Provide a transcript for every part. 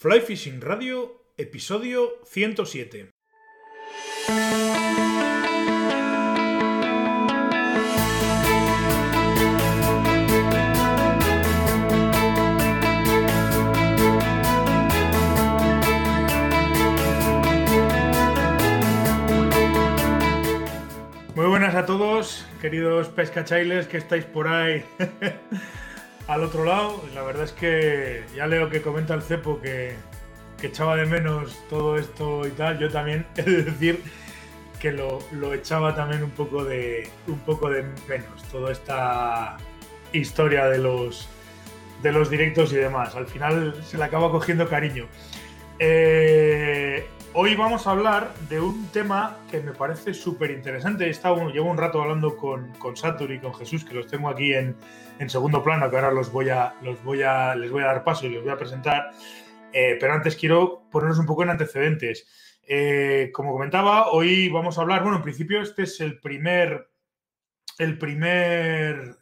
Fly Fishing Radio, episodio 107. Muy buenas a todos, queridos pescachailes que estáis por ahí al otro lado. La verdad es que ya leo que comenta el cepo que, echaba de menos todo esto y tal. Yo también he de decir que lo, lo, echaba también un poco de un poco de menos toda esta historia de los de los directos y demás. Al final se le acaba cogiendo cariño. Eh, hoy vamos a hablar de un tema que me parece súper interesante. llevo un rato hablando con, con y con Jesús, que los tengo aquí en, en, segundo plano, que ahora los voy a, los voy a, les voy a dar paso y les voy a presentar. Eh, pero antes quiero ponernos un poco en antecedentes. Eh, como comentaba, hoy vamos a hablar, bueno, en principio este es el primer, el primer,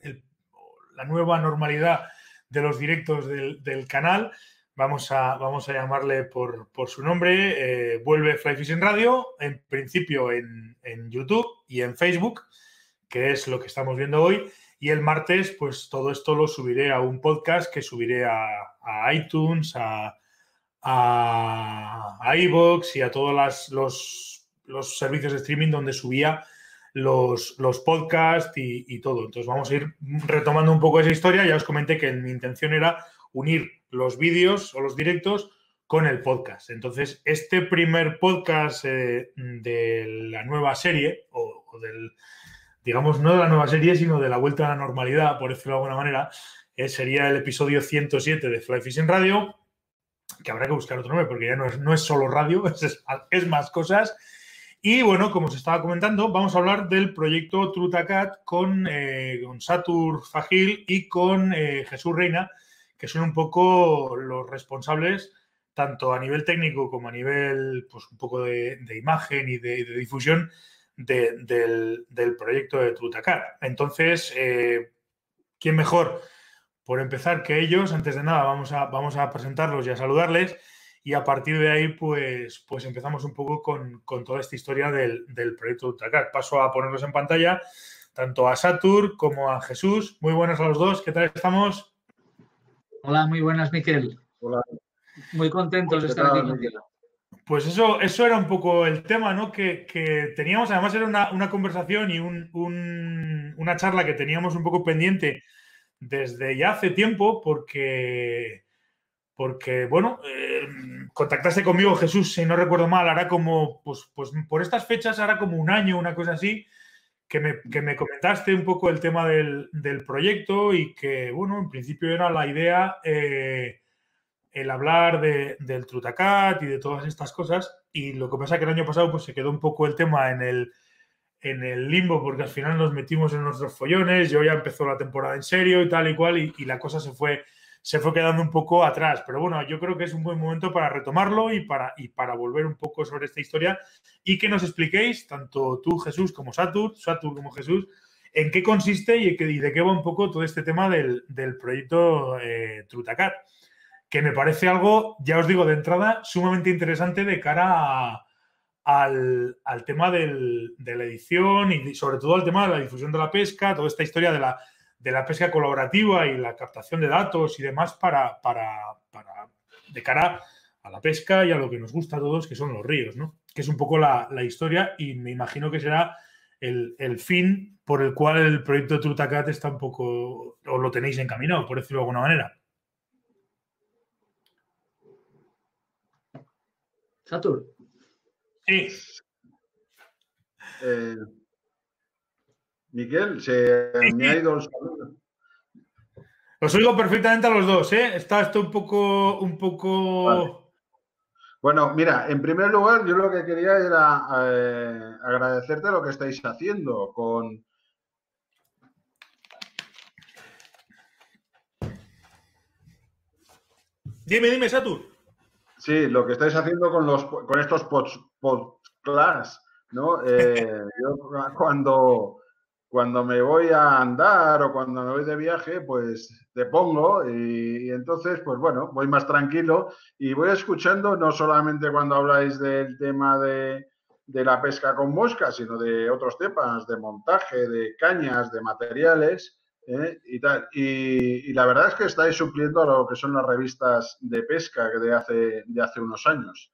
la nueva normalidad de los directos del canal. Vamos a, vamos a llamarle por, por su nombre. Eh, vuelve Fly Fishing Radio, en principio en, en, YouTube y en Facebook, que es lo que estamos viendo hoy. Y el martes, pues todo esto lo subiré a un podcast que subiré a, iTunes, a, a, a y a todos los, los, servicios de streaming donde subía los, los podcasts y, y, todo. Entonces vamos a ir retomando un poco esa historia. Ya os comenté que mi intención era unir los vídeos o los directos con el podcast. Entonces, este primer podcast eh, de la nueva serie, o, del, digamos, no de la nueva serie, sino de la vuelta a la normalidad, por decirlo de alguna manera, eh, sería el episodio 107 de Fly Fishing Radio, que habrá que buscar otro nombre, porque ya no es, no es solo radio, es, es, más cosas. Y bueno, como os estaba comentando, vamos a hablar del proyecto Trutacat con, eh, con Satur Fagil y con eh, Jesús Reina, que son un poco los responsables, tanto a nivel técnico como a nivel, pues un poco de, imagen y de, difusión de, del, proyecto de Trutacar. Entonces, eh, ¿quién mejor? Por empezar que ellos, antes de nada, vamos a, vamos a presentarlos y a saludarles. Y a partir de ahí, pues, pues empezamos un poco con, con toda esta historia del, del proyecto Trutacar. Paso a ponerlos en pantalla, tanto a Satur como a Jesús. Muy buenas a los dos, ¿qué tal estamos? Hola, muy buenas, Miquel. Hola. Muy contentos de estar aquí contigo. Pues eso, eso era un poco el tema, ¿no? Que, que teníamos, además era una, una conversación y un, un, una charla que teníamos un poco pendiente desde ya hace tiempo, porque, porque bueno, eh, contactaste conmigo, Jesús, si no recuerdo mal, hará como, pues, pues por estas fechas, hará como un año, una cosa así, que me, que me comentaste un poco el tema del, del, proyecto y que, bueno, en principio era la idea eh, el hablar de, del Trutacat y de todas estas cosas. Y lo que pasa es que el año pasado pues, se quedó un poco el tema en el, en el limbo porque al final nos metimos en nuestros follones, yo ya empezó la temporada en serio y tal y cual, y, y la cosa se fue, se fue quedando un poco atrás. Pero bueno, yo creo que es un buen momento para retomarlo y para, y para volver un poco sobre esta historia y que nos expliquéis, tanto tú, Jesús, como Satur, Satur como Jesús, en qué consiste y, de qué va un poco todo este tema del, del proyecto eh, Trutacat, que me parece algo, ya os digo de entrada, sumamente interesante de cara al, al, tema del, de la edición y sobre todo al tema de la difusión de la pesca, toda esta historia de la, de la pesca colaborativa y la captación de datos y demás para, para, para, de cara a la pesca y a lo que nos gusta a todos, que son los ríos, ¿no? Que es un poco la, la historia y me imagino que será el, el, fin por el cual el proyecto Trutacat está un poco, o lo tenéis encaminado, por decirlo de alguna manera. Satur. Sí. Eh, Miguel, se me ha ido el saludo. Os oigo perfectamente a los dos, ¿eh? Está esto un poco. Un poco... Vale. Bueno, mira, en primer lugar, yo lo que quería era eh, agradecerte lo que estáis haciendo con. Dime, dime, Satur. Sí, lo que estáis haciendo con, los, con estos podcasts, ¿no? Eh, yo cuando cuando me voy a andar o cuando me voy de viaje, pues te pongo y, entonces, pues bueno, voy más tranquilo y voy escuchando no solamente cuando habláis del tema de, la pesca con mosca, sino de otros temas, de montaje, de cañas, de materiales ¿eh? y tal. Y, la verdad es que estáis supliendo a lo que son las revistas de pesca de hace, de hace unos años.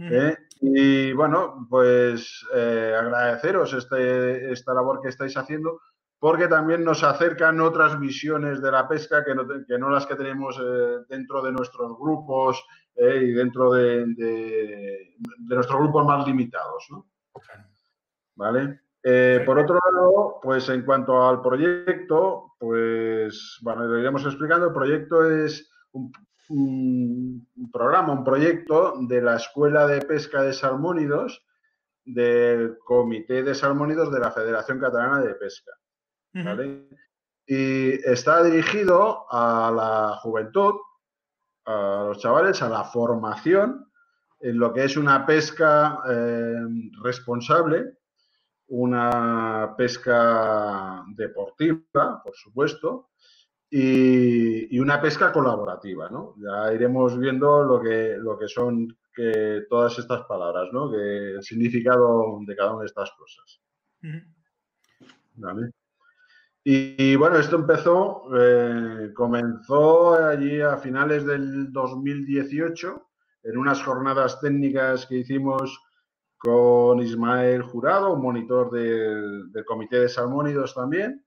¿Eh? Y bueno, pues eh, agradeceros este, esta labor que estáis haciendo porque también nos acercan otras visiones de la pesca que no, que no las que tenemos eh, dentro de nuestros grupos y dentro de, de, nuestros grupos más limitados. ¿no? ¿Vale? por otro lado, pues en cuanto al proyecto, pues bueno, lo iremos explicando. El proyecto es un, un programa, un proyecto de la Escuela de Pesca de Salmónidos del Comité de Salmónidos de la Federación Catalana de Pesca. Y está dirigido a la juventud, a los chavales, a la formación en lo que es una pesca eh, responsable, una pesca deportiva, por supuesto, y, una pesca colaborativa, ¿no? Ya iremos viendo lo que, lo que son que todas estas palabras, ¿no? Que el significado de cada una de estas cosas. Y, bueno, esto empezó, eh, comenzó allí a finales del 2018 en unas jornadas técnicas que hicimos con Ismael Jurado, monitor del, del Comité de Salmónidos también,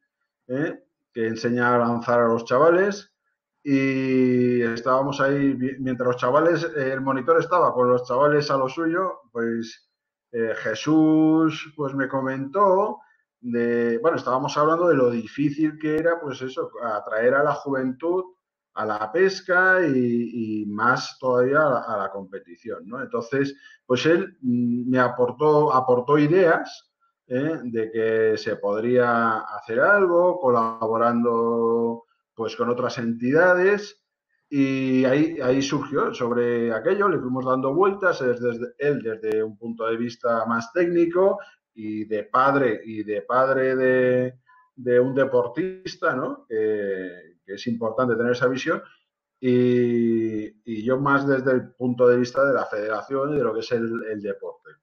¿eh? Que enseña a lanzar a los chavales y estábamos ahí, mientras los chavales, el monitor estaba con los chavales a lo suyo, pues eh, Jesús pues me comentó de, bueno, estábamos hablando de lo difícil que era, pues eso, atraer a la juventud a la pesca y, más todavía a la, competición, ¿no? Entonces, pues él mm, me aportó, aportó ideas ¿eh? de que se podría hacer algo colaborando pues con otras entidades y ahí, ahí surgió sobre aquello, le fuimos dando vueltas, desde, él desde un punto de vista más técnico y de padre y de padre de, un deportista, ¿no? que, es importante tener esa visión, y, yo más desde el punto de vista de la federación y de lo que es el deporte.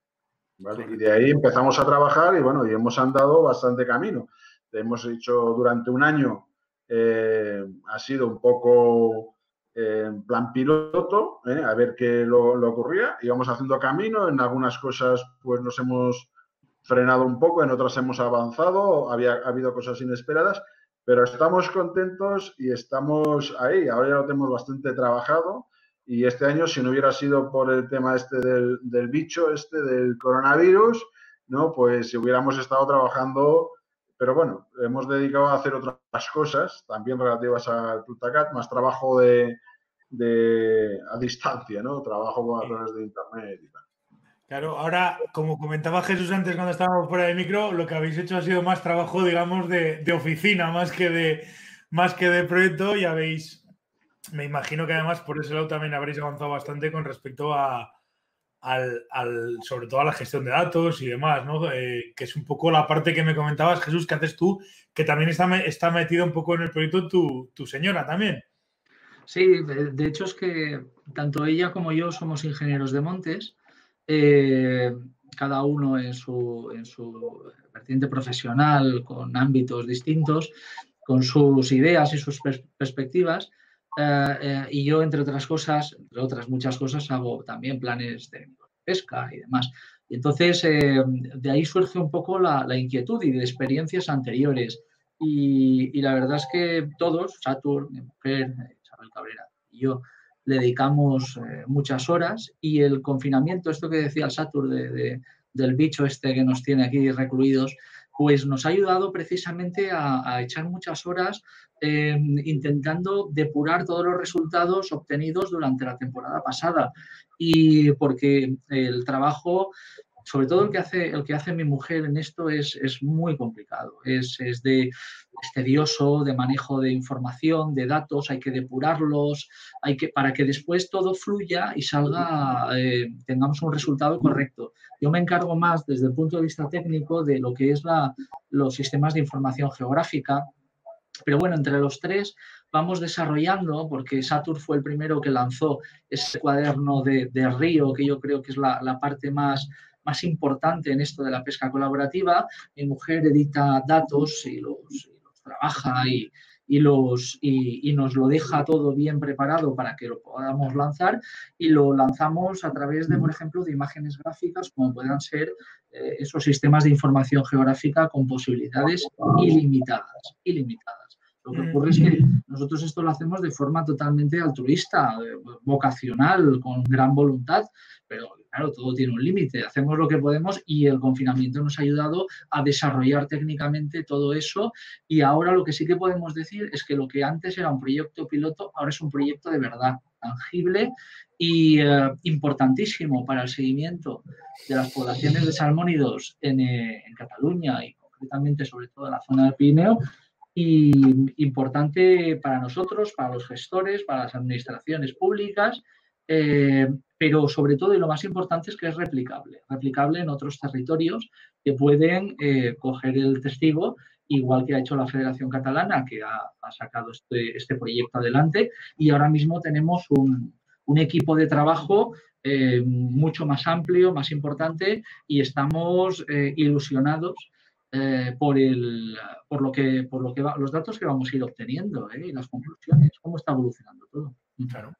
Y de ahí empezamos a trabajar y bueno, y hemos andado bastante camino. Hemos hecho durante un año, eh, ha sido un poco eh, en plan piloto, eh, a ver qué lo, lo, ocurría. Íbamos haciendo camino, en algunas cosas pues nos hemos frenado un poco, en otras hemos avanzado, había ha habido cosas inesperadas, pero estamos contentos y estamos ahí. Ahora ya lo tenemos bastante trabajado y este año, si no hubiera sido por el tema este del, bicho, este del coronavirus, ¿no? Pues si hubiéramos estado trabajando, pero bueno, hemos dedicado a hacer otras cosas, también relativas al Tutacat, más trabajo de, a distancia, ¿no? Trabajo a través de internet y tal. Claro, ahora, como comentaba Jesús antes cuando estábamos fuera de micro, lo que habéis hecho ha sido más trabajo, digamos, de, de oficina, más que de, más que de proyecto, y habéis me imagino que además por ese lado también habréis avanzado bastante con respecto a, al, sobre todo a la gestión de datos y demás, ¿no? Eh, que es un poco la parte que me comentabas, Jesús, que haces tú, que también está, está metida un poco en el proyecto tu, tu señora también. Sí, de hecho es que tanto ella como yo somos ingenieros de montes, eh, cada uno en su, en su vertiente profesional, con ámbitos distintos, con sus ideas y sus perspectivas. Eh, eh, y yo, entre otras cosas, entre otras muchas cosas, hago también planes de pesca y demás. Y entonces, eh, de ahí surge un poco la, inquietud y de experiencias anteriores. Y, la verdad es que todos, Satur, mi mujer, Isabel Cabrera y yo, le dedicamos muchas horas y el confinamiento, esto que decía el Satur de, del bicho este que nos tiene aquí recluidos, pues nos ha ayudado precisamente a, echar muchas horas em, intentando depurar todos los resultados obtenidos durante la temporada pasada. Y porque el trabajo sobre todo el que hace, el que hace mi mujer en esto es, es muy complicado. Es, es, de, tedioso, de manejo de información, de datos, hay que depurarlos, hay que, para que después todo fluya y salga, eh, tengamos un resultado correcto. Yo me encargo más desde el punto de vista técnico de lo que es la, los sistemas de información geográfica, pero bueno, entre los tres vamos desarrollando, porque Satur fue el primero que lanzó ese cuaderno de, de Río, que yo creo que es la, la parte más, más importante en esto de la pesca colaborativa. Mi mujer edita datos y los, trabaja y, los, y, nos lo deja todo bien preparado para que lo podamos lanzar y lo lanzamos a través de, por ejemplo, de imágenes gráficas como puedan ser eh, esos sistemas de información geográfica con posibilidades ilimitadas, ilimitadas. Lo que ocurre es que nosotros esto lo hacemos de forma totalmente altruista, eh, vocacional, con gran voluntad, pero claro, todo tiene un límite. Hacemos lo que podemos y el confinamiento nos ha ayudado a desarrollar técnicamente todo eso. Y ahora lo que sí que podemos decir es que lo que antes era un proyecto piloto, ahora es un proyecto de verdad, tangible y eh, importantísimo para el seguimiento de las poblaciones de salmónidos en, eh, en Cataluña y concretamente sobre todo en la zona del Pirineo y importante para nosotros, para los gestores, para las administraciones públicas, eh, pero sobre todo y lo más importante es que es replicable, replicable en otros territorios que pueden eh, coger el testigo, igual que ha hecho la Federación Catalana, que ha, sacado este, este, proyecto adelante, y ahora mismo tenemos un, equipo de trabajo eh, mucho más amplio, más importante, y estamos ilusionados por, lo que, por lo que los datos que vamos a ir obteniendo y las conclusiones, cómo está evolucionando todo. Claro.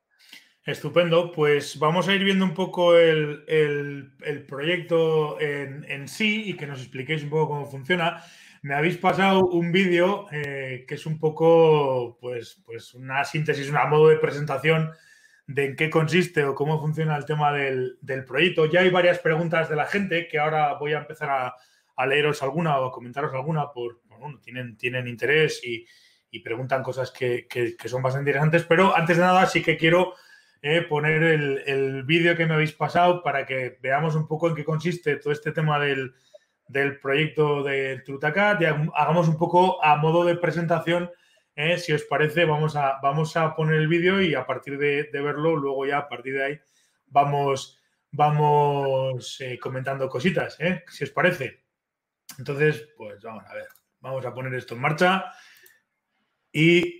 Estupendo, pues vamos a ir viendo un poco el, el, proyecto en, en, sí y que nos expliquéis un poco cómo funciona. Me habéis pasado un vídeo eh, que es un poco, pues, pues una síntesis, una modo de presentación de en qué consiste o cómo funciona el tema del, del proyecto. Ya hay varias preguntas de la gente que ahora voy a empezar a, a leeros alguna o a comentaros alguna por, bueno, tienen, tienen interés y, preguntan cosas que, son bastante interesantes, pero antes de nada sí que quiero eh, poner el, vídeo que me habéis pasado para que veamos un poco en qué consiste todo este tema del, proyecto del Trutacat y hagamos un poco a modo de presentación. Eh, si os parece, vamos a, vamos a poner el vídeo y a partir de, verlo, luego ya a partir de ahí vamos, vamos eh, comentando cositas, si os parece. Entonces, pues vamos a ver, vamos a poner esto en marcha y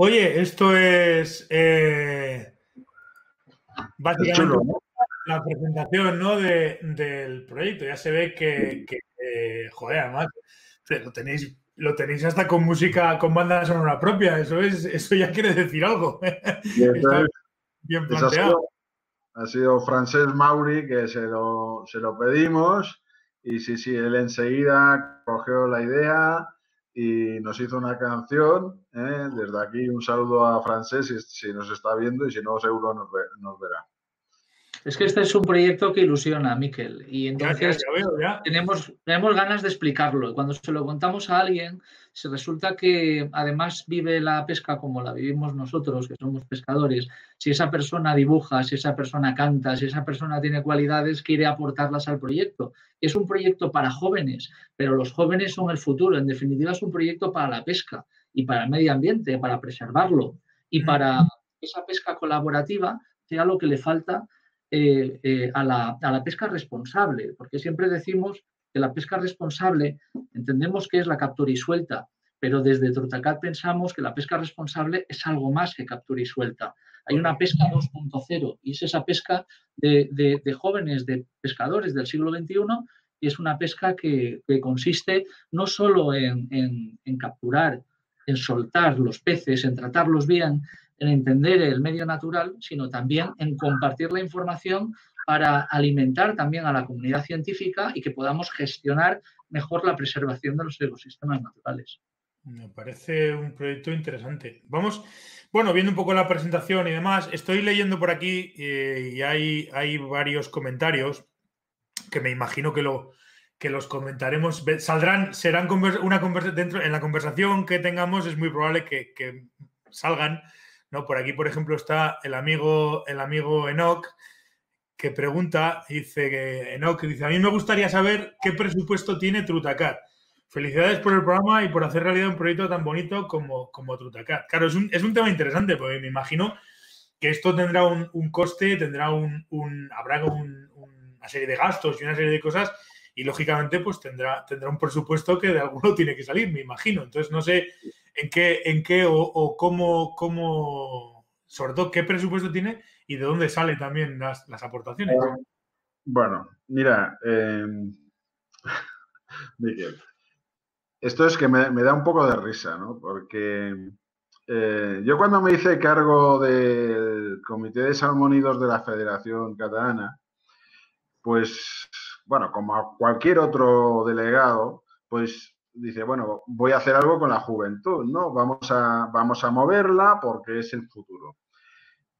oye, esto es eh, básicamente chulo, ¿no? la presentación ¿no? de- del proyecto. Ya se ve que, que, eh, joder, además, lo tenéis, lo tenéis hasta con música, con banda sonora propia. Eso es, eso ya quiere decir algo. Está bien Eso ha planteado. sido, ha sido Francesc Mauri que se lo, se lo pedimos y sí, sí, él enseguida cogió la idea y nos hizo una canción. ¿eh? Desde aquí un saludo a Francesc si, si nos está viendo y si no seguro nos, ve- nos verá. Es que este es un proyecto que ilusiona, Miquel. Y Ya, ya, entonces ya veo, ya. tenemos, tenemos ganas de explicarlo. Y cuando se lo contamos a alguien, se resulta que además vive la pesca como la vivimos nosotros, que somos pescadores. Si esa persona dibuja, si esa persona canta, si esa persona tiene cualidades, quiere aportarlas al proyecto. Es un proyecto para jóvenes, pero los jóvenes son el futuro. En definitiva, es un proyecto para la pesca y para el medio ambiente, para preservarlo y para esa pesca colaborativa sea lo que le falta eh, eh, a, la, a la pesca responsable, porque siempre decimos que la pesca responsable entendemos que es la captura y suelta, pero desde Trotacat pensamos que la pesca responsable es algo más que captura y suelta. Hay una pesca 2.0 y es esa pesca de, de- de jóvenes, de pescadores del siglo XXI y es una pesca que, que consiste no solo en, en- en capturar, en soltar los peces, en tratarlos bien, en entender el medio natural, sino también en compartir la información para alimentar también a la comunidad científica y que podamos gestionar mejor la preservación de los ecosistemas naturales. Me parece un proyecto interesante. Vamos, bueno, viendo un poco la presentación y demás, estoy leyendo por aquí eh, y hay, hay varios comentarios que me imagino que, lo, que los comentaremos. Saldrán, serán una conversa dentro, en la conversación que tengamos es muy probable que salgan. ¿No? Por aquí, por ejemplo, está el amigo, el amigo Enoch, que pregunta, dice que Enoch dice, a mí me gustaría saber qué presupuesto tiene Trutacat. Felicidades por el programa y por hacer realidad un proyecto tan bonito como, como Trutacat. Claro, es un, es un tema interesante, porque me imagino que esto tendrá un, un coste, tendrá un, un- habrá un- una serie de gastos y una serie de cosas, y lógicamente, pues tendrá, tendrá un presupuesto que de alguno tiene que salir, me imagino. Entonces, no sé en qué, en qué o, cómo, cómo, sobre todo, qué presupuesto tiene y de dónde salen también las, las aportaciones. Bueno, mira, eh, Miguel, esto es que me, me da un poco de risa, ¿no? Porque eh, yo cuando me hice cargo del Comité de Salmónidos de la Federación Catalana, pues, bueno, como a cualquier otro delegado, pues dice, bueno, voy a hacer algo con la juventud, ¿no? Vamos a, vamos a moverla porque es el futuro.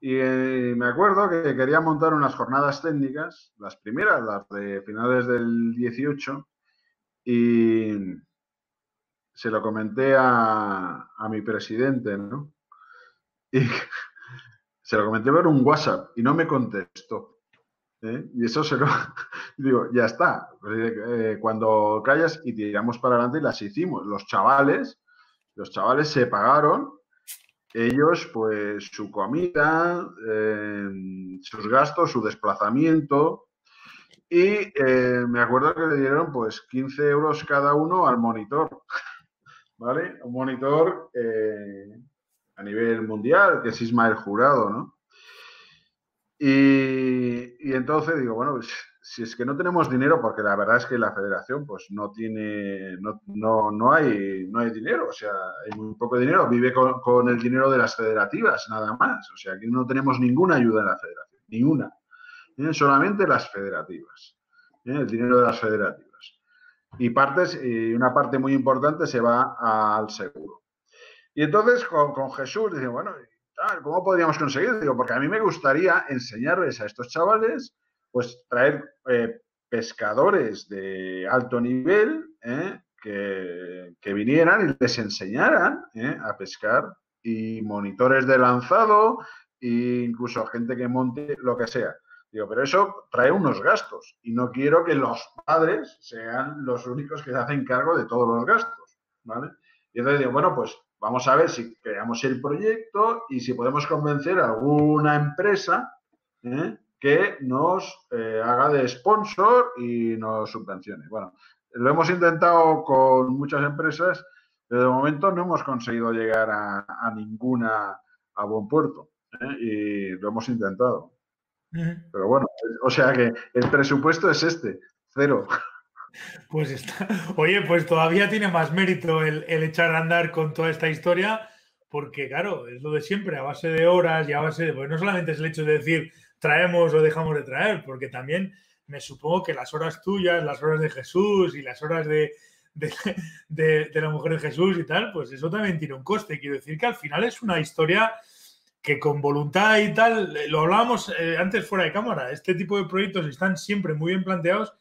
Y eh, me acuerdo que quería montar unas jornadas técnicas, las primeras, las de finales del 18, y se lo comenté a, a mi presidente, ¿no? Y, Se lo comenté por un WhatsApp y no me contestó. ¿Eh? Y eso se lo... Digo, ya está. Eh, cuando callas y tiramos para adelante las hicimos. Los chavales, los chavales se pagaron ellos, pues su comida, eh, sus gastos, su desplazamiento. Y me acuerdo que le dieron pues 15 euros cada uno al monitor. ¿Vale? Un monitor a nivel mundial, que es Ismael Jurado, ¿no? Y, entonces digo, bueno, pues si es que no tenemos dinero, porque la verdad es que la federación pues no tiene, no, no, no hay, no hay dinero, o sea, hay muy poco dinero, vive con, el dinero de las federativas, nada más, o sea, aquí no tenemos ninguna ayuda en la federación, ni una, ¿eh? solamente las federativas, ¿eh? el dinero de las federativas. Y partes, y una parte muy importante se va al seguro. Y entonces con, con Jesús dice, bueno, ¿cómo podríamos conseguir? Digo, porque a mí me gustaría enseñarles a estos chavales pues traer eh, pescadores de alto nivel eh, que, vinieran y les enseñaran eh, a pescar y monitores de lanzado e incluso gente que monte lo que sea. Digo, pero eso trae unos gastos y no quiero que los padres sean los únicos que se hacen cargo de todos los gastos, ¿vale? Y entonces digo, bueno, pues vamos a ver si creamos el proyecto y si podemos convencer a alguna empresa ¿eh? que nos eh, haga de sponsor y nos subvencione. Bueno, lo hemos intentado con muchas empresas, pero de momento no hemos conseguido llegar a, a ninguna a buen puerto ¿eh? y lo hemos intentado. Uh -huh. Pero bueno, o sea que el presupuesto es este, cero. Pues está. Oye, pues todavía tiene más mérito el, echar a andar con toda esta historia, porque claro, es lo de siempre, a base de horas y a base de. Pues no solamente es el hecho de decir traemos o dejamos de traer, porque también me supongo que las horas tuyas, las horas de Jesús y las horas de, de, de, de, la mujer de Jesús y tal, pues eso también tiene un coste. Quiero decir que al final es una historia que con voluntad y tal, lo hablábamos eh, antes fuera de cámara, este tipo de proyectos están siempre muy bien planteados,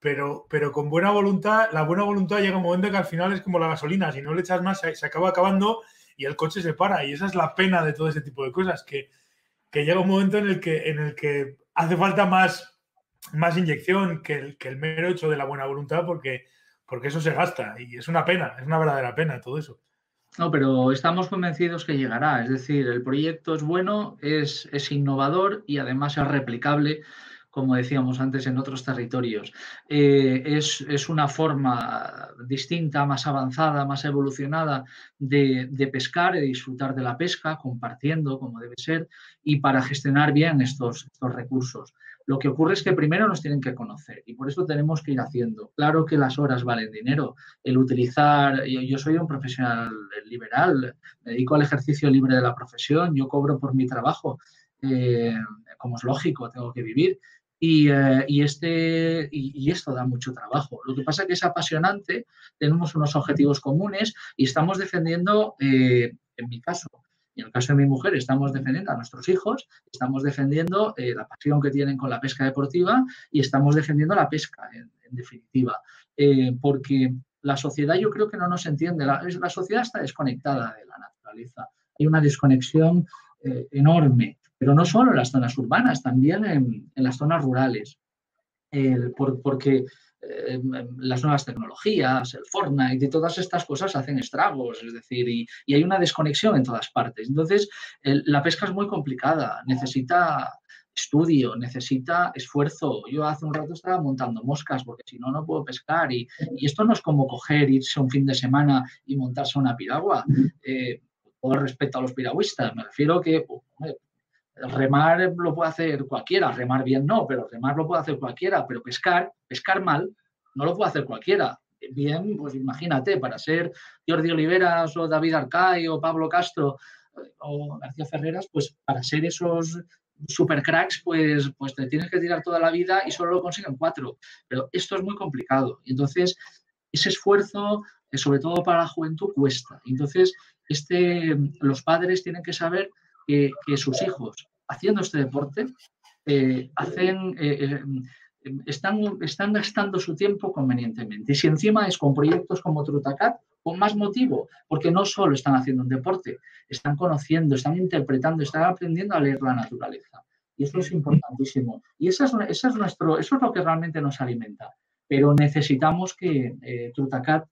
pero, pero con buena voluntad, la buena voluntad llega un momento que al final es como la gasolina, si no le echas más se, acaba acabando y el coche se para y esa es la pena de todo ese tipo de cosas, que, que llega un momento en el que, en el que hace falta más, más inyección que el, que el mero hecho de la buena voluntad, porque, porque eso se gasta y es una pena, es una verdadera pena todo eso. No, pero estamos convencidos que llegará. Es decir, el proyecto es bueno, es, es innovador y además es replicable como decíamos antes, en otros territorios. Eh, es, es, una forma distinta, más avanzada, más evolucionada de, de, pescar y disfrutar de la pesca, compartiendo como debe ser, y para gestionar bien estos, estos recursos. Lo que ocurre es que primero nos tienen que conocer y por eso tenemos que ir haciendo. Claro que las horas valen dinero. El utilizar, yo, yo, soy un profesional liberal, me dedico al ejercicio libre de la profesión, yo cobro por mi trabajo, eh, como es lógico, tengo que vivir. Y, eh, y, este, y, esto da mucho trabajo. Lo que pasa es que es apasionante, tenemos unos objetivos comunes y estamos defendiendo, eh, en mi caso, y en el caso de mi mujer, estamos defendiendo a nuestros hijos, estamos defendiendo eh, la pasión que tienen con la pesca deportiva y estamos defendiendo la pesca, en, en definitiva. Eh, porque la sociedad yo creo que no nos entiende, la, la sociedad está desconectada de la naturaleza. Hay una desconexión eh, enorme pero no solo en las zonas urbanas, también en, en las zonas rurales, eh, por, porque eh, las nuevas tecnologías, el Fortnite y todas estas cosas hacen estragos, es decir, y, y hay una desconexión en todas partes. Entonces, el, la pesca es muy complicada, necesita estudio, necesita esfuerzo. Yo hace un rato estaba montando moscas porque si no, no puedo pescar. Y, y, esto no es como coger, irse un fin de semana y montarse una piragua. Eh, todo respeto a los piragüistas, me refiero que remar lo puede hacer cualquiera, remar bien no, pero remar lo puede hacer cualquiera, pero pescar, pescar mal, no lo puede hacer cualquiera. Bien, pues imagínate, para ser Jordi Oliveras o David Arcay o Pablo Castro eh, o García Ferreras, pues para ser esos super cracks, pues, pues te tienes que tirar toda la vida y solo lo consiguen cuatro. Pero esto es muy complicado. Entonces, ese esfuerzo, eh, sobre todo para la juventud, cuesta. Entonces, este, los padres tienen que saber que, sus hijos, haciendo este deporte, eh, hacen, eh, están, están gastando su tiempo convenientemente. Y si encima es con proyectos como Trutacat, con más motivo, porque no solo están haciendo un deporte, están conociendo, están interpretando, están aprendiendo a leer la naturaleza. Y eso es importantísimo. Y eso es, es nuestro, eso es lo que realmente nos alimenta. Pero necesitamos que eh, Trutacat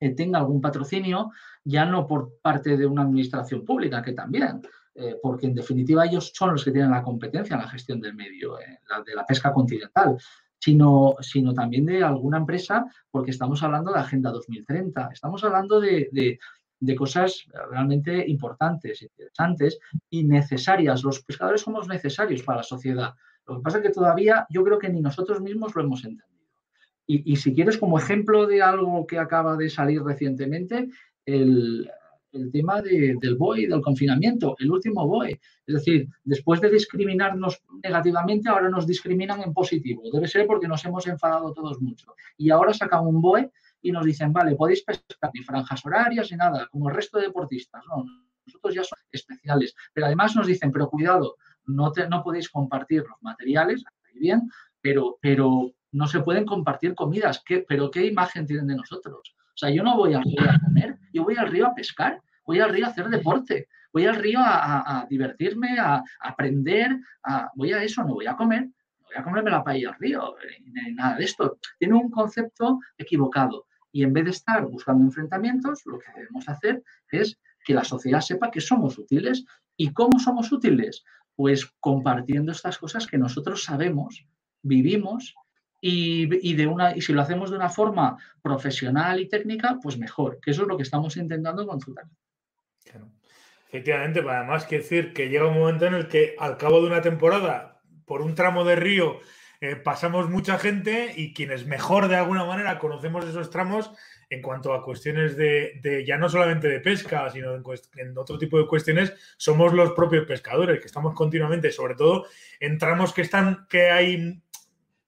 eh, tenga algún patrocinio, ya no por parte de una administración pública, que también, eh, porque en definitiva ellos son los que tienen la competencia en la gestión del medio, la de la pesca continental, sino, sino también de alguna empresa, porque estamos hablando de Agenda 2030, estamos hablando de, de, cosas realmente importantes, interesantes y necesarias. Los pescadores somos necesarios para la sociedad. Lo que pasa es que todavía yo creo que ni nosotros mismos lo hemos entendido. Y, y si quieres, como ejemplo de algo que acaba de salir recientemente, el, el tema del BOE del confinamiento, el último BOE. Es decir, después de discriminarnos negativamente, ahora nos discriminan en positivo. Debe ser porque nos hemos enfadado todos mucho. Y ahora sacan un BOE y nos dicen, vale, podéis pescar ni franjas horarias ni nada, como el resto de deportistas. No, nosotros ya somos especiales. Pero además nos dicen, pero cuidado, no, no podéis compartir los materiales, bien, pero, pero no se pueden compartir comidas. ¿Qué, pero ¿qué imagen tienen de nosotros? Sea, yo no voy al río a comer, yo voy al río a pescar, voy al río a hacer deporte, voy al río a, divertirme, a, aprender, voy a eso, no voy a comer, no voy a comerme la paella al río, ni nada de esto. Tiene un concepto equivocado. Y en vez de estar buscando enfrentamientos, lo que debemos hacer es que la sociedad sepa que somos útiles. ¿Y cómo somos útiles? Pues compartiendo estas cosas que nosotros sabemos, vivimos y, de una, y si lo hacemos de una forma profesional y técnica, pues mejor, que eso es lo que estamos intentando con Claro. Efectivamente, además que decir que llega un momento en el que al cabo de una temporada, por un tramo de río, eh, pasamos mucha gente y quienes mejor de alguna manera conocemos esos tramos en cuanto a cuestiones de, ya no solamente de pesca, sino en, en, otro tipo de cuestiones, somos los propios pescadores, que estamos continuamente, sobre todo en tramos que están, que hay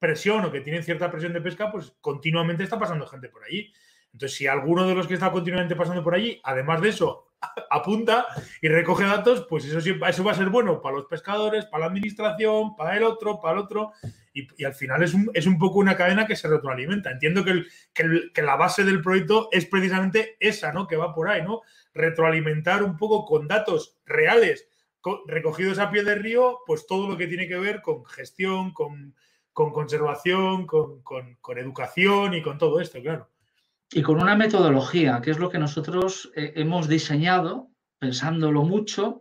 presión o que tienen cierta presión de pesca, pues continuamente está pasando gente por allí. Entonces, si alguno de los que está continuamente pasando por allí, además de eso, apunta y recoge datos, pues eso, eso va a ser bueno para los pescadores, para la administración, para el otro, para el otro. Y, al final es un, es un, poco una cadena que se retroalimenta. Entiendo que, que, la base del proyecto es precisamente esa, ¿no? Que va por ahí, ¿no? Retroalimentar un poco con datos reales recogidos a pie de río, pues todo lo que tiene que ver con gestión, con con conservación, con, educación y con todo esto, claro. Y con una metodología, que es lo que nosotros eh, hemos diseñado, pensándolo mucho,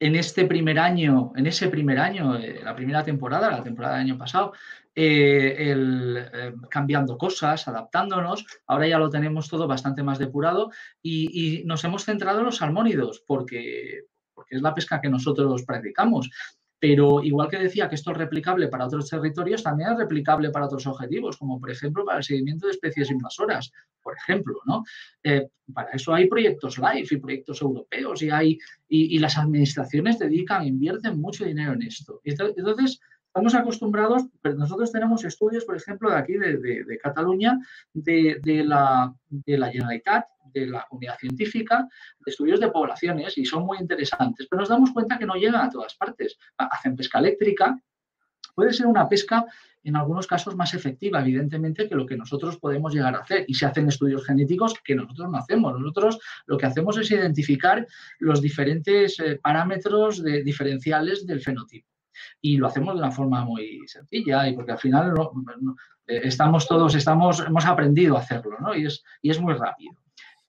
en este primer año, en ese primer año, eh, la primera temporada, la temporada del año pasado, eh, cambiando cosas, adaptándonos. Ahora ya lo tenemos todo bastante más depurado y, y, nos hemos centrado en los salmónidos porque, porque es la pesca que nosotros practicamos. Pero igual que decía que esto es replicable para otros territorios, también es replicable para otros objetivos, como por ejemplo para el seguimiento de especies invasoras, por ejemplo. ¿no? Eh, para eso hay proyectos LIFE y proyectos europeos y, hay, y, las administraciones dedican, invierten mucho dinero en esto. Entonces, estamos acostumbrados, pero nosotros tenemos estudios, por ejemplo, de aquí, de, Cataluña, de, la, de la Generalitat, de la comunidad científica, de estudios de poblaciones, y son muy interesantes, pero nos damos cuenta que no llegan a todas partes. Hacen pesca eléctrica, puede ser una pesca en algunos casos más efectiva, evidentemente, que lo que nosotros podemos llegar a hacer. Y se hacen estudios genéticos que nosotros no hacemos. Nosotros lo que hacemos es identificar los diferentes eh, parámetros diferenciales del fenotipo y lo hacemos de una forma muy sencilla y porque al final eh, estamos todos, estamos, hemos aprendido a hatrlo ¿no? y, es, y es muy rápido.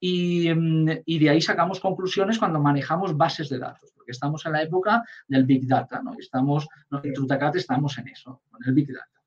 Y, mm, y, de ahí sacamos conclusiones cuando manejamos bases de datos, porque estamos en la época del Big Data, ¿no? Estamos, en Trutacat estamos en eso, con el Big Data.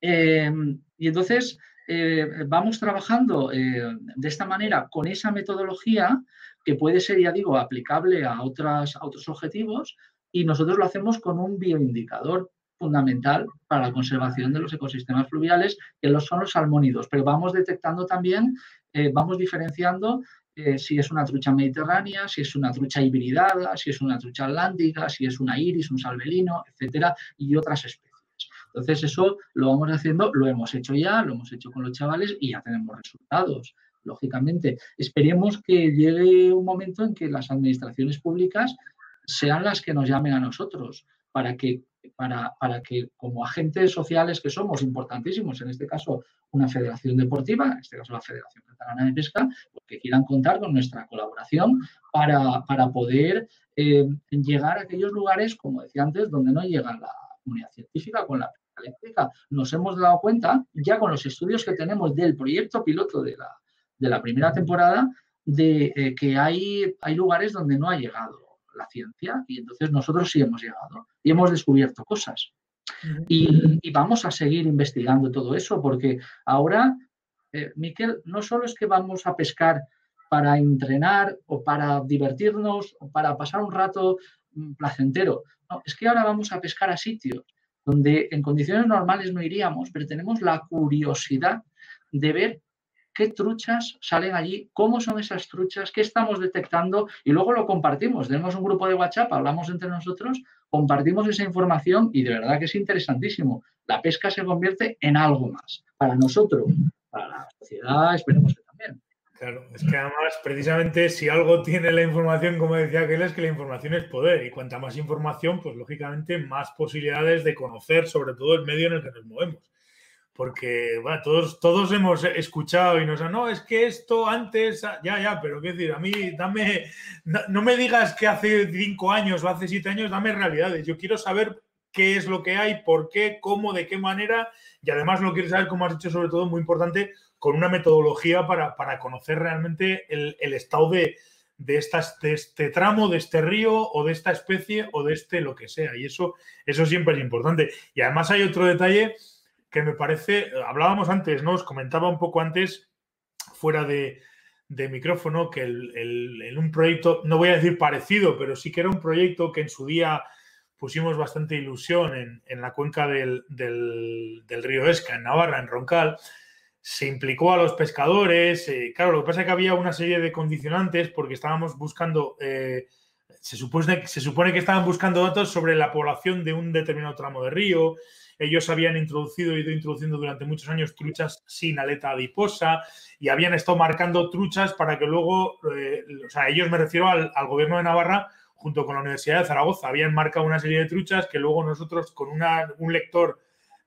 Em, y entonces eh, vamos trabajando eh, de esta manera con esa metodología que puede ser, ya digo, aplicable a, otras, a otros objetivos, y nosotros lo hacemos con un bioindicador fundamental para la conservación de los ecosistemas fluviales, que son los salmónidos, pero vamos detectando también, eh, vamos diferenciando eh, si es una trucha mediterránea, si es una trucha hibridada, si es una trucha atlántica, si es una iris, un salvelino, etcétera, y otras especies. Entonces, eso lo vamos haciendo, lo hemos hecho ya, lo hemos hecho con los chavales y ya tenemos resultados lógicamente. Esperemos que llegue un momento en que las administraciones públicas sean las que nos llamen a nosotros, para que para, para, que como agentes sociales que somos importantísimos, en este caso una federación deportiva, en este caso la Federación Catalana de Pesca, pues que quieran contar con nuestra colaboración para, para poder eh, llegar a aquellos lugares, como decía antes, donde no llega la comunidad científica con la pesca eléctrica. Nos hemos dado cuenta, ya con los estudios que tenemos del proyecto piloto de la, de la primera temporada, de eh, que hay, hay lugares donde no ha llegado la ciencia y entonces nosotros sí hemos llegado y hemos descubierto cosas. Y, vamos a seguir investigando todo eso porque ahora, eh, Miquel, no solo es que vamos a pescar para entrenar o para divertirnos o para pasar un rato mm, placentero, no, es que ahora vamos a pescar a sitios donde en condiciones normales no iríamos, pero tenemos la curiosidad de ver qué truchas salen allí, cómo son esas truchas, qué estamos detectando y luego lo compartimos. Tenemos un grupo de WhatsApp, hablamos entre nosotros, compartimos esa información y de verdad que es interesantísimo. La pesca se convierte en algo más para nosotros, para la sociedad, esperemos que también. Claro, es que además, precisamente, si algo tiene la información, como decía aquel, es que la información es poder. Y cuanta más información, pues lógicamente más posibilidades de conocer, sobre todo el medio en el que nos movemos porque todos, todos hemos escuchado y nos han, no, es que esto antes, ya, ya, pero qué decir, a mí, dame, no, me digas que hace cinco años o hace siete años, dame realidades. Yo quiero saber qué es lo que hay, por qué, cómo, de qué manera, y además lo quiero saber, como has dicho, sobre todo, muy importante, con una metodología para, conocer realmente el, estado de, de, estas, de este tramo, de este río o de esta especie o de este lo que sea. Y eso, eso siempre es importante. Y además hay otro detalle que me parece, hablábamos antes, ¿no? Os comentaba un poco antes, fuera de, micrófono, que en un proyecto, no voy a decir parecido, pero sí que era un proyecto que en su día pusimos bastante ilusión en, la cuenca del, río Esca, en Navarra, en Roncal, se implicó a los pescadores. Eh, claro, lo que pasa es que había una serie de condicionantes porque estábamos buscando, eh, se, supone, se supone que estaban buscando datos sobre la población de un determinado tramo de río, ellos habían introducido, ido introduciendo durante muchos años truchas sin aleta adiposa y habían estado marcando truchas para que luego, eh, o sea, ellos me refiero al, gobierno de Navarra junto con la Universidad de Zaragoza, habían marcado una serie de truchas que luego nosotros con un lector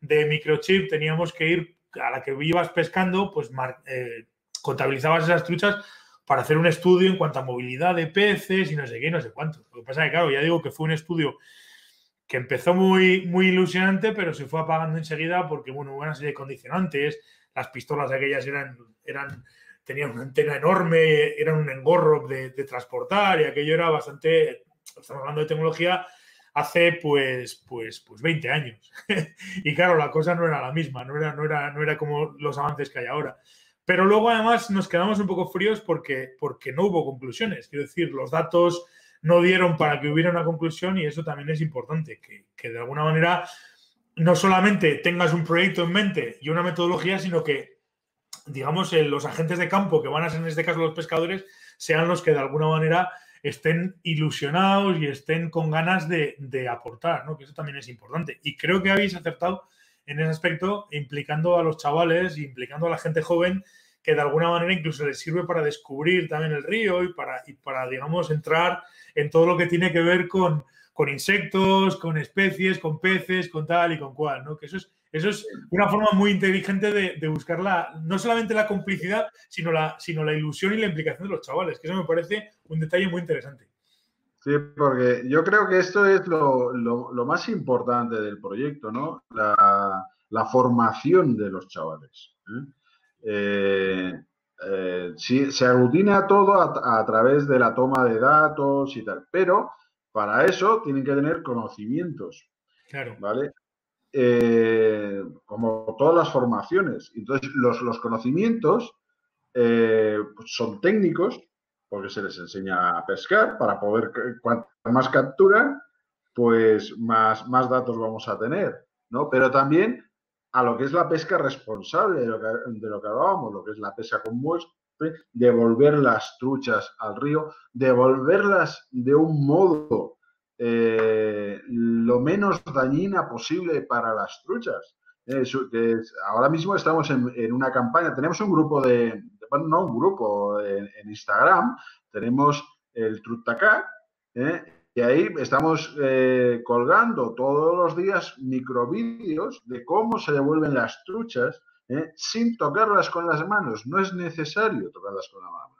de microchip teníamos que ir a la que ibas pescando, pues eh, contabilizabas esas truchas para hacer un estudio en cuanto a movilidad de peces y no sé qué, no sé cuánto. Lo que pasa es que, claro, ya digo que fue un estudio que empezó muy, muy ilusionante, pero se fue apagando enseguida porque, bueno, hubo una serie de condicionantes, las pistolas aquellas eran, eran, tenían una antena enorme, eran un engorro de, transportar y aquello era bastante, estamos hablando de tecnología hace pues, pues, pues 20 años. y claro, la cosa no era la misma, no era, no, era, no era como los avances que hay ahora. Pero luego además nos quedamos un poco fríos porque, porque no hubo conclusiones. Quiero decir, los datos no dieron para que hubiera una conclusión y eso también es importante, que, de alguna manera no solamente tengas un proyecto en mente y una metodología, sino que, digamos, eh, los agentes de campo, que van a ser en este caso los pescadores, sean los que de alguna manera estén ilusionados y estén con ganas de, aportar, ¿no? Que eso también es importante. Y creo que habéis acertado en ese aspecto, implicando a los chavales, implicando a la gente joven, que de alguna manera incluso les sirve para descubrir también el río y para, y para digamos, entrar en todo lo que tiene que ver con, con insectos, con especies, con peces, con tal y con cual, ¿no? Que eso es, eso es una forma muy inteligente de, de buscar la, no solamente la complicidad, sino la, sino la ilusión y la implicación de los chavales, que eso me parece un detalle muy interesante. Sí, porque yo creo que esto es lo, lo, más importante del proyecto, ¿no? La, la formación de los chavales. ¿eh? Eh, eh, se aglutina todo a, través de la toma de datos y tal, pero para eso tienen que tener conocimientos. Claro. ¿Vale? Eh, como todas las formaciones. Entonces, los, conocimientos pues son técnicos, porque se les enseña a pescar para poder, cuanto más capturan, pues más, más datos vamos a tener, ¿no? Pero también a lo que es la pesca responsable, de lo que, de lo que hablábamos, lo que es la pesca con muestre, devolver las truchas al río, devolverlas de un modo eh, lo menos dañina posible para las truchas. ahora mismo estamos en, una campaña, tenemos un grupo de, no un grupo en, Instagram, tenemos el Trutaca, ¿eh? Y ahí estamos eh, colgando todos los días microvídeos de cómo se devuelven las truchas ¿eh? sin tocarlas con las manos. No es necesario tocarlas con la mano.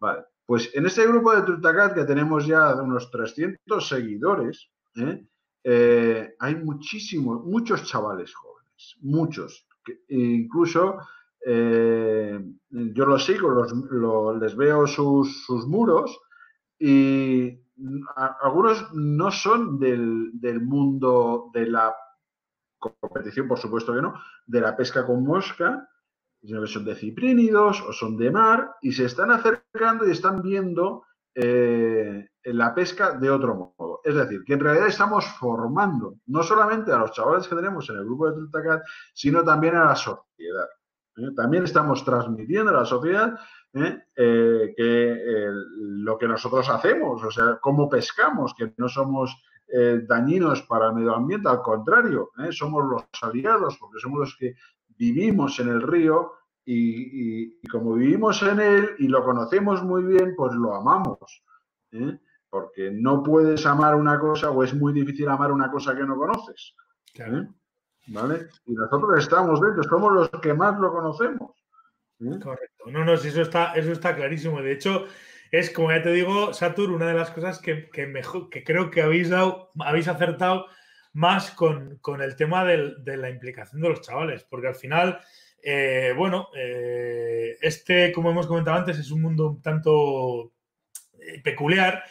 Vale, pues en este grupo de Trutacat que tenemos ya unos 300 seguidores, ¿eh? Hay muchísimos, muchos chavales jóvenes, muchos. incluso yo los sigo, los, lo- les veo sus, sus muros y algunos no son del, del mundo de la competición, por supuesto que no, de la pesca con mosca, sino que son de ciprínidos o son de mar y se están acercando y están viendo eh, la pesca de otro modo. Es decir, que en realidad estamos formando no solamente a los chavales que tenemos en el grupo de Trutacat, sino también a la sociedad. ¿eh? También estamos transmitiendo a la sociedad ¿eh? Eh, que eh, lo que nosotros hacemos, o sea, cómo pescamos, que no somos eh, dañinos para el medio ambiente, al contrario, somos los aliados, porque somos los que vivimos en el río y, y- y como vivimos en él y lo conocemos muy bien, pues lo amamos. Porque no puedes amar una cosa o es muy difícil amar una cosa que no conoces. Claro. ¿eh? ¿Vale? Y nosotros estamos dentro, somos los que más lo conocemos. Correcto. No, no, sí, eso está, eso está clarísimo. De hecho, es como ya te digo, Satur, una de las cosas que, que mejor, que creo que habéis dado, habéis acertado más con, con el tema del- de la implicación de los chavales, porque al final, eh, bueno, eh, este, como hemos comentado antes, es un mundo un tanto eh, peculiar,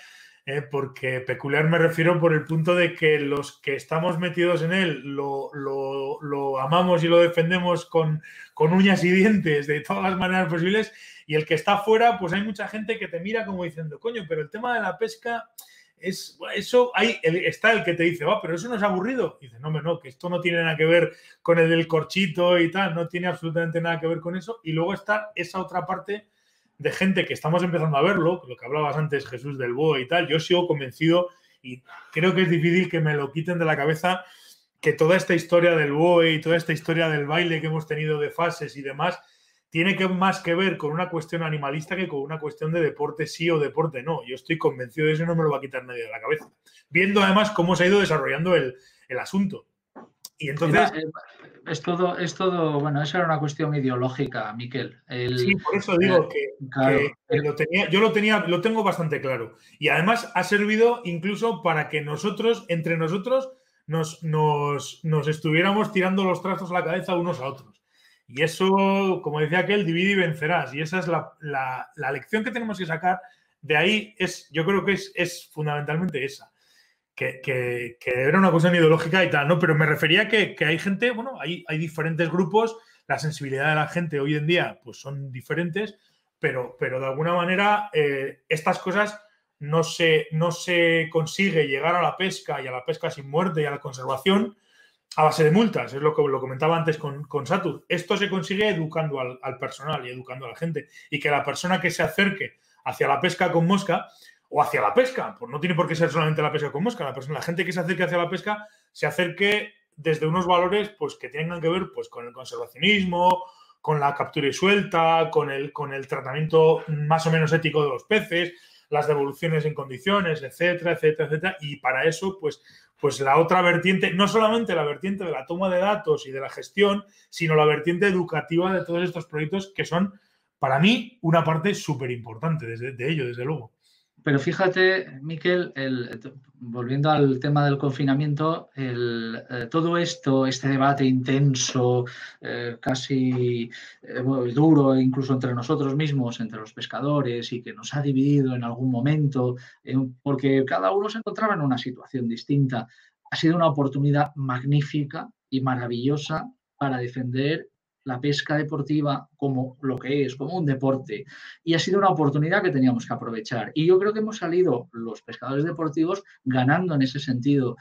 eh, porque peculiar me refiero por el punto de que los que estamos metidos en él lo, lo- lo amamos y lo defendemos con, con uñas y dientes de todas las maneras posibles, y el que está fuera, pues hay mucha gente que te mira como diciendo, coño, pero el tema de la pesca es eso, el- está el que te dice, va, pero eso no es aburrido. Y dice, no, no, que esto no tiene nada que ver con el del corchito y tal, no tiene absolutamente nada que ver con eso. Y luego está esa otra parte de gente que estamos empezando a verlo, lo que hablabas antes, Jesús del Boe y tal, yo sigo convencido y creo que es difícil que me lo quiten de la cabeza que toda esta historia del BOE y toda esta historia del baile que hemos tenido de fases y demás tiene que más que ver con una cuestión animalista que con una cuestión de deporte sí o deporte no. Yo estoy convencido de eso y no me lo va a quitar nadie de la cabeza. Viendo además cómo se ha ido desarrollando el, el asunto. Y entonces, eh, es todo, es todo, bueno, esa era una cuestión ideológica, Miquel. El- sí, por eso digo que, claro, que- lo tenía, yo lo tenía, lo tengo bastante claro. Y además ha servido incluso para que nosotros, entre nosotros, nos, nos, nos estuviéramos tirando los trazos a la cabeza unos a otros. Y eso, como decía aquel, divide y vencerás. Y esa es la, la- la lección que tenemos que sacar de ahí. Es, yo creo que es, es fundamentalmente esa. Que, era una cuestión ideológica y tal, ¿no? Pero me refería que, que hay gente, bueno, hay, diferentes grupos, la sensibilidad de la gente hoy en día, pues son diferentes, pero, pero de alguna manera eh, estas cosas no se, no se consigue llegar a la pesca y a la pesca sin muerte y a la conservación a base de multas, es lo que lo comentaba antes con, con Satur. Esto se consigue educando al personal y educando a la gente y que la persona que se acerque hacia la pesca con mosca o hacia la pesca, pues no tiene por qué ser solamente la pesca con mosca, la, persona, la gente que se acerque hacia la pesca se acerque desde unos valores pues, que tengan que ver pues, con el conservacionismo, con la captura y suelta, con el, con el tratamiento más o menos ético de los peces, las devoluciones en condiciones, etcétera, etcétera, etcétera. Y para eso, pues, pues la otra vertiente, no solamente la vertiente de la toma de datos y de la gestión, sino la vertiente educativa de todos estos proyectos que son, para mí, una parte súper importante de, de ello, desde luego. Pero fíjate, Miquel, el- volviendo al tema del confinamiento, el, eh, todo esto, este debate intenso, eh, casi eh, duro, incluso entre nosotros mismos, entre los pescadores, y que nos ha dividido en algún momento, porque cada uno se encontraba en una situación distinta, ha sido una oportunidad magnífica y maravillosa para defender la pesca deportiva como lo que es, como un deporte y ha sido una oportunidad que teníamos que aprovechar. Y yo creo que hemos salido los pescadores deportivos ganando en ese sentido.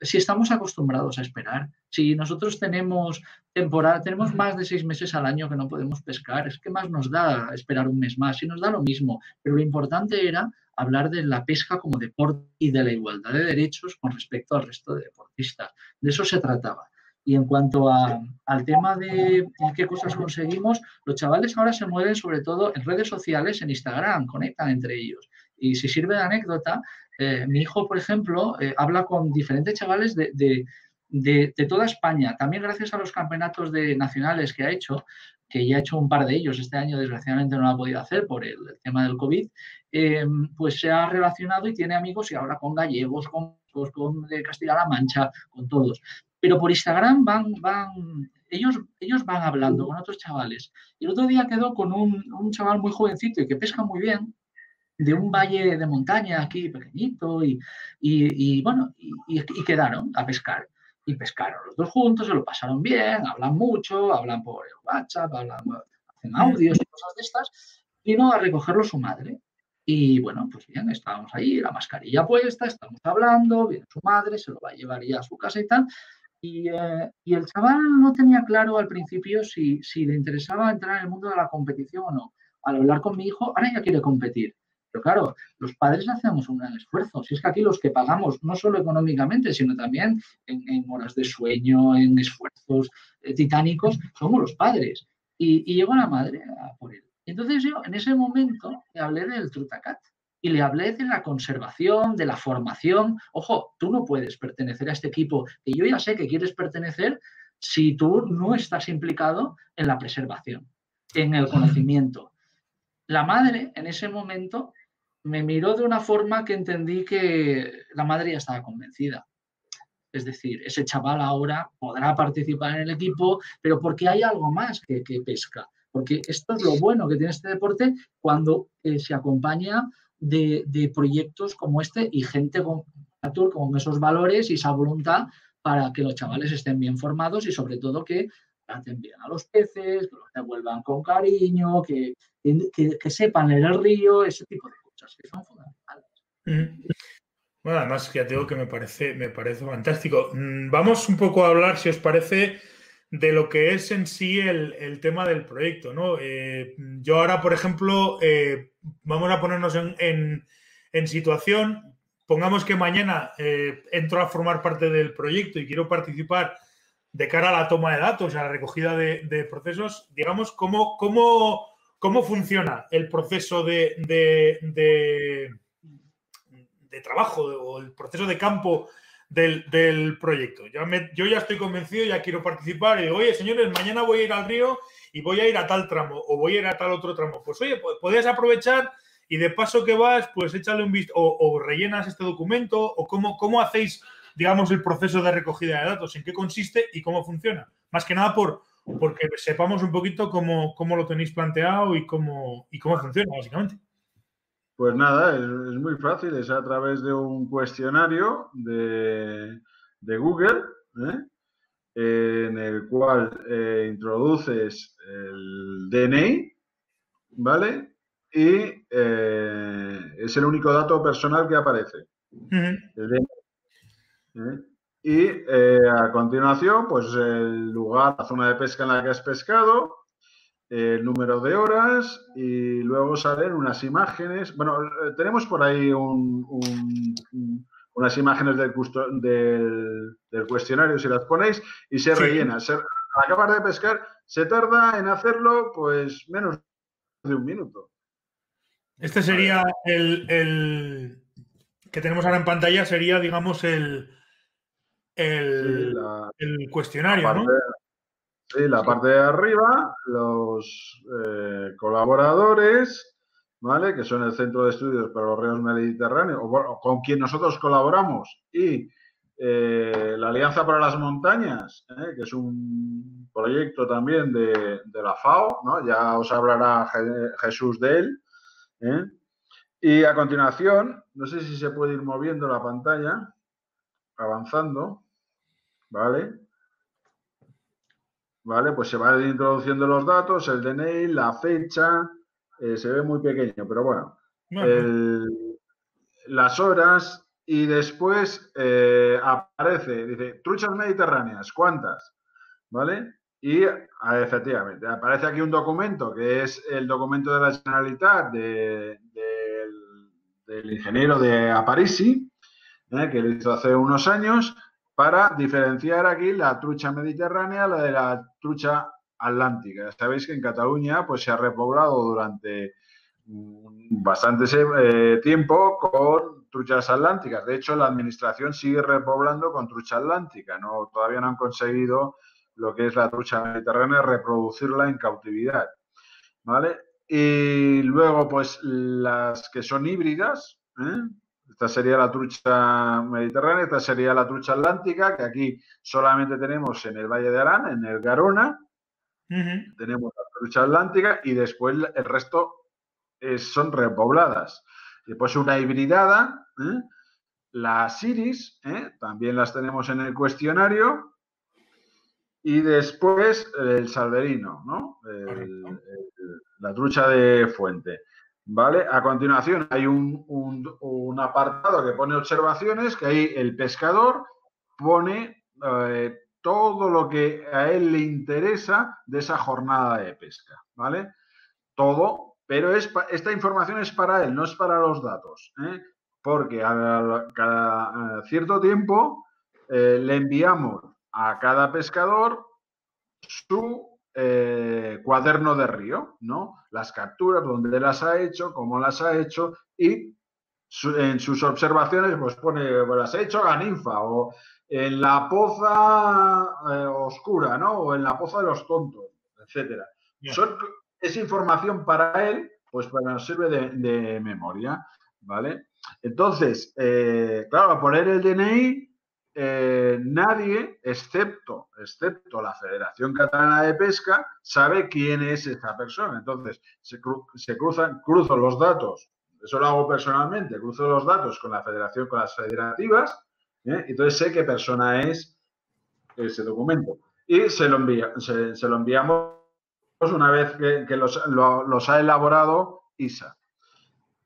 Si estamos acostumbrados a esperar, si nosotros tenemos temporada, tenemos más de seis meses al año que no podemos pescar, es que más nos da esperar un mes más y nos da lo mismo. Pero lo importante era hablar de la pesca como deporte y de la igualdad de derechos con respecto al resto de deportistas. De eso se trataba. Y en cuanto a, al tema de qué cosas conseguimos, los chavales ahora se mueven sobre todo en redes sociales, en Instagram, conectan entre ellos. Y si sirve de anécdota, Eh, mi hijo, por ejemplo, eh, habla con diferentes chavales de, de- de- toda España, también gracias a los campeonatos de nacionales que ha hecho, que ya ha hecho un par de ellos, este año desgraciadamente no lo ha podido hacer por el, tema del COVID, eh, pues se ha relacionado y tiene amigos y ahora con gallegos, con- con de Castilla-La Mancha, con todos. Pero por Instagram van, van, ellos, ellos van hablando con otros chavales. Y el otro día quedó con un, un chaval muy jovencito y que pesca muy bien, de un valle de montaña aquí pequeñito, y, y- y, bueno, y, quedaron a pescar. Y pescaron los dos juntos, se lo pasaron bien, hablan mucho, hablan por WhatsApp, hablan, hacen audios y cosas de estas. Vino a recogerlo su madre. Y bueno, pues bien, estábamos ahí, la mascarilla puesta, estamos hablando, viene su madre, se lo va a llevar ya a su casa y tal. Y, eh, y el chaval no tenía claro al principio si, si le interesaba entrar en el mundo de la competición o no. Al hablar con mi hijo, ahora ya quiere competir. Pero claro, los padres hacemos un gran esfuerzo. Si es que aquí los que pagamos, no solo económicamente, sino también en, en horas de sueño, en esfuerzos eh, titánicos, somos los padres. Y, y llegó la madre a por él. Entonces yo en ese momento le hablé del Trutacat y le hablé de la conservación, de la formación. Ojo, tú no puedes pertenecer a este equipo que yo ya sé que quieres pertenecer si tú no estás implicado en la preservación, en el conocimiento. La madre en ese momento me miró de una forma que entendí que la madre ya estaba convencida. Es decir, ese chaval ahora podrá participar en el equipo, pero porque hay algo más que, pesca. Porque esto es lo bueno que tiene este deporte cuando eh, se acompaña de, proyectos como este y gente con, con esos valores y esa voluntad para que los chavales estén bien formados y sobre todo que traten bien a los peces, que los devuelvan con cariño, que, que, sepan leer el río, ese tipo de cosas que son fundamentales. Bueno, además, ya te digo que me parece, me parece fantástico. Mm, Vamos un poco a hablar, si os parece, de lo que es en sí el, el tema del proyecto, ¿no? Eh, yo ahora, por ejemplo, eh, vamos a ponernos en, en, situación. Pongamos que mañana eh, entro a formar parte del proyecto y quiero participar de cara a la toma de datos, a la recogida de, de procesos. Digamos, ¿cómo, cómo, cómo funciona el proceso de, de de trabajo o el proceso de campo del, del proyecto. Yo ya estoy convencido, ya quiero participar y digo, oye, señores, mañana voy a ir al río y voy a ir a tal tramo o voy a ir a tal otro tramo. Pues oye, pues, aprovechar y de paso que vas, pues échale un visto o, o, rellenas este documento o cómo, cómo hacéis, digamos, el proceso de recogida de datos, en qué consiste y cómo funciona. Más que nada por porque sepamos un poquito cómo, cómo lo tenéis planteado y cómo, y cómo funciona, básicamente. Pues nada, es, es, muy fácil, es a través de un cuestionario de, de Google, ¿eh? en el cual eh, introduces el DNI, ¿vale? Y eh, es el único dato personal que aparece. Uh -huh. el DNI. Y a continuación, pues el lugar, la zona de pesca en la que has pescado, el número de horas y luego salen unas imágenes. Bueno, tenemos por ahí un, un, unas imágenes del, del, del, cuestionario, si las ponéis, y se sí. rellena. Se, al acabar de pescar, se tarda en hacerlo pues menos de un minuto. Este sería el, el que tenemos ahora en pantalla, sería, digamos, el, el, sí, la, el cuestionario, ¿no? Sí, la parte de arriba, los eh, colaboradores, ¿vale? Que son el Centro de Estudios para los Ríos Mediterráneos, o, con quien nosotros colaboramos, y eh, la Alianza para las Montañas, ¿eh? que es un proyecto también de, de, la FAO, ¿no? Ya os hablará Jesús de él. Y a continuación, no sé si se puede ir moviendo la pantalla, avanzando, ¿vale? ¿Vale? Pues se van introduciendo los datos, el DNI, la fecha, eh, se ve muy pequeño, pero bueno, el, las horas y después eh, aparece, dice, truchas mediterráneas, ¿cuántas? ¿Vale? Y efectivamente, aparece aquí un documento que es el documento de la Generalitat de, de, del ingeniero de Aparici, ¿eh? que lo hizo hace unos años, para diferenciar aquí la trucha mediterránea la de la trucha atlántica. Sabéis que en Cataluña pues, se ha repoblado durante bastante eh, tiempo con truchas atlánticas. De hecho, la administración sigue repoblando con trucha atlántica. No, todavía no han conseguido lo que es la trucha mediterránea, reproducirla en cautividad. ¿Vale? Y luego, pues las que son híbridas, ¿eh? Esta sería la trucha mediterránea, esta sería la trucha atlántica, que aquí solamente tenemos en el Valle de Arán, en el Garona, tenemos la trucha atlántica y después el resto eh, son repobladas. Después una hibridada, ¿eh? las iris, ¿eh? también las tenemos en el cuestionario. Y después el salverino, ¿no? El- Correcto. el- la trucha de fuente. ¿Vale? A continuación hay un, un- apartado que pone observaciones, que ahí el pescador pone eh, todo lo que a él le interesa de esa jornada de pesca, ¿vale? Todo, pero es, esta información es para él, no es para los datos, ¿eh? porque a cada cierto tiempo eh, le enviamos a cada pescador su eh, cuaderno de río, ¿no? Las capturas, dónde las ha hecho, cómo las ha hecho y su- en sus observaciones pues pone, pues las he hecho a ninfa o en la poza eh, oscura, ¿no? O en la poza de los tontos, etcétera. Ya. Son- es información para él, pues para nos sirve de, de memoria, ¿vale? Entonces, eh, claro, a poner el DNI, eh, nadie, excepto, excepto la Federación Catalana de Pesca, sabe quién es esa persona. Entonces, se, cru- se cruzan, cruzo los datos, eso lo hago personalmente, cruzo los datos con la Federación, con las federativas, ¿eh? entonces sé qué persona es ese documento. Y se lo, envía, se, lo enviamos una vez que, los, lo- los ha elaborado ISA.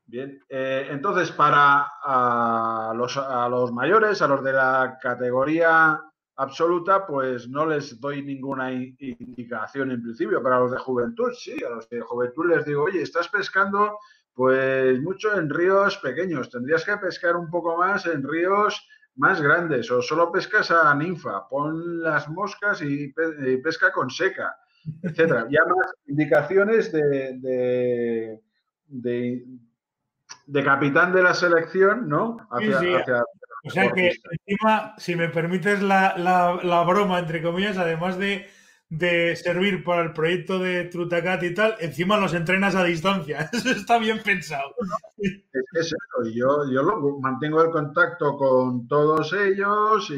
Bien, eh, entonces para a los, a los mayores, a los de la categoría absoluta, pues no les doy ninguna indicación en principio. Para los de juventud, sí, a los de juventud les digo, oye, estás pescando pues mucho en ríos pequeños, tendrías que pescar un poco más en ríos más grandes o solo pescas a ninfa, pon las moscas y, pe- y pesca con seca, etcétera. Ya más indicaciones de, de, de- de capitán de la selección, ¿no? Hacia, sí. hacia- O sea que encima, si me permites la, la- la broma, entre comillas, además de, de servir para el proyecto de Trutacat y tal, encima los entrenas a distancia. Eso está bien pensado. Es, es eso, y yo, yo lo, mantengo el contacto con todos ellos y,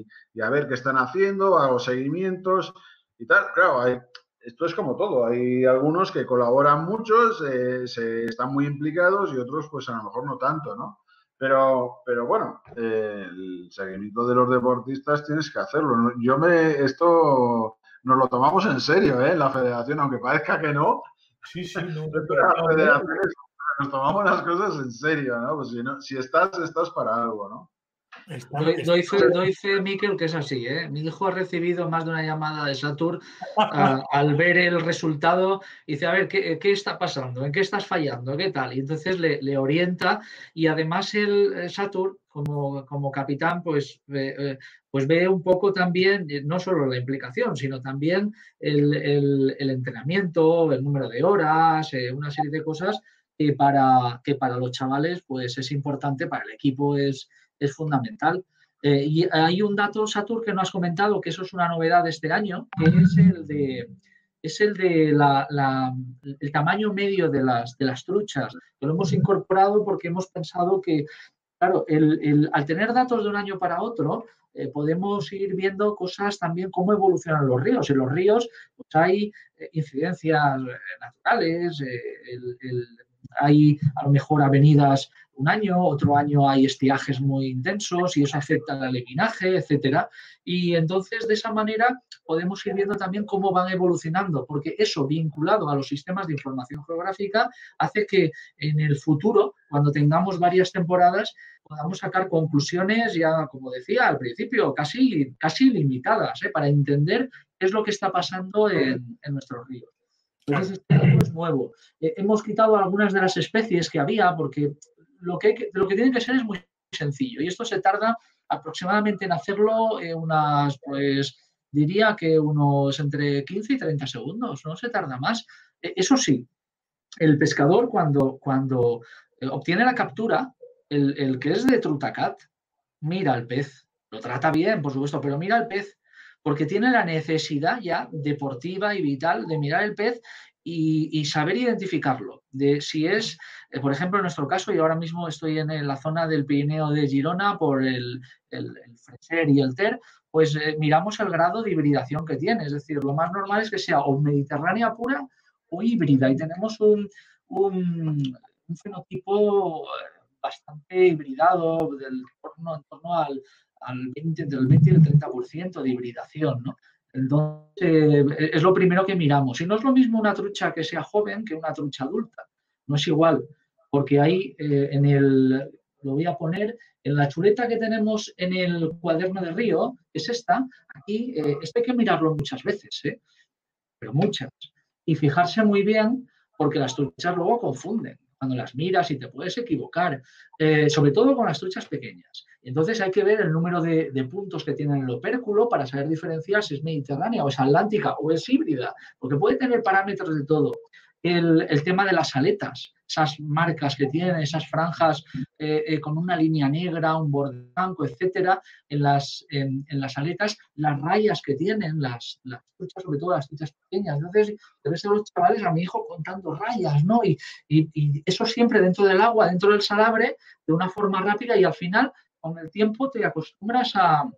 y- y a ver qué están haciendo, hago seguimientos y tal. Claro, hay- esto es como todo, hay algunos que colaboran muchos, eh, se, están muy implicados y otros pues a lo mejor no tanto, ¿no? Pero, pero bueno, eh, el seguimiento de los deportistas tienes que hacerlo. Yo me, esto nos lo tomamos en serio, ¿eh? La federación, aunque parezca que no, Sí, sí, no. la federación es- nos tomamos las cosas en serio, ¿no? Pues si, no, si estás, estás para algo, ¿no? Está- Doy, fe, doy fe, Miquel, que es así. ¿eh? Mi hijo ha recibido más de una llamada de Satur a- al ver el resultado y dice, a ver, ¿qué, qué está pasando? ¿En qué estás fallando? ¿Qué tal? Y entonces le, le orienta y además el, el Satur, como, como capitán, pues, ve- eh, pues ve un poco también, eh, no solo la implicación, sino también el, el- el entrenamiento, el número de horas, eh, una serie de cosas que para, que para los chavales pues es importante, para el equipo es, es fundamental. Eh, y hay un dato, Satur, que no has comentado, que eso es una novedad de este año, que es el de, es el, de la, la- el tamaño medio de las, de las truchas, que lo hemos incorporado porque hemos pensado que, claro, el- el- al tener datos de un año para otro, eh, podemos ir viendo cosas también, cómo evolucionan los ríos. En los ríos pues, hay eh, incidencias naturales, eh, el- el- hay a lo mejor avenidas un año, otro año hay estiajes muy intensos y eso afecta al alevinaje, etcétera. Y entonces de esa manera podemos ir viendo también cómo van evolucionando, porque eso vinculado a los sistemas de información geográfica hace que en el futuro, cuando tengamos varias temporadas, podamos sacar conclusiones ya, como decía al principio, casi, casi limitadas, ¿eh? para entender qué es lo que está pasando en, nuestros ríos. Entonces, este es nuevo. Eh, hemos quitado algunas de las especies que había porque lo que, que- lo que tiene que ser es muy sencillo y esto se tarda aproximadamente en hacerlo eh, unas, pues diría que unos entre 15 y 30 segundos, no se tarda más. Eh, eso sí, el pescador cuando, cuando eh, obtiene la captura, el, el que es de Trutacat mira al pez, lo trata bien, por supuesto, pero mira al pez porque tiene la necesidad ya deportiva y vital de mirar el pez y, y saber identificarlo. De si es, eh, por ejemplo, en nuestro caso, yo ahora mismo estoy en la zona del Pirineo de Girona por el, el, el Freser y el Ter, pues eh, miramos el grado de hibridación que tiene. Es decir, lo más normal es que sea o mediterránea pura o híbrida y tenemos un, un, un fenotipo eh, bastante hibridado del en torno al, al 20, del 20 y el 30% de hibridación, ¿no? Entonces, eh, es lo primero que miramos. Y no es lo mismo una trucha que sea joven que una trucha adulta. No es igual, porque ahí eh, en el, lo voy a poner, en la chuleta que tenemos en el cuaderno de Río, que es esta, aquí, eh, esto hay que mirarlo muchas veces, ¿eh? pero muchas. Y fijarse muy bien, porque las truchas luego confunden cuando las miras y te puedes equivocar, eh, sobre todo con las truchas pequeñas. Entonces hay que ver el número de, de, puntos que tiene el opérculo para saber diferenciar si es mediterránea o es atlántica o es híbrida, porque puede tener parámetros de todo. El, el tema de las aletas, esas marcas que tienen, esas franjas eh, eh, con una línea negra, un borde blanco, etcétera, en las, en, las aletas, las rayas que tienen, las, las truchas, sobre todo las truchas pequeñas. Entonces, debe ser los chavales a mi hijo contando rayas, ¿no? Y, y, y eso siempre dentro del agua, dentro del salabre, de una forma rápida y al final, con el tiempo, te acostumbras a,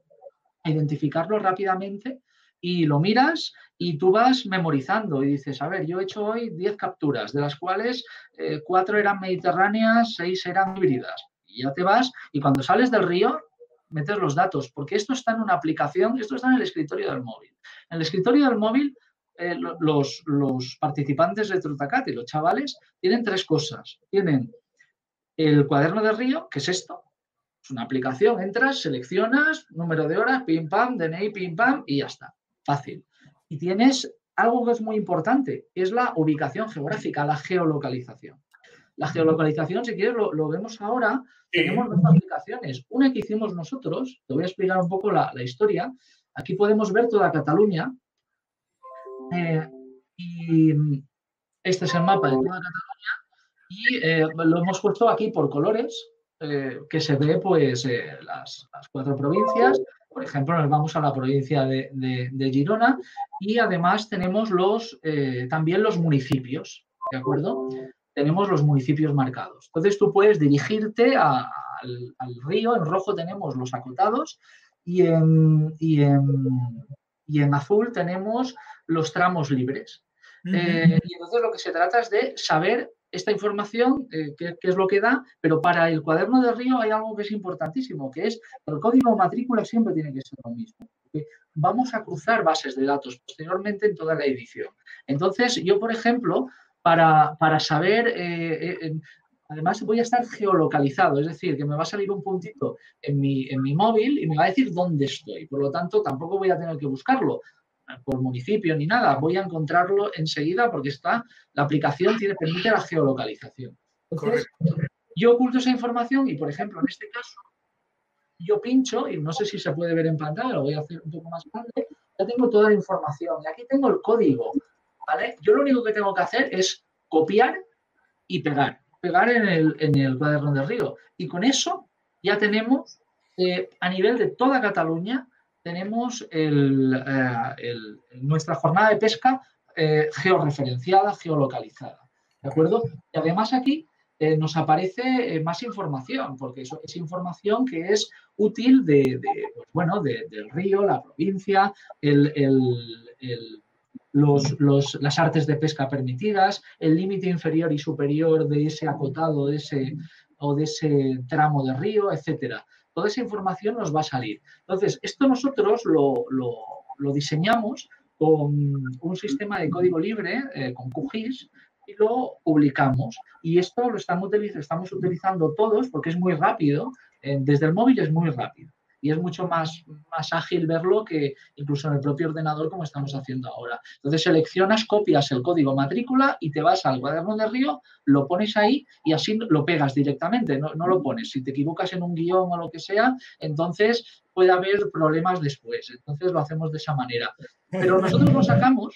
identificarlo rápidamente y lo miras y tú vas memorizando y dices, a ver, yo he hecho hoy 10 capturas, de las cuales eh, 4 eran mediterráneas, 6 eran híbridas. Y ya te vas y cuando sales del río metes los datos, porque esto está en una aplicación, esto está en el escritorio del móvil. En el escritorio del móvil, eh, los, los, participantes de Trutacat y los chavales tienen tres cosas. Tienen el cuaderno de río, que es esto, es una aplicación, entras, seleccionas, número de horas, pim pam, DNI, pim pam, y ya está fácil. Y tienes algo que es muy importante, es la ubicación geográfica, la geolocalización. La geolocalización, si quieres, lo, lo vemos ahora. Sí. Tenemos dos aplicaciones. Una que hicimos nosotros, te voy a explicar un poco la, la historia. Aquí podemos ver toda Cataluña. Eh, y este es el mapa de toda Cataluña. Y eh, lo hemos puesto aquí por colores, eh, que se ve pues eh, las, las cuatro provincias, por ejemplo, nos vamos a la provincia de, de, de Girona y además tenemos los, eh, también los municipios, ¿de acuerdo? Tenemos los municipios marcados. Entonces tú puedes dirigirte a, al, al, río, en rojo tenemos los acotados y en, y en, y en azul tenemos los tramos libres. Uh -huh. y entonces lo que se trata es de saber esta información, eh, qué, es lo que da, pero para el cuaderno de río hay algo que es importantísimo, que es el código matrícula siempre tiene que ser lo mismo. Vamos a cruzar bases de datos posteriormente en toda la edición. Entonces, yo, por ejemplo, para, para saber, eh, eh, además voy a estar geolocalizado, es decir, que me va a salir un puntito en mi, en mi móvil y me va a decir dónde estoy. Por lo tanto, tampoco voy a tener que buscarlo por municipio ni nada, voy a encontrarlo enseguida porque está, la aplicación tiene, permite la geolocalización. Entonces, yo oculto esa información y, por ejemplo, en este caso, yo pincho, y no sé si se puede ver en pantalla, lo voy a hacer un poco más grande, ya tengo toda la información y aquí tengo el código, ¿vale? Yo lo único que tengo que hacer es copiar y pegar, pegar en el, en el cuaderno de río. Y con eso ya tenemos, eh, a nivel de toda Cataluña, tenemos eh, nuestra jornada de pesca eh, georreferenciada, geolocalizada. ¿De acuerdo? Y además aquí eh, nos aparece eh, más información, porque eso es información que es útil de, pues bueno, de, del río, la provincia, los, las artes de pesca permitidas, el límite inferior y superior de ese acotado de ese, o de ese tramo de río, etcétera toda esa información nos va a salir. Entonces, esto nosotros lo, diseñamos con un sistema de código libre, eh, con QGIS, y lo publicamos. Y esto lo estamos, estamos utilizando todos porque es muy rápido, eh, desde el móvil es muy rápido y es mucho más, más ágil verlo que incluso en el propio ordenador como estamos haciendo ahora. Entonces seleccionas, copias el código matrícula y te vas al cuaderno de río, lo pones ahí y así lo pegas directamente, no, no lo pones. Si te equivocas en un guion o lo que sea, entonces puede haber problemas después. Entonces lo hacemos de esa manera. Pero nosotros lo sacamos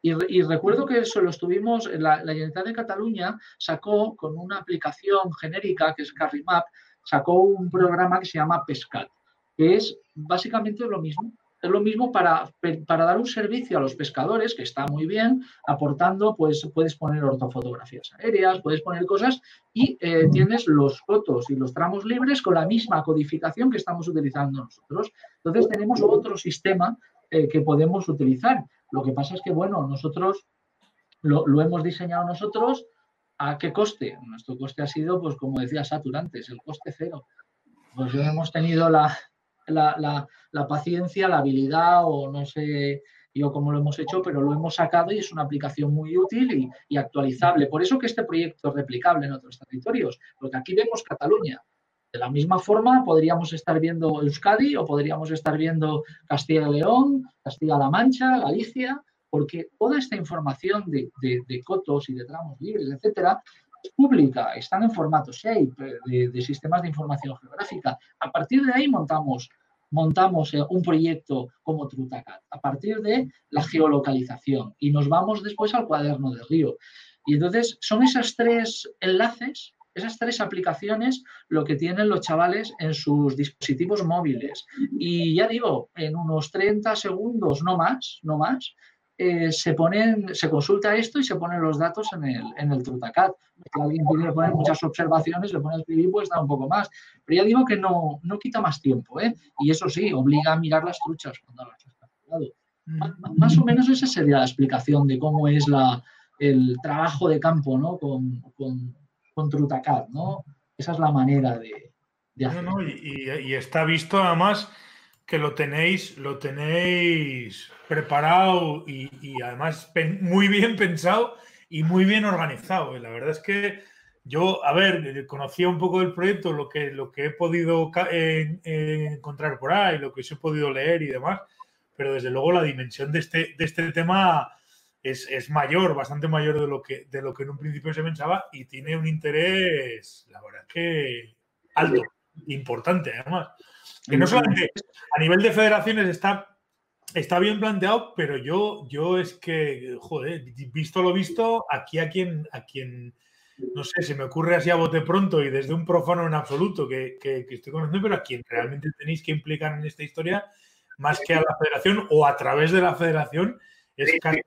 y, y, recuerdo que eso lo estuvimos, la, la Generalitat de Cataluña sacó con una aplicación genérica que es CarryMap, sacó un programa que se llama Pescat, que es básicamente lo mismo. Es lo mismo para, para dar un servicio a los pescadores, que está muy bien, aportando, pues puedes poner ortofotografías aéreas, puedes poner cosas y eh, tienes los fotos y los tramos libres con la misma codificación que estamos utilizando nosotros. Entonces tenemos otro sistema eh, que podemos utilizar. Lo que pasa es que, bueno, nosotros lo, lo hemos diseñado nosotros, ¿A qué coste? Nuestro coste ha sido, pues como decía Satur antes, el coste cero. Pues hemos tenido la, la, paciencia, la habilidad o no sé yo cómo lo hemos hecho, pero lo hemos sacado y es una aplicación muy útil y, actualizable. Por eso que este proyecto es replicable en otros territorios, porque aquí vemos Cataluña. De la misma forma podríamos estar viendo Euskadi o podríamos estar viendo Castilla y León, Castilla-La Mancha, Galicia, porque toda esta información de, cotos y de tramos libres, etcétera, es pública, están en formato SHAPE, de, de, sistemas de información geográfica. A partir de ahí montamos, montamos eh, un proyecto como Trutacat, a partir de la geolocalización, y nos vamos después al cuaderno de río. Y entonces son esos tres enlaces esas tres aplicaciones lo que tienen los chavales en sus dispositivos móviles. Y ya digo, en unos 30 segundos, no más, no más, eh, se ponen, se consulta esto y se ponen los datos en el, en el Trutacat. Si alguien quiere poner muchas observaciones, le pone a escribir, pues da un poco más. Pero ya digo que no, no quita más tiempo, ¿eh? Y eso sí, obliga a mirar las truchas cuando las has. Más o menos esa sería la explicación de cómo es la, el trabajo de campo, ¿no? Con, con, con Trutacat, ¿no? Esa es la manera de, de no, y, y, está visto además que lo tenéis, lo tenéis preparado y, y además muy bien pensado y muy bien organizado. La verdad es que yo, a ver, conocía un poco del proyecto, lo que, lo que he podido eh, eh, encontrar por ahí, lo que os he podido leer y demás, pero desde luego la dimensión de este, de este tema es, es, mayor, bastante mayor de lo, que, de lo que en un principio se pensaba y tiene un interés, la verdad que alto, importante además. Que no solamente a nivel de federaciones está, está bien planteado, pero yo, yo es que, joder, visto lo visto, aquí a quien, a quien, no sé, se me ocurre así a bote pronto y desde un profano en absoluto que, que, que estoy conociendo, pero a quien realmente tenéis que implicar en esta historia, más que a la federación o a través de la federación, es que,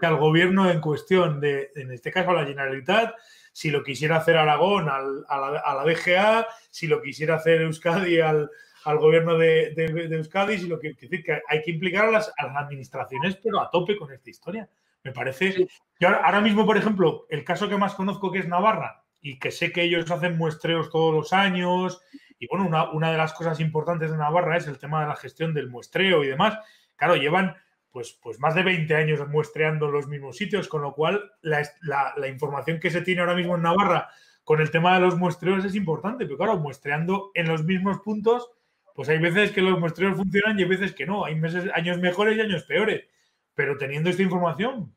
que al gobierno en cuestión, de, en este caso a la Generalitat, si lo quisiera hacer Aragón al, a, la, a, la, DGA, si lo quisiera hacer Euskadi al, al gobierno de, de, de, Euskadi, si lo que, que, que hay que implicar a las, a las, administraciones, pero a tope con esta historia. Me parece ahora, ahora, mismo, por ejemplo, el caso que más conozco que es Navarra y que sé que ellos hacen muestreos todos los años y bueno, una, una de las cosas importantes de Navarra es el tema de la gestión del muestreo y demás. Claro, llevan pues, pues más de 20 años muestreando los mismos sitios, con lo cual la, la, información que se tiene ahora mismo en Navarra con el tema de los muestreos es importante, pero claro, muestreando en los mismos puntos, pues hay veces que los muestreos funcionan y hay veces que no, hay meses, años mejores y años peores. Pero teniendo esta información,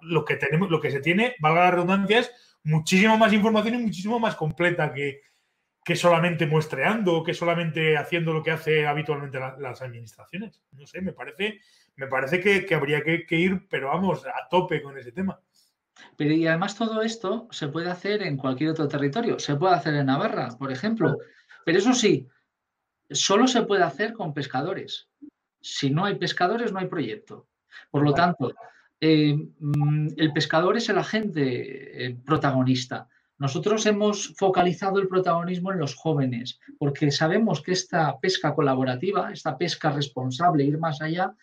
lo, que tenemos, lo que se tiene, valga la redundancia, es muchísimo más información y muchísimo más completa que, que solamente muestreando, que solamente haciendo lo que hace habitualmente la, las administraciones. No sé, me parece, me parece que, que habría que, que, ir, pero vamos, a tope con ese tema. Pero y además todo esto se puede hacer en cualquier otro territorio. Se puede hacer en Navarra, por ejemplo. Pero eso sí, solo se puede hacer con pescadores. Si no hay pescadores, no hay proyecto. Por lo tanto, eh, mm, el pescador es el agente eh, protagonista. Nosotros hemos focalizado el protagonismo en los jóvenes, porque sabemos que esta pesca colaborativa, esta pesca responsable, ir más allá,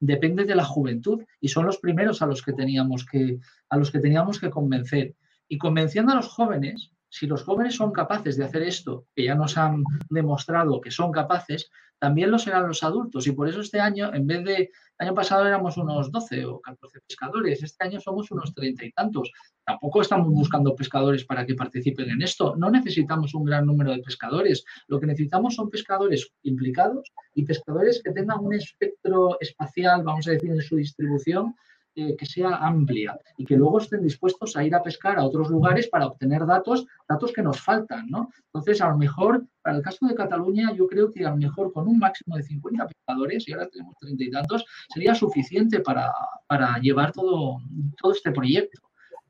depende de la juventud y son los primeros a los que teníamos que, a los que, teníamos que convencer. Y convenciendo a los jóvenes, si los jóvenes son capaces de hacer esto, que ya nos han demostrado que son capaces, también lo serán los adultos. Y por eso este año, en vez de, año pasado éramos unos 12 o 14 pescadores, este año somos unos 30 y tantos. Tampoco estamos buscando pescadores para que participen en esto. No necesitamos un gran número de pescadores. Lo que necesitamos son pescadores implicados y pescadores que tengan un espectro espacial, vamos a decir, en su distribución eh, que sea amplia y que luego estén dispuestos a ir a pescar a otros lugares para obtener datos, datos que nos faltan, ¿no? Entonces, a lo mejor, para el caso de Cataluña, yo creo que a lo mejor con un máximo de 50 pescadores, y ahora tenemos 30 y tantos, sería suficiente para, para llevar todo, todo este proyecto.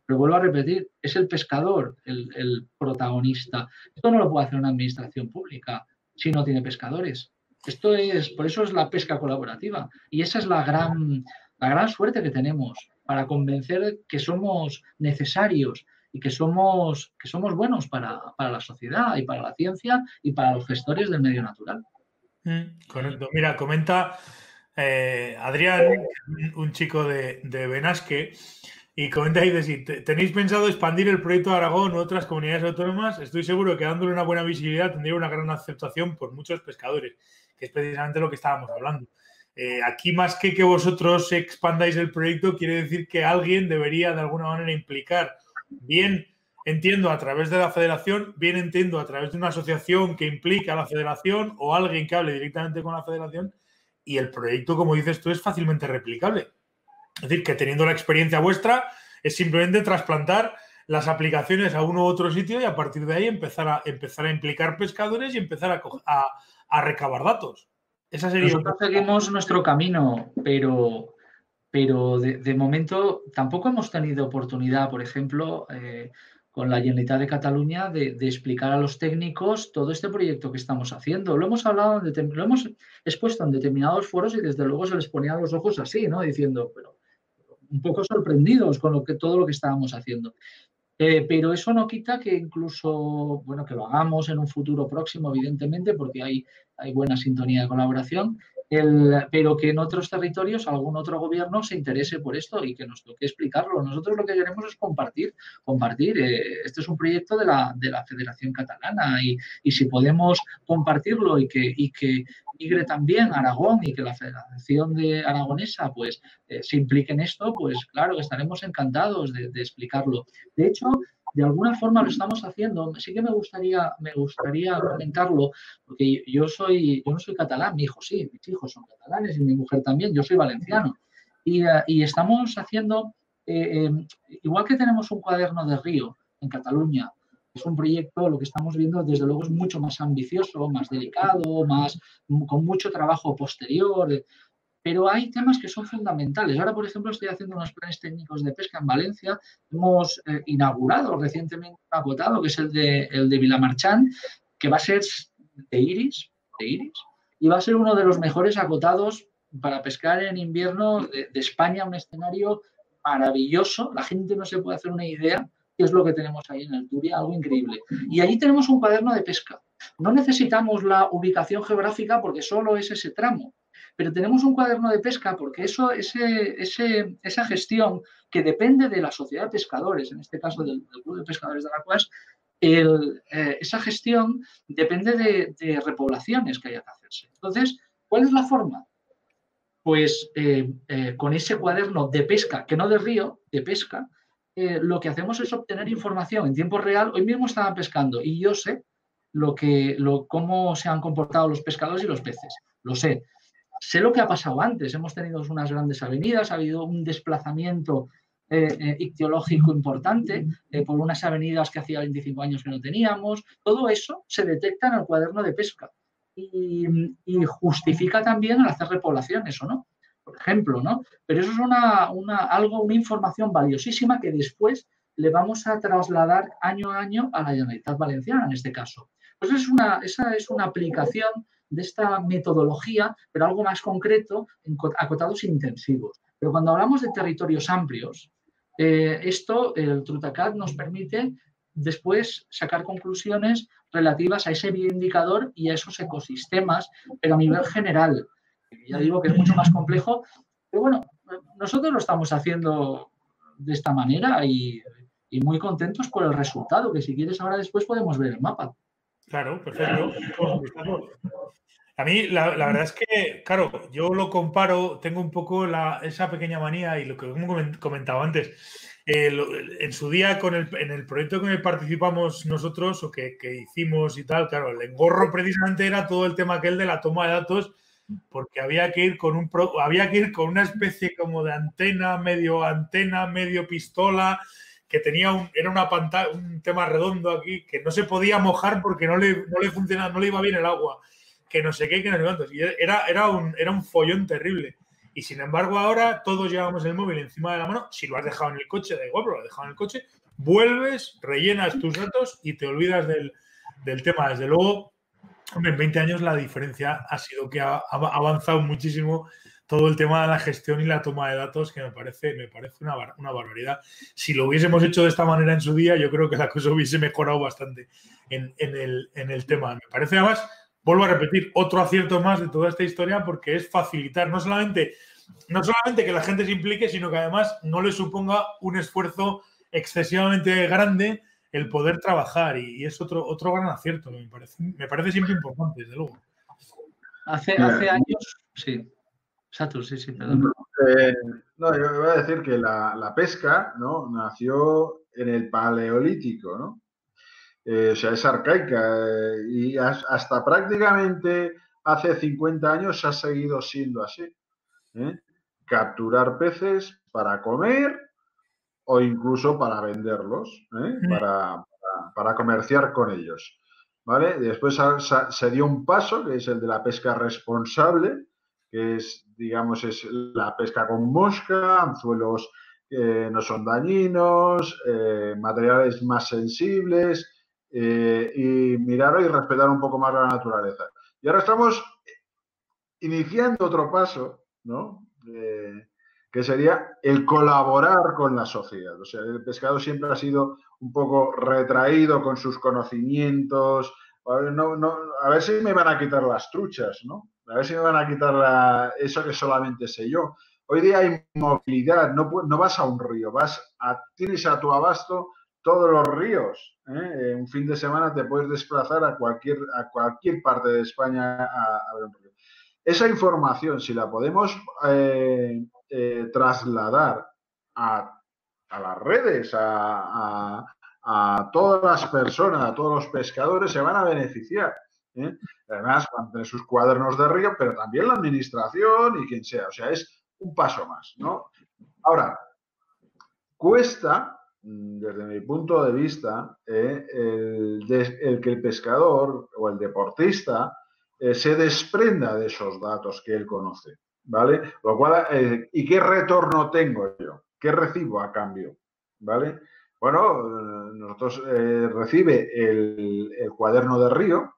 Pero vuelvo a repetir, es el pescador el, el protagonista. Esto no lo puede hacer una administración pública si no tiene pescadores. Esto es, por eso es la pesca colaborativa. Y esa es la gran, la gran suerte que tenemos para convencer que somos necesarios y que somos, que somos buenos para, para la sociedad y para la ciencia y para los gestores del medio natural. Mm, correcto. Mira, comenta eh, Adrián, un chico de, de Benasque, y comenta ahí de si te- tenéis pensado expandir el proyecto de Aragón u otras comunidades autónomas, estoy seguro que dándole una buena visibilidad tendría una gran aceptación por muchos pescadores, que es precisamente lo que estábamos hablando. Eh, aquí más que que vosotros expandáis el proyecto, quiere decir que alguien debería de alguna manera implicar, bien entiendo a través de la federación, bien entiendo a través de una asociación que implique a la federación o alguien que hable directamente con la federación y el proyecto, como dices tú, es fácilmente replicable. Es decir, que teniendo la experiencia vuestra, es simplemente trasplantar las aplicaciones a uno u otro sitio y a partir de ahí empezar a, empezar a implicar pescadores y empezar a, a- a recabar datos. Esa sería un Nosotros seguimos nuestro camino, pero, pero de, de momento tampoco hemos tenido oportunidad, por ejemplo, eh, con la Generalitat de Cataluña, de, de explicar a los técnicos todo este proyecto que estamos haciendo. Lo hemos hablado, en lo hemos expuesto en determinados foros y desde luego se les ponía los ojos así, ¿no? Diciendo, pero un poco sorprendidos con lo que, todo lo que estábamos haciendo. Eh, pero eso no quita que incluso, bueno, que lo hagamos en un futuro próximo, evidentemente, porque hay, hay buena sintonía de colaboración, el- pero que en otros territorios algún otro gobierno se interese por esto y que nos toque explicarlo. Nosotros lo que queremos es compartir, compartir. eh, este es un proyecto de la, de la Federación Catalana y, y si podemos compartirlo y que, y que migre también Aragón y que la Federación de Aragonesa pues eh, se implique en esto, pues claro estaremos encantados de explicarlo. De hecho, de alguna forma lo estamos haciendo. Sí que me gustaría, me gustaría comentarlo, porque yo soy, yo no soy catalán, mi hijo sí, mis hijos son catalanes y mi mujer también, yo soy valenciano. Y, eh, estamos haciendo, eh, eh, igual que tenemos un cuaderno de río en Cataluña, es un proyecto, lo que estamos viendo desde luego es mucho más ambicioso, más delicado, más, con mucho trabajo posterior, pero hay temas que son fundamentales. Ahora, por ejemplo, estoy haciendo unos planes técnicos de pesca en Valencia. Hemos eh, inaugurado recientemente un acotado, que es el de, el de Vilamarchán, que va a ser de iris, de iris, y va a ser uno de los mejores acotados para pescar en invierno de, de España, un escenario maravilloso. La gente no se puede hacer una idea qué es lo que tenemos ahí en el Turia, algo increíble. Y allí tenemos un cuaderno de pesca. No necesitamos la ubicación geográfica porque solo es ese tramo pero tenemos un cuaderno de pesca porque eso, ese, esa gestión que depende de la sociedad de pescadores, en este caso del, del Club de Pescadores de Aracuas, el, eh, esa gestión depende de, repoblaciones que haya que hacerse. Entonces, ¿cuál es la forma? Pues eh, eh, con ese cuaderno de pesca, que no de río, de pesca, lo que hacemos es obtener información en tiempo real. Hoy mismo estaban pescando y yo sé lo que, lo, cómo se han comportado los pescadores y los peces. Lo sé sé lo que ha pasado antes. Hemos tenido unas grandes avenidas, ha habido un desplazamiento eh, eh, ictiológico importante eh, por unas avenidas que hacía 25 años que no teníamos. Todo eso se detecta en el cuaderno de pesca y, justifica también el hacer repoblaciones o no, por ejemplo, ¿no? Pero eso es una, una, algo, una información valiosísima que después le vamos a trasladar año a año a la Generalitat Valenciana en este caso. Pues es una, esa es una aplicación de esta metodología, pero algo más concreto acotados intensivos. Pero cuando hablamos de territorios amplios, eh, esto, el Trutacat nos permite después sacar conclusiones relativas a ese bioindicador y a esos ecosistemas, pero a nivel general. Ya digo que es mucho más complejo, pero bueno, nosotros lo estamos haciendo de esta manera y, y muy contentos por el resultado, que si quieres ahora después podemos ver el mapa. Claro, perfecto. A mí, la, verdad es que, claro, yo lo comparo, tengo un poco la, esa pequeña manía y lo que hemos comentado antes. Eh, en su día, con el, en el proyecto que participamos nosotros o que, que, hicimos y tal, claro, el engorro precisamente era todo el tema aquel de la toma de datos, porque había que ir con un pro, había que ir con una especie como de antena, medio antena, medio pistola, que tenía un, era una pantalla, un tema redondo aquí, que no se podía mojar porque no le, no le funcionaba, no le iba bien el agua que no sé qué, que no sé cuántos. Y era, era, un, era un follón terrible. Y sin embargo, ahora todos llevamos el móvil encima de la mano. Si lo has dejado en el coche, da igual, pero lo has dejado en el coche. Vuelves, rellenas tus datos y te olvidas del, del tema. Desde luego, en 20 años la diferencia ha sido que ha, ha avanzado muchísimo todo el tema de la gestión y la toma de datos, que me parece, me parece una, una barbaridad. Si lo hubiésemos hecho de esta manera en su día, yo creo que la cosa hubiese mejorado bastante en, en el, en el tema. Me parece además, vuelvo a repetir, otro acierto más de toda esta historia porque es facilitar no solamente, no solamente que la gente se implique, sino que además no le suponga un esfuerzo excesivamente grande el poder trabajar y, y es otro, otro gran acierto, me parece, me parece siempre importante, desde luego. Hace, hace años, sí. Satur, sí, sí, perdón. Eh, no, yo iba a decir que la, la pesca ¿no? nació en el paleolítico, ¿no? Eh, o sea, es arcaica eh, y has- hasta prácticamente hace 50 años ha seguido siendo así. ¿eh? Capturar peces para comer o incluso para venderlos. Mm. para, para- para comerciar con ellos. ¿Vale? Después se dio un paso, que es el de la pesca responsable, que es, digamos, es la pesca con mosca, anzuelos que no son dañinos, materiales más sensibles eh, y mirar y respetar un poco más la naturaleza. Y ahora estamos iniciando otro paso, ¿no? Eh, que sería el colaborar con la sociedad. O sea, el pescado siempre ha sido un poco retraído con sus conocimientos. A ver, no- no- a ver si me van a quitar las truchas, ¿no? A ver si me van a quitar la- eso que solamente sé yo. Hoy día hay movilidad, no, no vas a un río, vas a, tienes a tu abasto todos los ríos. ¿eh? Un fin de semana te puedes desplazar a cualquier, a cualquier parte de España a, ver un río. Esa información, si la podemos eh, eh, trasladar a, a las redes, a, a- todas las personas, a todos los pescadores, se van a beneficiar. Además, van a tener sus cuadernos de río, pero también la administración y quien sea. O sea, es un paso más, ¿no? Ahora, cuesta, desde mi punto de vista, eh, el, que el pescador o el deportista eh, se desprenda de esos datos que él conoce, ¿vale? Lo cual, eh, ¿y qué retorno tengo yo? ¿Qué recibo a cambio? ¿Vale? Bueno, nosotros recibe el, cuaderno de río,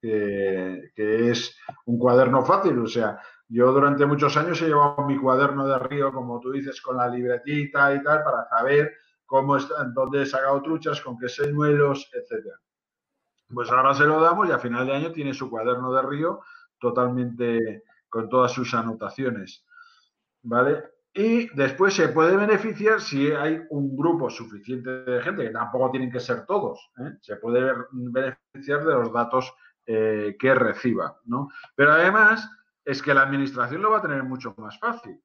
que es un cuaderno fácil, o sea, yo durante muchos años he llevado mi cuaderno de río, como tú dices, con la libretita y tal, para saber cómo está, dónde he sacado truchas, con qué señuelos, etcétera. Pues ahora se lo damos y a final de año tiene su cuaderno de río totalmente con todas sus anotaciones. ¿Vale? Y después se puede beneficiar si hay un grupo suficiente de gente, que tampoco tienen que ser todos, ¿eh? se puede beneficiar de los datos eh, que reciba. ¿no? Pero además es que la administración lo va a tener mucho más fácil.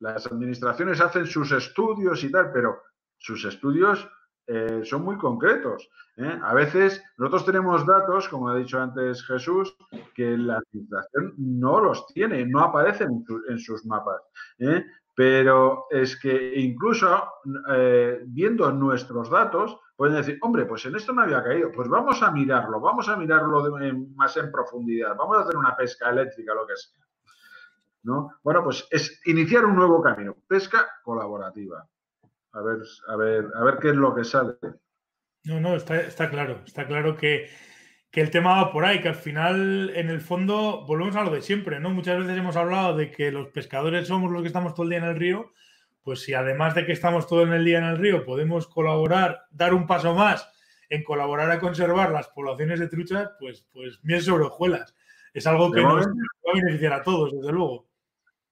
Las administraciones hacen sus estudios y tal, pero sus estudios eh, son muy concretos. ¿eh? A veces nosotros tenemos datos, como ha dicho antes Jesús, que la administración no los tiene, no aparecen en, su- en sus mapas. ¿eh? Pero es que incluso viendo nuestros datos, pueden decir, hombre, pues en esto no había caído, pues vamos a mirarlo, vamos a mirarlo más en profundidad, vamos a hacer una pesca eléctrica, lo que sea. ¿no? Bueno, pues es iniciar un nuevo camino, pesca colaborativa. A ver, a ver, a ver qué es lo que sale. No, no, está, está claro. Está claro que, que el tema va por ahí, que al final, en el fondo, volvemos a lo de siempre, ¿no? Muchas veces hemos hablado de que los pescadores somos los que estamos todo el día en el río. Pues si además de que estamos todo en el día en el río, podemos colaborar, dar un paso más en colaborar a conservar las poblaciones de truchas, pues, pues miel sobre hojuelas. Es algo que nos va a beneficiar a todos, desde luego.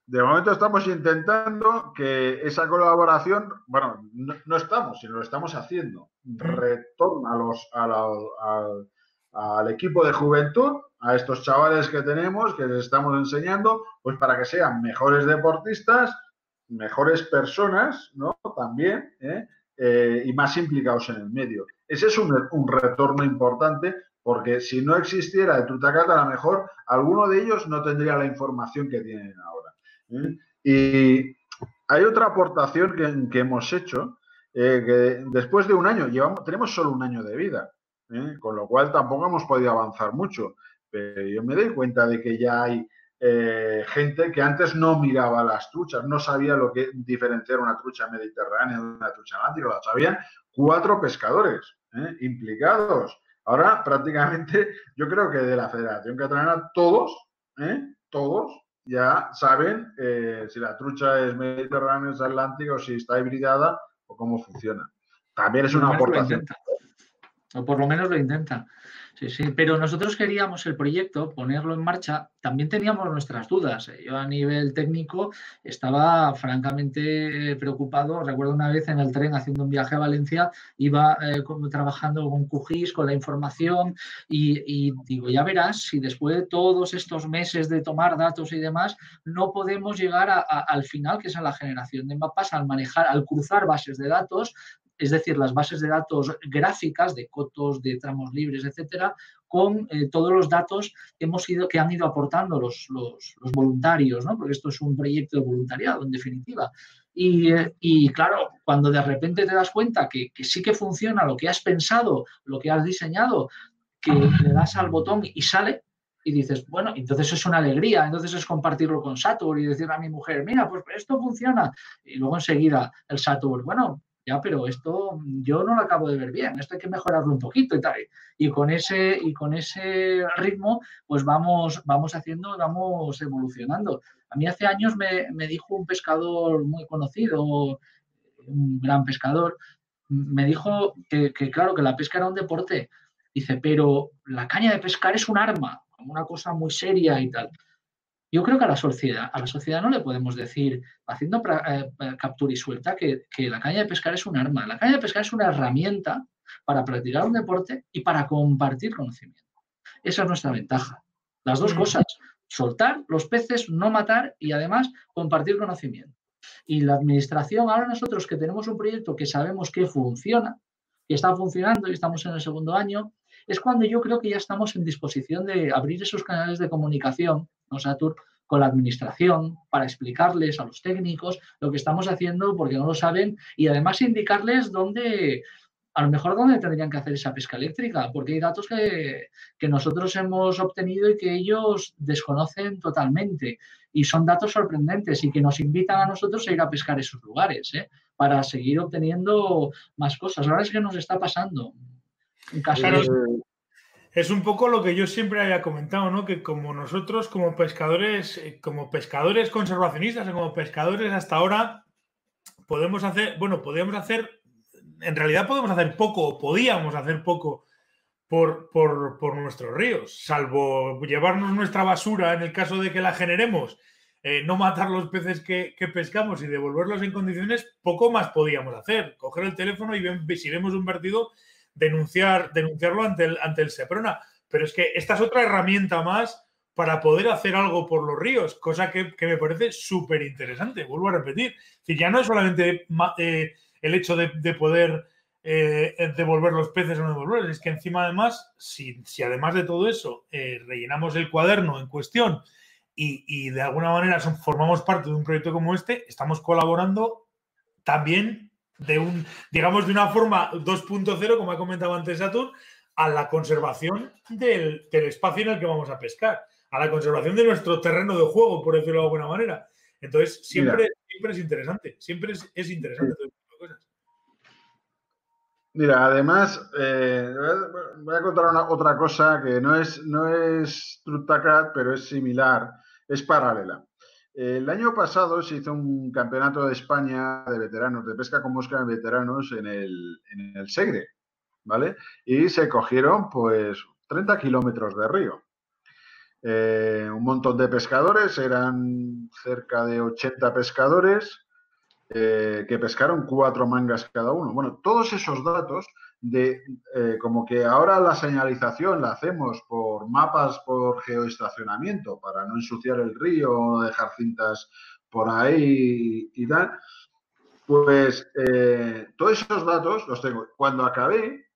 De momento estamos intentando que esa colaboración, bueno, no, no estamos, sino lo estamos haciendo, retorna a los, a la- al, al equipo de juventud, a estos chavales que tenemos, que les estamos enseñando, pues para que sean mejores deportistas, mejores personas, ¿no? También, ¿eh? Eh, y más implicados en el medio. Ese es un, retorno importante porque si no existiera el Tutacata, a lo mejor alguno de ellos no tendría la información que tienen ahora. ¿eh? Y hay otra aportación que, hemos hecho, que después de un año, tenemos solo un año de vida, con lo cual tampoco hemos podido avanzar mucho. Pero yo me doy cuenta de que ya hay eh, gente que antes no miraba las truchas, no sabía lo que diferenciar una trucha mediterránea de una trucha atlántica, lo sabían cuatro pescadores ¿eh? implicados. Ahora prácticamente yo creo que de la Federación Catalana todos, ¿eh? todos ya saben si la trucha es mediterránea, es atlántica o si está hibridada o cómo funciona. También es una aportación. O por lo menos lo intenta. Sí, sí. Pero nosotros queríamos el proyecto, ponerlo en marcha. También teníamos nuestras dudas. eh. Yo a nivel técnico estaba francamente preocupado. Recuerdo una vez en el tren haciendo un viaje a Valencia, iba eh, como trabajando con QGIS, con la información, y, digo, ya verás, si después de todos estos meses de tomar datos y demás, no podemos llegar a- al final, que es a la generación de mapas, al manejar, al cruzar bases de datos, es decir, las bases de datos gráficas de cotos, de tramos libres, etcétera, con eh, todos los datos que, hemos ido, que han ido aportando los, los- voluntarios, ¿no? porque esto es un proyecto de voluntariado, en definitiva. Y, eh, y, claro, cuando de repente te das cuenta que, que sí que funciona lo que has pensado, lo que has diseñado, que le das al botón y sale, y dices, bueno, entonces es una alegría, entonces es compartirlo con Satur y decirle a mi mujer, mira, pues esto funciona. Y luego enseguida el Satur, bueno, ya, pero esto yo no lo acabo de ver bien, esto hay que mejorarlo un poquito y tal. Y con ese, y con ese ritmo, pues vamos, vamos haciendo, vamos evolucionando. A mí hace años me, me dijo un pescador muy conocido, un gran pescador, me dijo que, que, claro, que la pesca era un deporte. Dice, pero la caña de pescar es un arma, una cosa muy seria y tal. Yo creo que a la sociedad, a la sociedad no le podemos decir, haciendo eh, captura y suelta, que, que, la caña de pescar es un arma. La caña de pescar es una herramienta para practicar un deporte y para compartir conocimiento. Esa es nuestra ventaja. Las dos cosas, soltar los peces, no matar y además compartir conocimiento. Y la administración, ahora nosotros que tenemos un proyecto que sabemos que funciona, que está funcionando y estamos en el segundo año, es cuando yo creo que ya estamos en disposición de abrir esos canales de comunicación, ¿no, Satur? con la administración para explicarles a los técnicos lo que estamos haciendo porque no lo saben y además indicarles dónde, a lo mejor dónde tendrían que hacer esa pesca eléctrica, porque hay datos que, que nosotros hemos obtenido y que ellos desconocen totalmente y son datos sorprendentes y que nos invitan a nosotros a ir a pescar esos lugares ¿eh? para seguir obteniendo más cosas. Ahora es que nos está pasando. Casos, es un poco lo que yo siempre había comentado, ¿no? Que como nosotros, como pescadores, eh, como pescadores conservacionistas o como pescadores hasta ahora, podemos hacer, bueno, podríamos hacer, en realidad podemos hacer poco, o podíamos hacer poco por, por, por nuestros ríos, salvo llevarnos nuestra basura en el caso de que la generemos, eh, no matar los peces que, que, pescamos y devolverlos en condiciones, poco más podíamos hacer. Coger el teléfono y ven, si vemos un vertido, denunciar, denunciarlo ante el, ante el SEPRONA. Pero es que esta es otra herramienta más para poder hacer algo por los ríos, cosa que, que me parece súper interesante. Vuelvo a repetir. Es ya no es solamente eh, el hecho de, de poder eh, devolver los peces o no devolverlos, es que encima además, si, si además de todo eso eh, rellenamos el cuaderno en cuestión y, y de alguna manera formamos parte de un proyecto como este, estamos colaborando también de un, digamos, de una forma 2.0, como ha comentado antes Saturn, a la conservación del, del, espacio en el que vamos a pescar, a la conservación de nuestro terreno de juego, por decirlo de alguna manera. Entonces, siempre, siempre es interesante, siempre es, es interesante todo tipo de cosas. Mira, además, eh, voy a contar una, otra cosa que no es, no es Trutacat, pero es similar, es paralela. El año pasado se hizo un campeonato de España de veteranos, de pesca con mosca de veteranos en el, en el Segre, ¿vale? Y se cogieron, pues, 30 kilómetros de río. Eh, un montón de pescadores, eran cerca de 80 pescadores eh, que pescaron cuatro mangas cada uno. Bueno, todos esos datos de eh, como que ahora la señalización la hacemos por mapas por geoestacionamiento para no ensuciar el río o dejar cintas por ahí y, tal, pues eh, todos esos datos los tengo. Cuando acabé,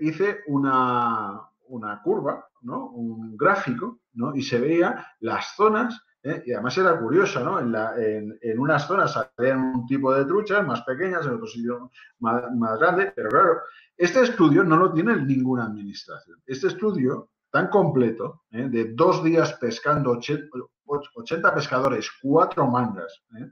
hice una, una curva, ¿no? un gráfico, ¿no? y se veía las zonas ¿Eh? Y además era curioso, ¿no? En, en, unas zonas salían un tipo de truchas más pequeñas, en otros sitios más, más grandes, pero claro, este estudio no lo tiene ninguna administración. Este estudio tan completo, ¿eh? de dos días pescando 80, 80 pescadores, cuatro mangas. ¿eh?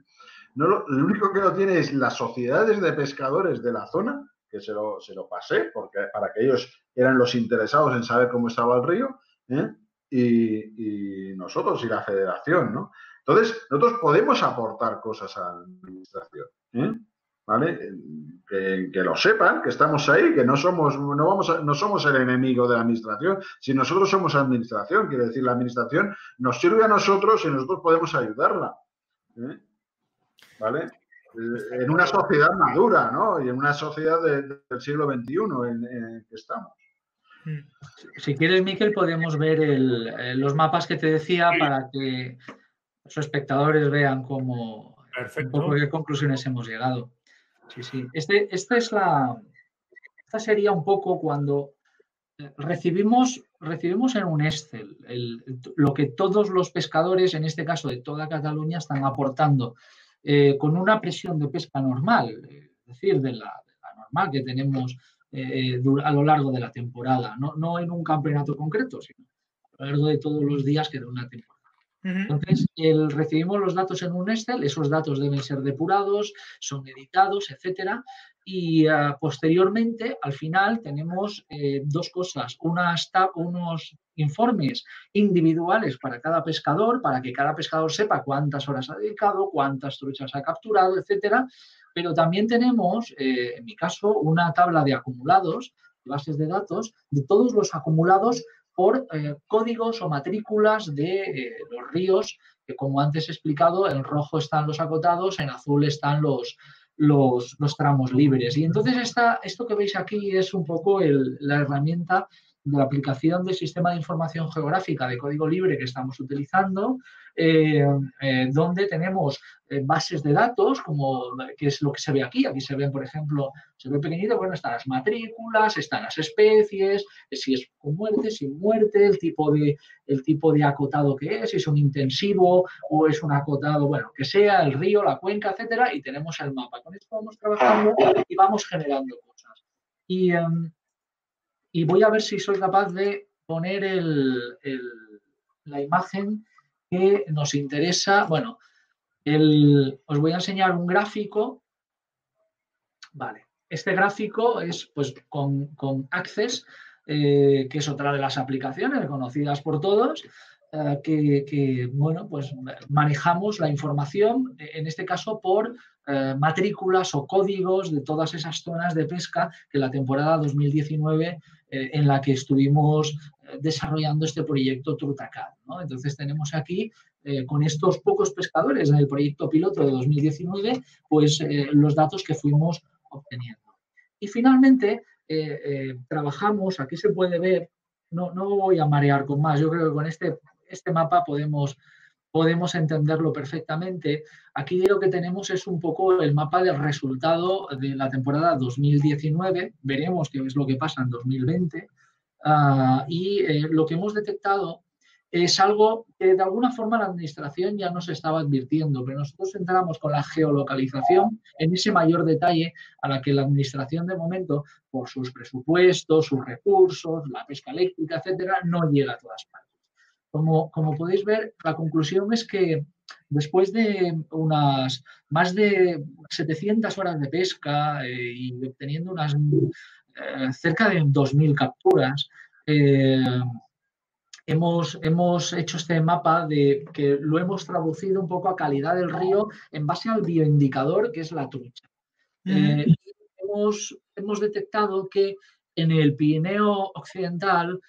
No lo, lo único que no tiene es las sociedades de pescadores de la zona, que se lo, se lo pasé, porque para que ellos eran los interesados en saber cómo estaba el río, ¿eh? Y, nosotros y la federación, ¿no? Entonces, nosotros podemos aportar cosas a la administración, ¿eh? ¿vale? Que, lo sepan, que estamos ahí, que no somos, no, vamos a- no somos el enemigo de la administración, si nosotros somos administración, quiere decir, la administración nos sirve a nosotros y nosotros podemos ayudarla, ¿eh? ¿vale? En una sociedad madura, ¿no? Y en una sociedad de- del siglo XXI en que estamos. Si quieres, Miquel, podemos ver el- eh, los mapas que te decía para que los espectadores vean cómo, un Perfecto. poco qué conclusiones hemos llegado. Sí, sí. Este, esta es la. Esta sería un poco cuando eh, recibimos, recibimos en un Excel el- lo que todos los pescadores, en este caso de toda Cataluña, están aportando eh, con una presión de pesca normal, es decir, de la, de la normal que tenemos eh, dur- a lo largo de la temporada, no, no en un campeonato concreto, sino a lo largo de todos los días que da una temporada. Entonces, el- recibimos los datos en un Excel, esos datos deben ser depurados, son editados, etcétera, y ah, posteriormente, al final, tenemos eh, dos cosas, unas unos informes individuales para cada pescador, para que cada pescador sepa cuántas horas ha dedicado, cuántas truchas ha capturado, etcétera, pero también tenemos, eh, en mi caso, una tabla de acumulados, bases de datos, de todos los acumulados por eh, códigos o matrículas de eh, los ríos, que como antes he explicado, en rojo están los acotados, en azul están los, los, los tramos libres. Y entonces esta, esto que veis aquí es un poco el- la herramienta de la aplicación del sistema de información geográfica de código libre que estamos utilizando, eh, eh, donde tenemos eh, bases de datos, como que es lo que se ve aquí. Aquí se ven, por ejemplo, se ve pequeñito, bueno, están las matrículas, están las especies, si es con muerte, sin muerte, el tipo de, el tipo de acotado que es, si es un intensivo o es un acotado, bueno, que sea, el río, la cuenca, etcétera, y tenemos el mapa. Con esto vamos trabajando y vamos generando cosas. Y, em, y voy a ver si soy capaz de poner la imagen que nos interesa. Bueno, os voy a enseñar un gráfico. Vale, este gráfico es pues con, con Access, eh, que es otra de las aplicaciones conocidas por todos, eh, que, que, bueno, pues manejamos la información, en este caso por eh, matrículas o códigos de todas esas zonas de pesca que la temporada 2019 eh, en la que estuvimos eh, desarrollando este proyecto Trutacat. ¿no? Entonces tenemos aquí, con estos pocos pescadores en el proyecto piloto de 2019, pues los datos que fuimos obteniendo. Y finalmente, trabajamos, aquí se puede ver, no, no voy a marear con más, yo creo que con este, este mapa podemos, podemos entenderlo perfectamente. Aquí lo que tenemos es un poco el mapa del resultado de la temporada 2019, veremos qué es lo que pasa en 2020, ah, y eh, lo que hemos detectado es algo que de alguna forma la administración ya nos estaba advirtiendo, pero nosotros entramos con la geolocalización en ese mayor detalle a la que la administración de momento, por sus presupuestos, sus recursos, la pesca eléctrica, etcétera, no llega a todas partes. Como, como podéis ver, la conclusión es que después de unas más de 700 horas de pesca eh, y obteniendo unas eh, cerca de 2.000 capturas, eh, hemos, hemos hecho este mapa de que lo hemos traducido un poco a calidad del río en base al bioindicador que es la trucha. Hemos, hemos detectado que en el Pirineo Occidental,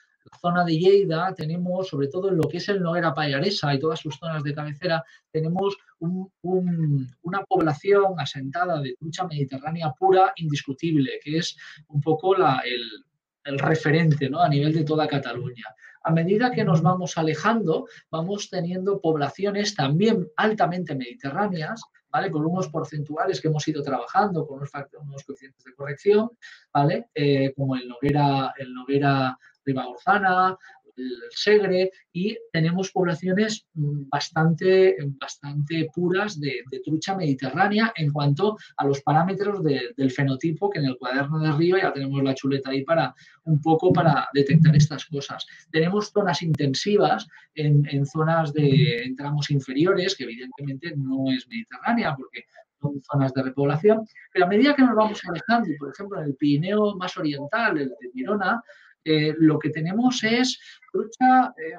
zona de Lleida, tenemos, sobre todo en lo que es el Noguera Pallaresa y todas sus zonas de cabecera, tenemos un- un- una población asentada de trucha mediterránea pura indiscutible, que es un poco el, referente a nivel de toda Cataluña. A medida que nos vamos alejando, vamos teniendo poblaciones también altamente mediterráneas, ¿vale? Con unos porcentuales que hemos ido trabajando, con unos, unos coeficientes de corrección, ¿vale? Eh, como el Noguera, el Noguera Ribagorzana, el segre y tenemos poblaciones mm, bastante, bastante puras de, trucha mediterránea en cuanto a los parámetros de- del fenotipo, que en el cuaderno de Río ya tenemos la chuleta ahí para un poco para detectar estas cosas. Tenemos zonas intensivas en, en zonas de tramos inferiores, que evidentemente no es mediterránea porque son zonas de repoblación, pero a medida que nos vamos alejando, por ejemplo en el Pirineo más oriental, el de Girona, eh, lo que tenemos es trucha eh,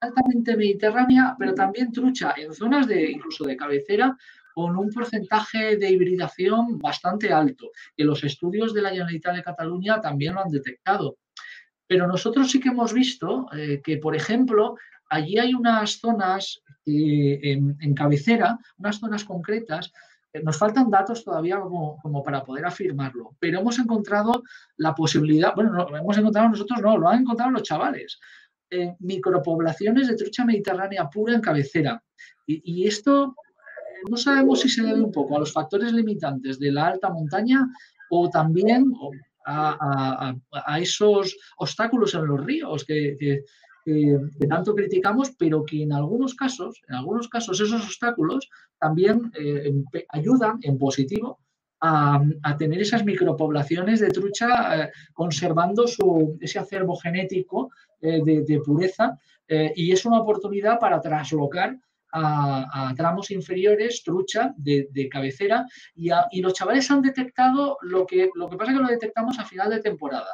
altamente mediterránea, pero también trucha en zonas de incluso de cabecera con un porcentaje de hibridación bastante alto, que los estudios de la Generalitat de Cataluña también lo han detectado. Pero nosotros sí que hemos visto eh, que, por ejemplo, allí hay unas zonas en, cabecera, unas zonas concretas, nos faltan datos todavía como, como para poder afirmarlo, pero hemos encontrado la posibilidad, bueno, no, lo hemos encontrado nosotros, no, lo han encontrado los chavales, eh, micropoblaciones de trucha mediterránea pura en cabecera. Y, esto eh, no sabemos si se debe un poco a los factores limitantes de la alta montaña o también a, a- esos obstáculos en los ríos que- que- tanto criticamos, pero que en algunos casos, en algunos casos esos obstáculos también eh, ayudan en positivo a, tener esas micropoblaciones de trucha eh, conservando su, ese acervo genético eh, de, pureza y es una oportunidad para traslocar a, tramos inferiores trucha de, cabecera y, y los chavales han detectado lo que, lo que pasa es que lo detectamos a final de temporada.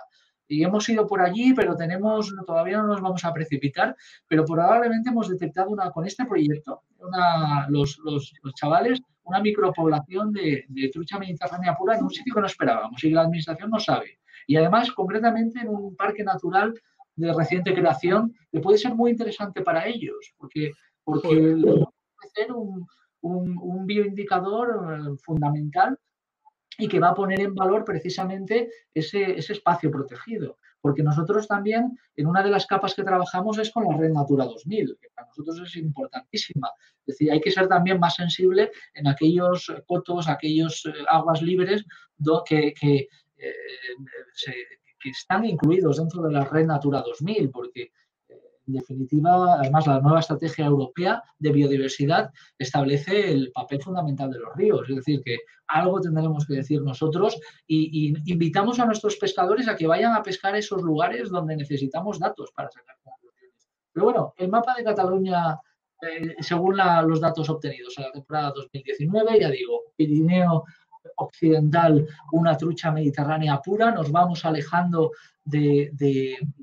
Y hemos ido por allí, pero tenemos, todavía no nos vamos a precipitar, pero probablemente hemos detectado una, con este proyecto, una, los, los- los chavales, una micropoblación de, de trucha mediterránea pura en un sitio que no esperábamos y que la administración no sabe. Y además, concretamente, en un parque natural de reciente creación que puede ser muy interesante para ellos, porque, porque a ofrecer un, un- un bioindicador eh, fundamental y que va a poner en valor precisamente ese, ese espacio protegido. Porque nosotros también, en una de las capas que trabajamos es con la red Natura 2000, que para nosotros es importantísima. Es decir, hay que ser también más sensible en aquellos cotos, aquellos eh, aguas libres que, eh, que están incluidos dentro de la red Natura 2000, porque en definitiva, además, la nueva estrategia europea de biodiversidad establece el papel fundamental de los ríos. Es decir, que algo tendremos que decir nosotros y, invitamos a nuestros pescadores a que vayan a pescar esos lugares donde necesitamos datos para sacar conclusiones. Pero bueno, el mapa de Cataluña, eh, según la- los datos obtenidos en la temporada 2019, ya digo, Pirineo occidental, una trucha mediterránea pura, nos vamos alejando de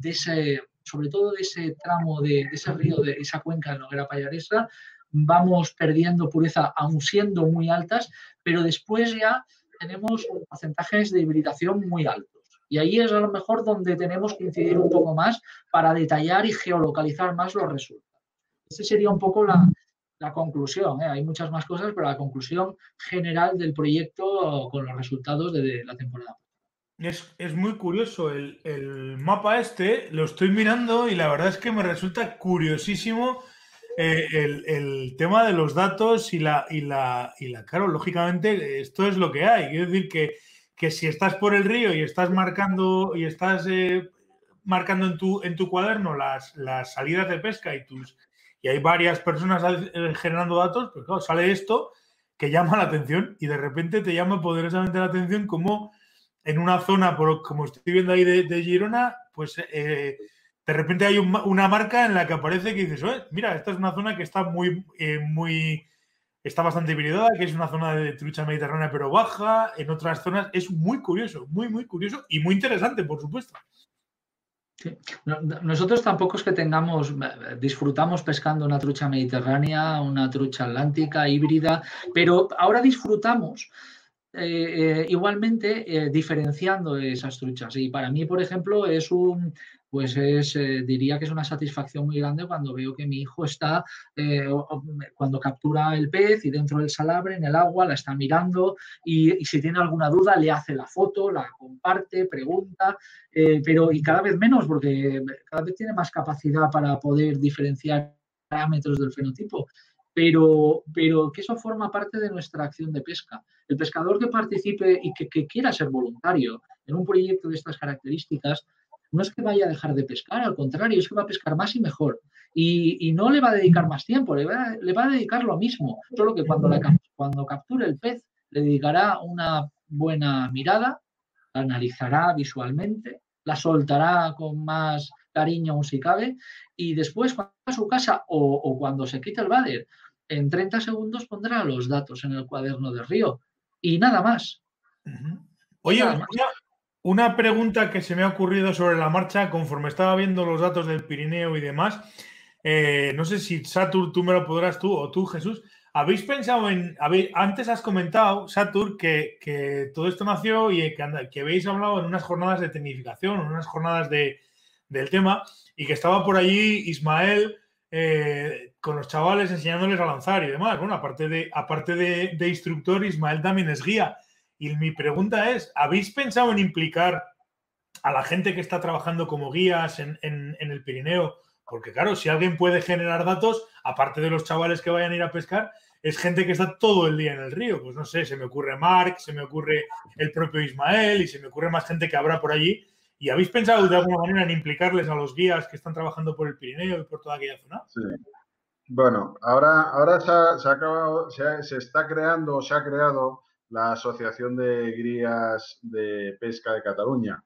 ese, sobre todo de ese tramo de, ese río, de esa cuenca de Noguera Pallaresa, vamos perdiendo pureza, aún siendo muy altas, pero después ya tenemos porcentajes de hibridación muy altos. Y ahí es a lo mejor donde tenemos que incidir un poco más para detallar y geolocalizar más los resultados. Esa sería un poco la, la conclusión. ¿eh? Hay muchas más cosas, pero la conclusión general del proyecto con los resultados de la temporada. Es, es muy curioso el, el mapa este, lo estoy mirando y la verdad es que me resulta curiosísimo eh, el, el tema de los datos y la, y la, y la, claro, lógicamente esto es lo que hay. Quiero decir que, que si estás por el río y estás marcando y estás eh, marcando en tu, en tu cuaderno las, las salidas de pesca y tus y hay varias personas eh, generando datos, pues claro, sale esto que llama la atención y de repente te llama poderosamente la atención como en una zona, por, como estoy viendo ahí de, Girona, pues eh, de repente hay un, una marca en la que aparece que dices, mira, esta es una zona que está muy, eh, muy, está bastante hibridada, que es una zona de trucha mediterránea pero baja, en otras zonas es muy curioso, muy, muy curioso y muy interesante, por supuesto. Nosotros tampoco es que tengamos, disfrutamos pescando una trucha mediterránea, una trucha atlántica, híbrida, pero ahora disfrutamos eh, eh, igualmente eh, diferenciando esas truchas. Y para mí, por ejemplo, es un, pues es, diría que es una satisfacción muy grande cuando veo que mi hijo está, cuando captura el pez y dentro del salabre, en el agua, la está mirando y, y si tiene alguna duda le hace la foto, la comparte, pregunta, pero y cada vez menos porque cada vez tiene más capacidad para poder diferenciar parámetros del fenotipo. Pero, pero que eso forma parte de nuestra acción de pesca. El pescador que participe y que, que quiera ser voluntario en un proyecto de estas características, no es que vaya a dejar de pescar, al contrario, es que va a pescar más y mejor. Y, no le va a dedicar más tiempo, le va, le va a dedicar lo mismo, solo que cuando, la cuando capture el pez le dedicará una buena mirada, la analizará visualmente, la soltará con más cariño aún si cabe, y después cuando va a su casa o, o cuando se quite el váder, en 30 segundos pondrá los datos en el cuaderno de río y nada más. Oye, Nada más. una, una pregunta que se me ha ocurrido sobre la marcha conforme estaba viendo los datos del Pirineo y demás. eh, no sé si Satur, tú me lo podrás tú o tú, Jesús. ¿Habéis pensado en. habéis- antes has comentado, Satur, que, que todo esto nació y que, que habéis hablado en unas jornadas de tecnificación, en unas jornadas de, del tema, y que estaba por allí Ismael eh, con los chavales enseñándoles a lanzar y demás. Bueno, aparte de, aparte de, de instructor, Ismael también es guía. Y mi pregunta es, ¿habéis pensado en implicar a la gente que está trabajando como guías en, en- el Pirineo? Porque claro, si alguien puede generar datos, aparte de los chavales que vayan a ir a pescar, es gente que está todo el día en el río. Pues no sé, se me ocurre Marc, se me ocurre el propio Ismael y se me ocurre más gente que habrá por allí. ¿Y habéis pensado de alguna manera en implicarles a los guías que están trabajando por el Pirineo y por toda aquella zona? Sí. Bueno, ahora, ahora se, ha- se acabado- se ha- se está creando, se ha creado la Asociación de Guías de Pesca de Cataluña.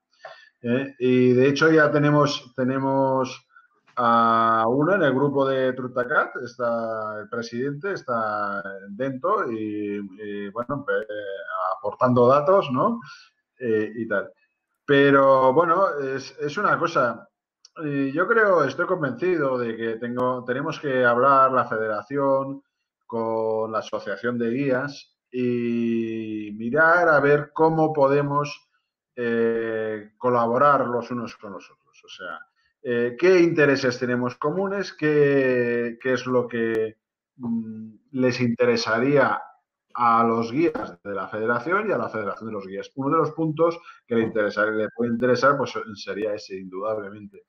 ¿eh? Y de hecho ya tenemos, tenemos a uno en el grupo de Trutacat, está el presidente, está dentro y, y, bueno, pues, aportando datos, ¿no? Eh, y tal. Pero bueno, es, es una cosa, yo creo, estoy convencido de que tengo, tenemos que hablar la federación con la asociación de guías y mirar a ver cómo podemos eh, colaborar los unos con los otros. O sea, eh, qué intereses tenemos comunes, qué, qué es lo que mm, les interesaría a los guías de la federación y a la federación de los guías. Uno de los puntos que le, interesar, le puede interesar pues, sería ese, indudablemente.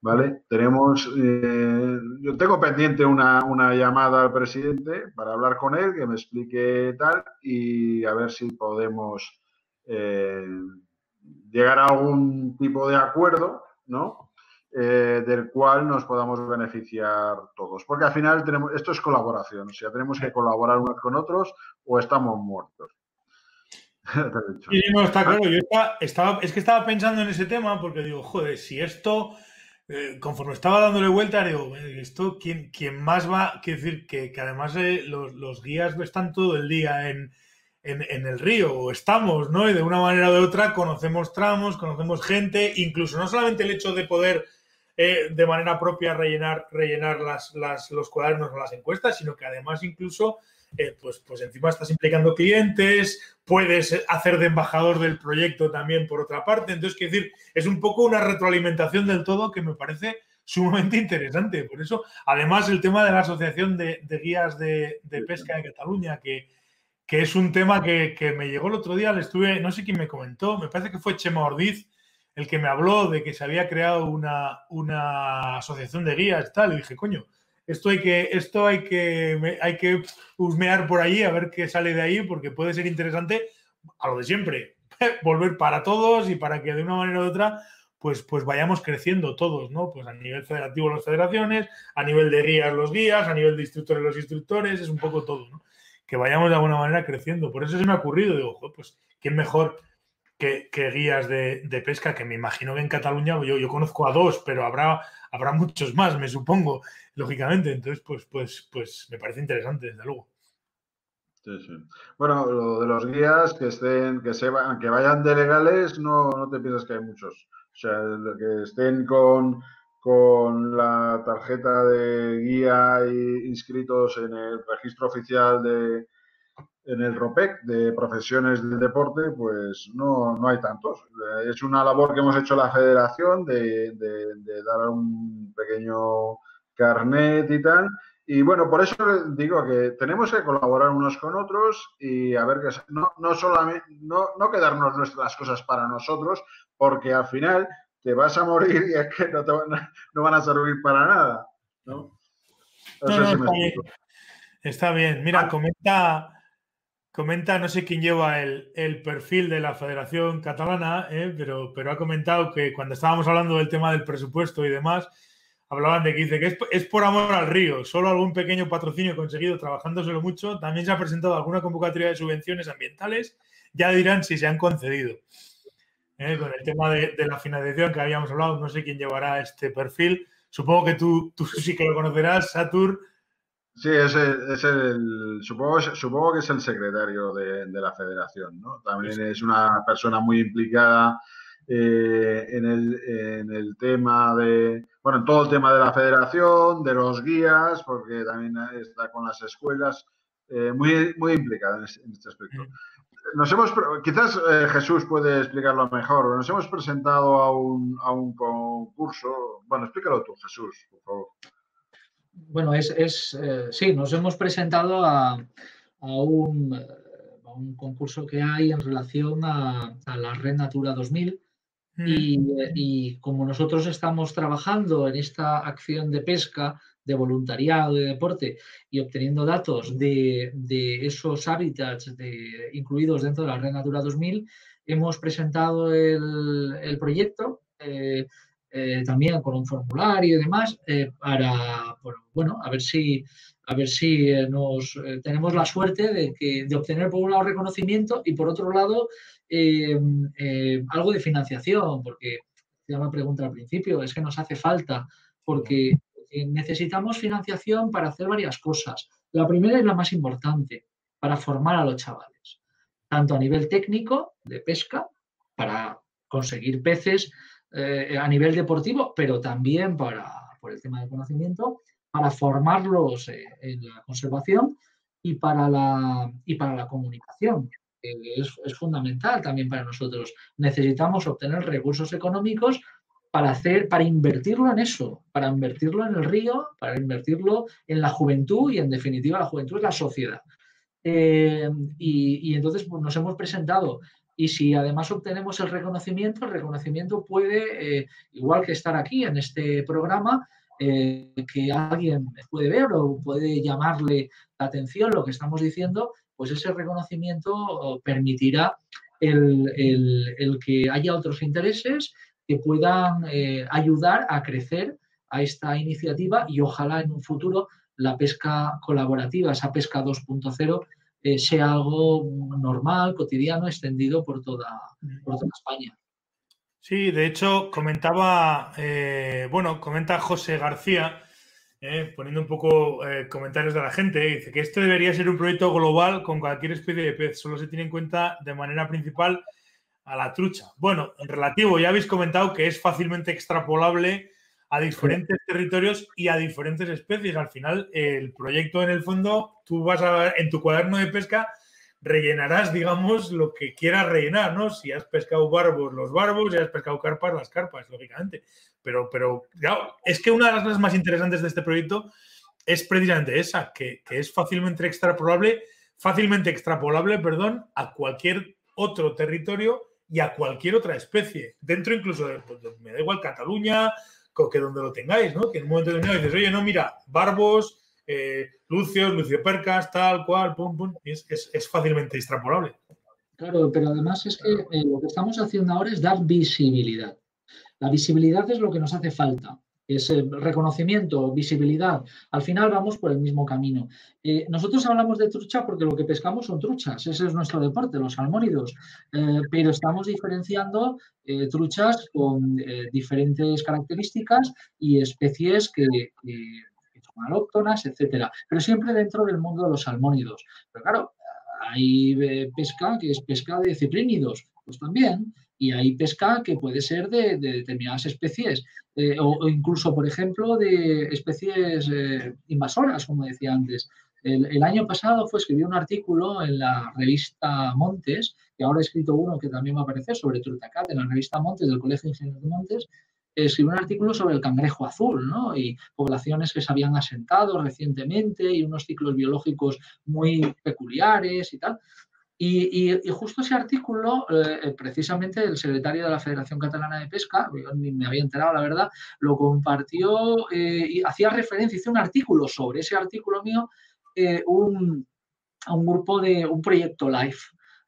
¿Vale? Tenemos, eh, yo tengo pendiente una, una, llamada al presidente para hablar con él, que me explique tal y a ver si podemos eh, llegar a algún tipo de acuerdo, ¿no? Eh, del cual nos podamos beneficiar todos. Porque al final tenemos, esto es colaboración, o sea, tenemos que colaborar unos con otros o estamos muertos. Sí, no, está claro. Yo estaba, estaba, es que estaba pensando en ese tema porque digo, joder, si esto eh, conforme estaba dándole vuelta, digo, esto, ¿quién, quién más va? Quiero decir, que, que además eh, los, los, guías están todo el día en, en, en, el río, o estamos, ¿no? Y de una manera o de otra conocemos tramos, conocemos gente, incluso no solamente el hecho de poder eh, de manera propia rellenar, rellenar las, los cuadernos o las encuestas, sino que además incluso... Eh, pues, pues encima estás implicando clientes, puedes hacer de embajador del proyecto también por otra parte. Entonces, quiero decir, es un poco una retroalimentación del todo que me parece sumamente interesante. Por eso, además, el tema de la Asociación de, Guías de, Pesca de Cataluña, que, que es un tema que, me llegó el otro día, estuve, no sé quién me comentó, me parece que fue Chema Ordiz el que me habló de que se había creado una, una asociación de guías, tal, y dije, coño, esto hay que, esto hay que, hay que husmear por ahí a ver qué sale de ahí, porque puede ser interesante a lo de siempre, volver para todos y para que de una manera u otra, pues, pues vayamos creciendo todos, ¿no? Pues a nivel federativo las federaciones, a nivel de guías los guías, a nivel de instructores los instructores, es un poco todo, ¿no? Que vayamos de alguna manera creciendo. Por eso se me ha ocurrido, digo, pues, ¿quién mejor que, guías de, pesca? Que me imagino que en Cataluña, yo, conozco a dos, pero habrá habrá muchos más, me supongo, lógicamente. Entonces, pues, pues, pues me parece interesante, desde luego. Sí, sí. Bueno, lo de los guías que estén, que se vayan, que vayan de legales, no, no te piensas que hay muchos. O sea, que estén con, con la tarjeta de guía y inscritos en el registro oficial de en el ROPEC de profesiones del deporte, pues no, no hay tantos. Es una labor que hemos hecho la federación de, de, de dar un pequeño carnet y tal. Y bueno, por eso digo que tenemos que colaborar unos con otros y a ver que no, no solamente, no, no quedarnos nuestras cosas para nosotros, porque al final te vas a morir y es que no, te van, a, no van a servir para nada. ¿no? no, no está, bien. está, bien. Mira, comenta, comenta, no sé quién lleva el, el perfil de la Federación Catalana, ¿eh? pero, pero ha comentado que cuando estábamos hablando del tema del presupuesto y demás, hablaban de que dice que es, es por amor al río, solo algún pequeño patrocinio conseguido trabajándoselo mucho. También se ha presentado alguna convocatoria de subvenciones ambientales, ya dirán si se han concedido. ¿Eh? Con el tema de, de la financiación que habíamos hablado, no sé quién llevará este perfil. Supongo que tú, tú sí que lo conocerás, Satur. Sí, es el, es el- supongo, supongo que es el secretario de, de la federación, ¿no? También es una persona muy implicada eh, en, el, en el tema de, bueno, en todo el tema de la federación, de los guías, porque también está con las escuelas, eh, muy, muy implicada en este, en este aspecto. Nos hemos, quizás eh, Jesús puede explicarlo mejor, nos hemos presentado a un, a un concurso, bueno, explícalo tú, Jesús, por favor. Bueno, es, es eh, sí, nos hemos presentado a, a un, eh, a un concurso que hay en relación a, a la Red Natura 2000 y, eh, y como nosotros estamos trabajando en esta acción de pesca, de voluntariado, de deporte y obteniendo datos de, de esos hábitats de- incluidos dentro de la Red Natura 2000, hemos presentado el, el proyecto. eh, eh, también con un formulario y demás, eh, para, bueno, a ver si, a ver si eh, nos tenemos la suerte de, que, de obtener por un lado reconocimiento y por otro lado eh, eh, algo de financiación, porque ya me pregunta al principio, es que nos hace falta, porque necesitamos financiación para hacer varias cosas. La primera y la más importante, para formar a los chavales, tanto a nivel técnico de pesca, para conseguir peces eh, a nivel deportivo, pero también para, por el tema del conocimiento, para formarlos eh, en la conservación y para la, y para la comunicación. es, fundamental también para nosotros. Necesitamos obtener recursos económicos para hacer, para invertirlo en eso, para invertirlo en el río, para invertirlo en la juventud y en definitiva la juventud es la sociedad. Eh, y, y entonces pues, nos hemos presentado y si además obtenemos el reconocimiento, el reconocimiento puede, eh, igual que estar aquí en este programa, eh, que alguien puede ver o puede llamarle la atención lo que estamos diciendo, pues ese reconocimiento oh, permitirá el, que haya otros intereses que puedan eh, ayudar a crecer a esta iniciativa y ojalá en un futuro la pesca colaborativa, esa pesca 2.0, eh, sea algo normal, cotidiano, extendido por toda, por toda España. Sí, de hecho, comentaba, eh, bueno, comenta José García, eh, poniendo un poco eh, comentarios de la gente, dice que esto debería ser un proyecto global con cualquier especie de pez, solo se tiene en cuenta de manera principal a la trucha. Bueno, en relativo, ya habéis comentado que es fácilmente extrapolable a diferentes territorios y a diferentes especies. Al final, el proyecto en el fondo, tú vas a ver en tu cuaderno de pesca, rellenarás, digamos, lo que quieras rellenar, ¿no? Si has pescado barbos, los barbos, si has pescado carpas, las carpas, lógicamente. Pero, pero claro, es que una de las cosas más interesantes de este proyecto es precisamente esa, que, es fácilmente extrapolable, fácilmente extrapolable, perdón, a cualquier otro territorio y a cualquier otra especie. Dentro incluso de, pues, me da igual Cataluña, que donde lo tengáis, ¿no? Que en un momento determinado dices, oye, no, mira, barbos, eh, lucios, luciopercas, tal cual, pum, pum, y es, es- es fácilmente extrapolable. Claro, pero además es que eh, lo que estamos haciendo ahora es dar visibilidad. La visibilidad es lo que nos hace falta. Es reconocimiento, visibilidad. Al final vamos por el mismo camino. Eh, nosotros hablamos de trucha porque lo que pescamos son truchas. Ese es nuestro deporte, los salmónidos. Eh, pero estamos diferenciando eh, truchas con diferentes características y especies que, que- son alóctonas, etcétera. Pero siempre dentro del mundo de los salmónidos. Pero claro, hay pesca que es pesca de ciprínidos, pues también, y hay pesca que puede ser de, de determinadas especies, eh, o, incluso, por ejemplo, de especies eh, invasoras, como decía antes. El, año pasado fue escribí un artículo en la revista Montes, y ahora he escrito uno que también va a aparecer sobre Turtacat en la revista Montes del Colegio de Ingenieros de Montes, escribí un artículo sobre el cangrejo azul, ¿no? Y poblaciones que se habían asentado recientemente y unos ciclos biológicos muy peculiares y tal. Y, justo ese artículo, eh, precisamente el secretario de la Federación Catalana de Pesca, yo ni me había enterado, la verdad, lo compartió eh, y hacía referencia, hice un artículo sobre ese artículo mío, eh, un, un grupo de un proyecto LIFE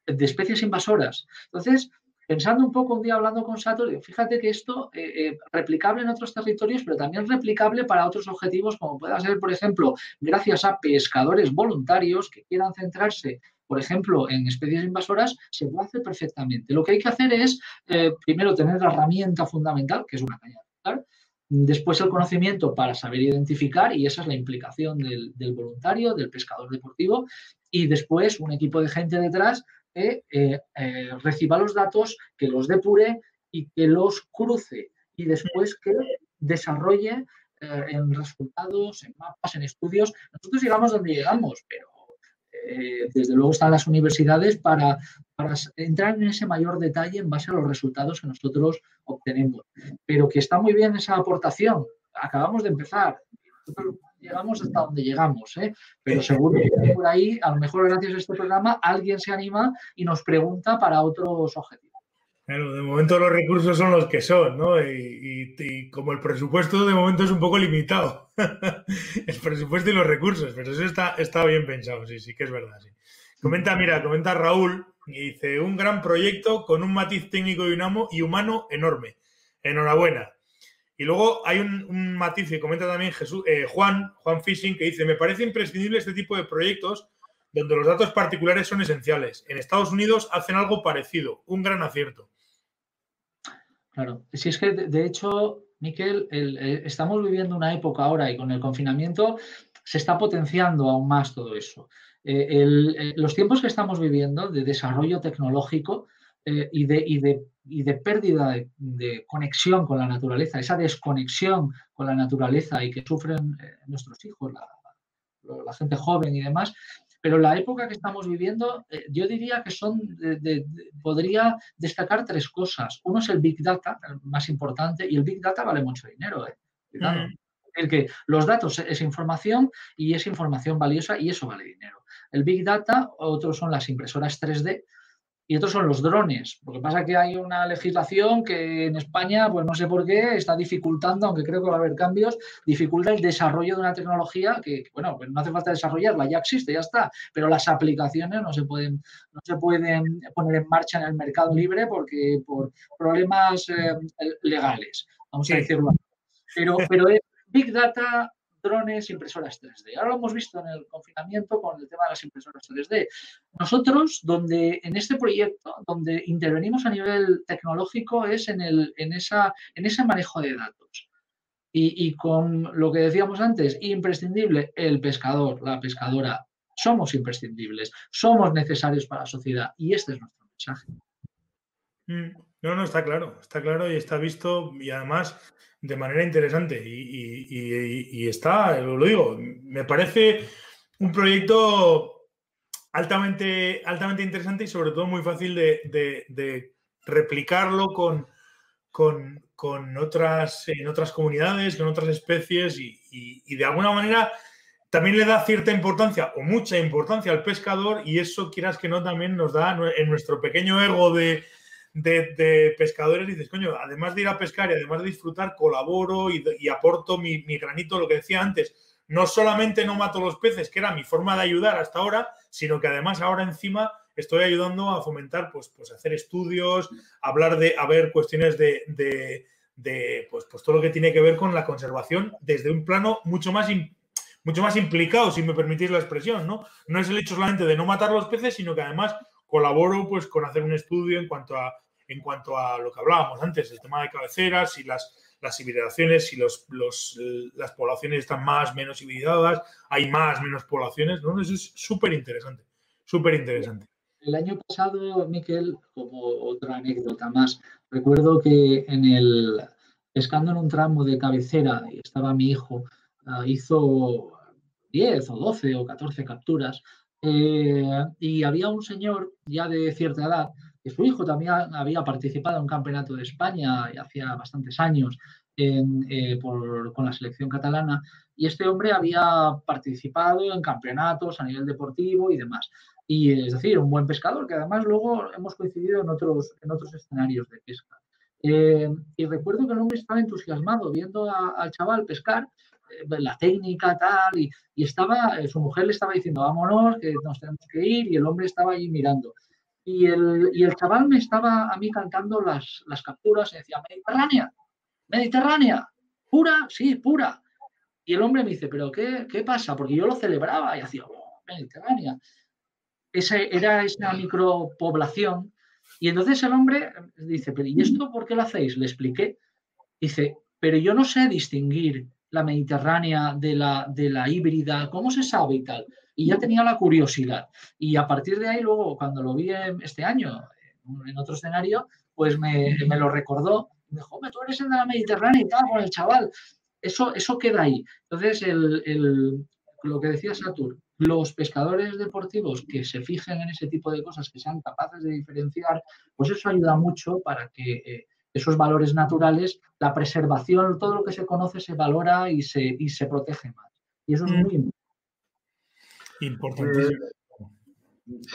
de especies invasoras. Entonces, pensando un poco un día hablando con Sato, fíjate que esto eh, replicable en otros territorios, pero también replicable para otros objetivos, como pueda ser, por ejemplo, gracias a pescadores voluntarios que quieran centrarse, por ejemplo, en especies invasoras, se puede hacer perfectamente. Lo que hay que hacer es, eh, primero, tener la herramienta fundamental, que es una caña de Después el conocimiento para saber identificar, y esa es la implicación del, voluntario, del pescador deportivo, y después un equipo de gente detrás que eh, eh, reciba los datos, que los depure y que los cruce y después que desarrolle en resultados, en mapas, en estudios. Nosotros llegamos donde llegamos, pero eh, desde luego están las universidades para, para entrar en ese mayor detalle en base a los resultados que nosotros obtenemos. Pero que está muy bien esa aportación. Acabamos de empezar. Nosotros llegamos hasta donde llegamos, ¿eh? pero seguro que por ahí, a lo mejor gracias a este programa, alguien se anima y nos pregunta para otros objetivos. Claro, de momento los recursos son los que son, ¿no? Y, como el presupuesto de momento es un poco limitado, el presupuesto y los recursos, pero eso está, está bien pensado, sí, sí que es verdad, sí. Comenta, mira, comenta Raúl y dice, un gran proyecto con un matiz técnico y, un y humano enorme. Enhorabuena. Y luego hay un, un matiz que comenta también Jesús, eh, Juan, Juan Fishing, que dice, me parece imprescindible este tipo de proyectos donde los datos particulares son esenciales. En Estados Unidos hacen algo parecido, un gran acierto. Claro, si es que de, hecho, Miquel, el, el, estamos viviendo una época ahora y con el confinamiento se está potenciando aún más todo eso. Eh, el, los tiempos que estamos viviendo de desarrollo tecnológico eh, y, de, y, de, y, de, pérdida de, conexión con la naturaleza, esa desconexión con la naturaleza y que sufren eh, nuestros hijos, la, gente joven y demás, pero la época que estamos viviendo, eh, yo diría que son, de, de, podría destacar tres cosas. Uno es el Big Data, el más importante, y el Big Data vale mucho dinero. ¿eh? Mm. Es que los datos es información y es información valiosa y eso vale dinero. El Big Data, otros son las impresoras 3D, y otros son los drones. Lo que pasa es que hay una legislación que en España, pues no sé por qué, está dificultando, aunque creo que va a haber cambios, dificulta el desarrollo de una tecnología que, bueno, pues no hace falta desarrollarla, ya existe, ya está, pero las aplicaciones no se pueden, no se pueden poner en marcha en el mercado libre porque por problemas eh, legales, vamos a decirlo. Pero, pero es Big Data, drones, impresoras 3D. Ahora lo hemos visto en el confinamiento con el tema de las impresoras 3D. Nosotros, donde en este proyecto, donde intervenimos a nivel tecnológico es en, el, en, esa, en ese manejo de datos. Y, y con lo que decíamos antes, imprescindible el pescador, la pescadora. Somos imprescindibles, somos necesarios para la sociedad y este es nuestro mensaje. No, no, está claro, está claro y está visto y además de manera interesante. Y, está, lo digo, me parece un proyecto altamente, altamente interesante y sobre todo muy fácil de, de, de replicarlo con, con, con, otras, en otras comunidades, con otras especies y, de alguna manera también le da cierta importancia o mucha importancia al pescador y eso quieras que no también nos da en nuestro pequeño ego de, de, pescadores dices, coño, además de ir a pescar y además de disfrutar, colaboro y, y aporto mi, mi, granito, lo que decía antes. No solamente no mato los peces, que era mi forma de ayudar hasta ahora, sino que además ahora encima estoy ayudando a fomentar, pues, pues hacer estudios, hablar de, a ver cuestiones de, de, de pues, pues todo lo que tiene que ver con la conservación desde un plano mucho más mucho más implicado, si me permitís la expresión, ¿no? No es el hecho solamente de no matar los peces, sino que además colaboro pues con hacer un estudio en cuanto a, en cuanto a lo que hablábamos antes, el tema de cabeceras y las, las hibridaciones, si los, los, las poblaciones están más, menos hibridadas, hay más, menos poblaciones, ¿no? Eso es súper interesante, súper interesante. El año pasado, Miquel, como otra anécdota más, recuerdo que en el, pescando en un tramo de cabecera, y estaba mi hijo, uh, hizo 10 o 12 o 14 capturas, eh, y había un señor ya de cierta edad, que su hijo también había participado en un campeonato de España hacía bastantes años en, eh, por, con la selección catalana, y este hombre había participado en campeonatos a nivel deportivo y demás. Y es decir, un buen pescador, que además luego hemos coincidido en otros, en otros escenarios de pesca. Eh, y recuerdo que el hombre estaba entusiasmado viendo a, al chaval pescar la técnica tal, y, y estaba, eh, su mujer le estaba diciendo, vámonos, que nos tenemos que ir, y el hombre estaba allí mirando. Y el, y el chaval me estaba a mí cantando las, las capturas y decía, Mediterránea, Mediterránea, pura, sí, pura. Y el hombre me dice, pero ¿qué, qué pasa? Porque yo lo celebraba y hacía, "Oh, Mediterránea. Ese, era esa micropoblación. Y entonces el hombre dice, pero ¿y esto por qué lo hacéis? Le expliqué. Dice, pero yo no sé distinguir la mediterránea de la, de la híbrida, ¿cómo se sabe y tal? Y ya tenía la curiosidad. Y a partir de ahí, luego, cuando lo vi en- este año en- en otro escenario, pues me, me lo recordó. Me dijo, "Hombre, tú eres el de la mediterránea y tal, con el chaval. Eso, eso queda ahí. Entonces, el, el- lo que decía Satur, los pescadores deportivos que se fijen en ese tipo de cosas, que sean capaces de diferenciar, pues eso ayuda mucho para que eh, esos valores naturales, la preservación, todo lo que se conoce se valora y se, y se protege más. Y eso es Mm. muy importante. Importantísimo.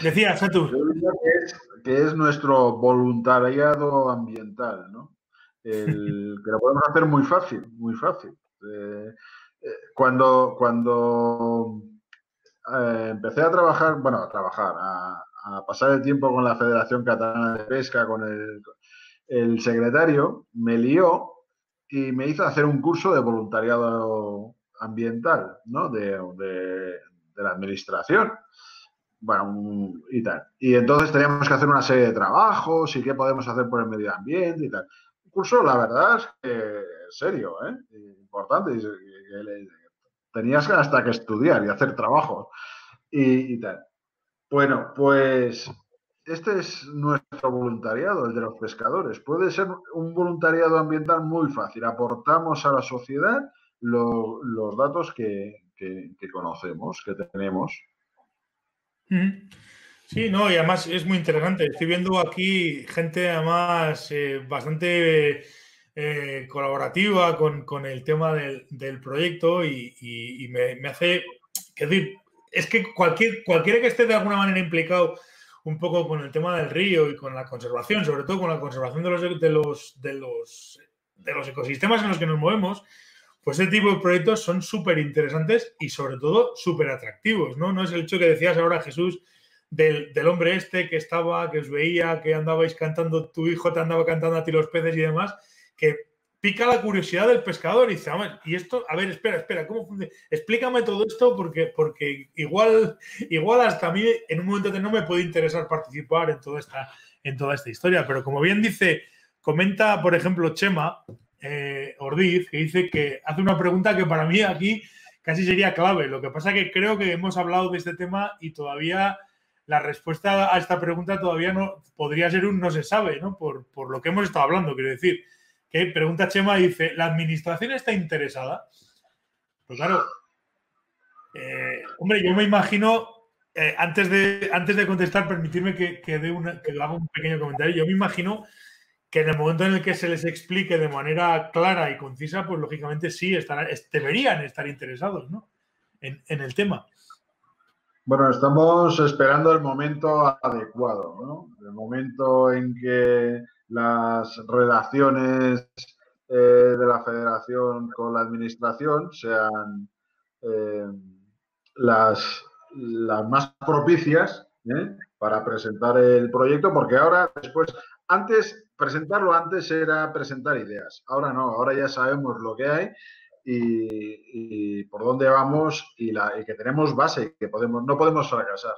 Decía, Satur. Que es, que es nuestro voluntariado ambiental, ¿no? El, que lo podemos hacer muy fácil, muy fácil. Eh, eh, cuando cuando eh, empecé a trabajar, bueno, a trabajar, a, a pasar el tiempo con la Federación Catalana de Pesca, con el, el secretario, me lió y me hizo hacer un curso de voluntariado ambiental, ¿no? De, la administración bueno, y tal. Y entonces teníamos que hacer una serie de trabajos y qué podemos hacer por el medio ambiente y tal. Un curso, la verdad, es que serio, ¿eh? Importante. y Tenías hasta que estudiar y hacer trabajos y, y tal. Bueno, pues este es nuestro voluntariado, el de los pescadores. Puede ser un voluntariado ambiental muy fácil. Aportamos a la sociedad lo- los datos que, conocemos, que tenemos. Sí, no, y además es muy interesante. Estoy viendo aquí gente además eh, bastante eh, colaborativa con, el tema del, proyecto y, me hace, es decir, es que cualquier, cualquiera que esté de alguna manera implicado un poco con el tema del río y con la conservación, sobre todo con la conservación de los, de los, de los, de los ecosistemas en los que nos movemos, pues este tipo de proyectos son súper interesantes y sobre todo súper atractivos, ¿no? No es el hecho que decías ahora, Jesús, del, del hombre este que estaba, que os veía, que andabais cantando, tu hijo te andaba cantando a ti los peces y demás, que pica la curiosidad del pescador y dice, "A y esto, a ver, espera, espera, ¿cómo funciona? Explícame todo esto porque, porque igual, igual hasta a mí en un momento no me puede interesar participar en toda esta, en toda esta historia, pero como bien dice, comenta, por ejemplo, Chema, eh, Ordiz, que dice que hace una pregunta que para mí aquí casi sería clave. Lo que pasa que creo que hemos hablado de este tema y todavía la respuesta a esta pregunta todavía no podría ser un no se sabe, ¿no? Por, por lo que hemos estado hablando, quiero decir. Que pregunta Chema, dice, ¿la administración está interesada? Pues claro, eh, hombre, yo me imagino, eh, antes, de, antes de contestar, permitirme que, que, dé una, que haga un pequeño comentario. Yo me imagino que en el momento en el que se les explique de manera clara y concisa, pues lógicamente sí, estarán, es- deberían estar interesados ¿no? en, en el tema. Bueno, estamos esperando el momento adecuado, ¿no? El momento en que las relaciones eh, de la federación con la administración sean eh, las, las más propicias ¿eh? para presentar el proyecto, porque ahora, después, antes, presentarlo antes era presentar ideas. Ahora no, ahora ya sabemos lo que hay y, y por dónde vamos y, la, y que tenemos base, que podemos, no podemos fracasar.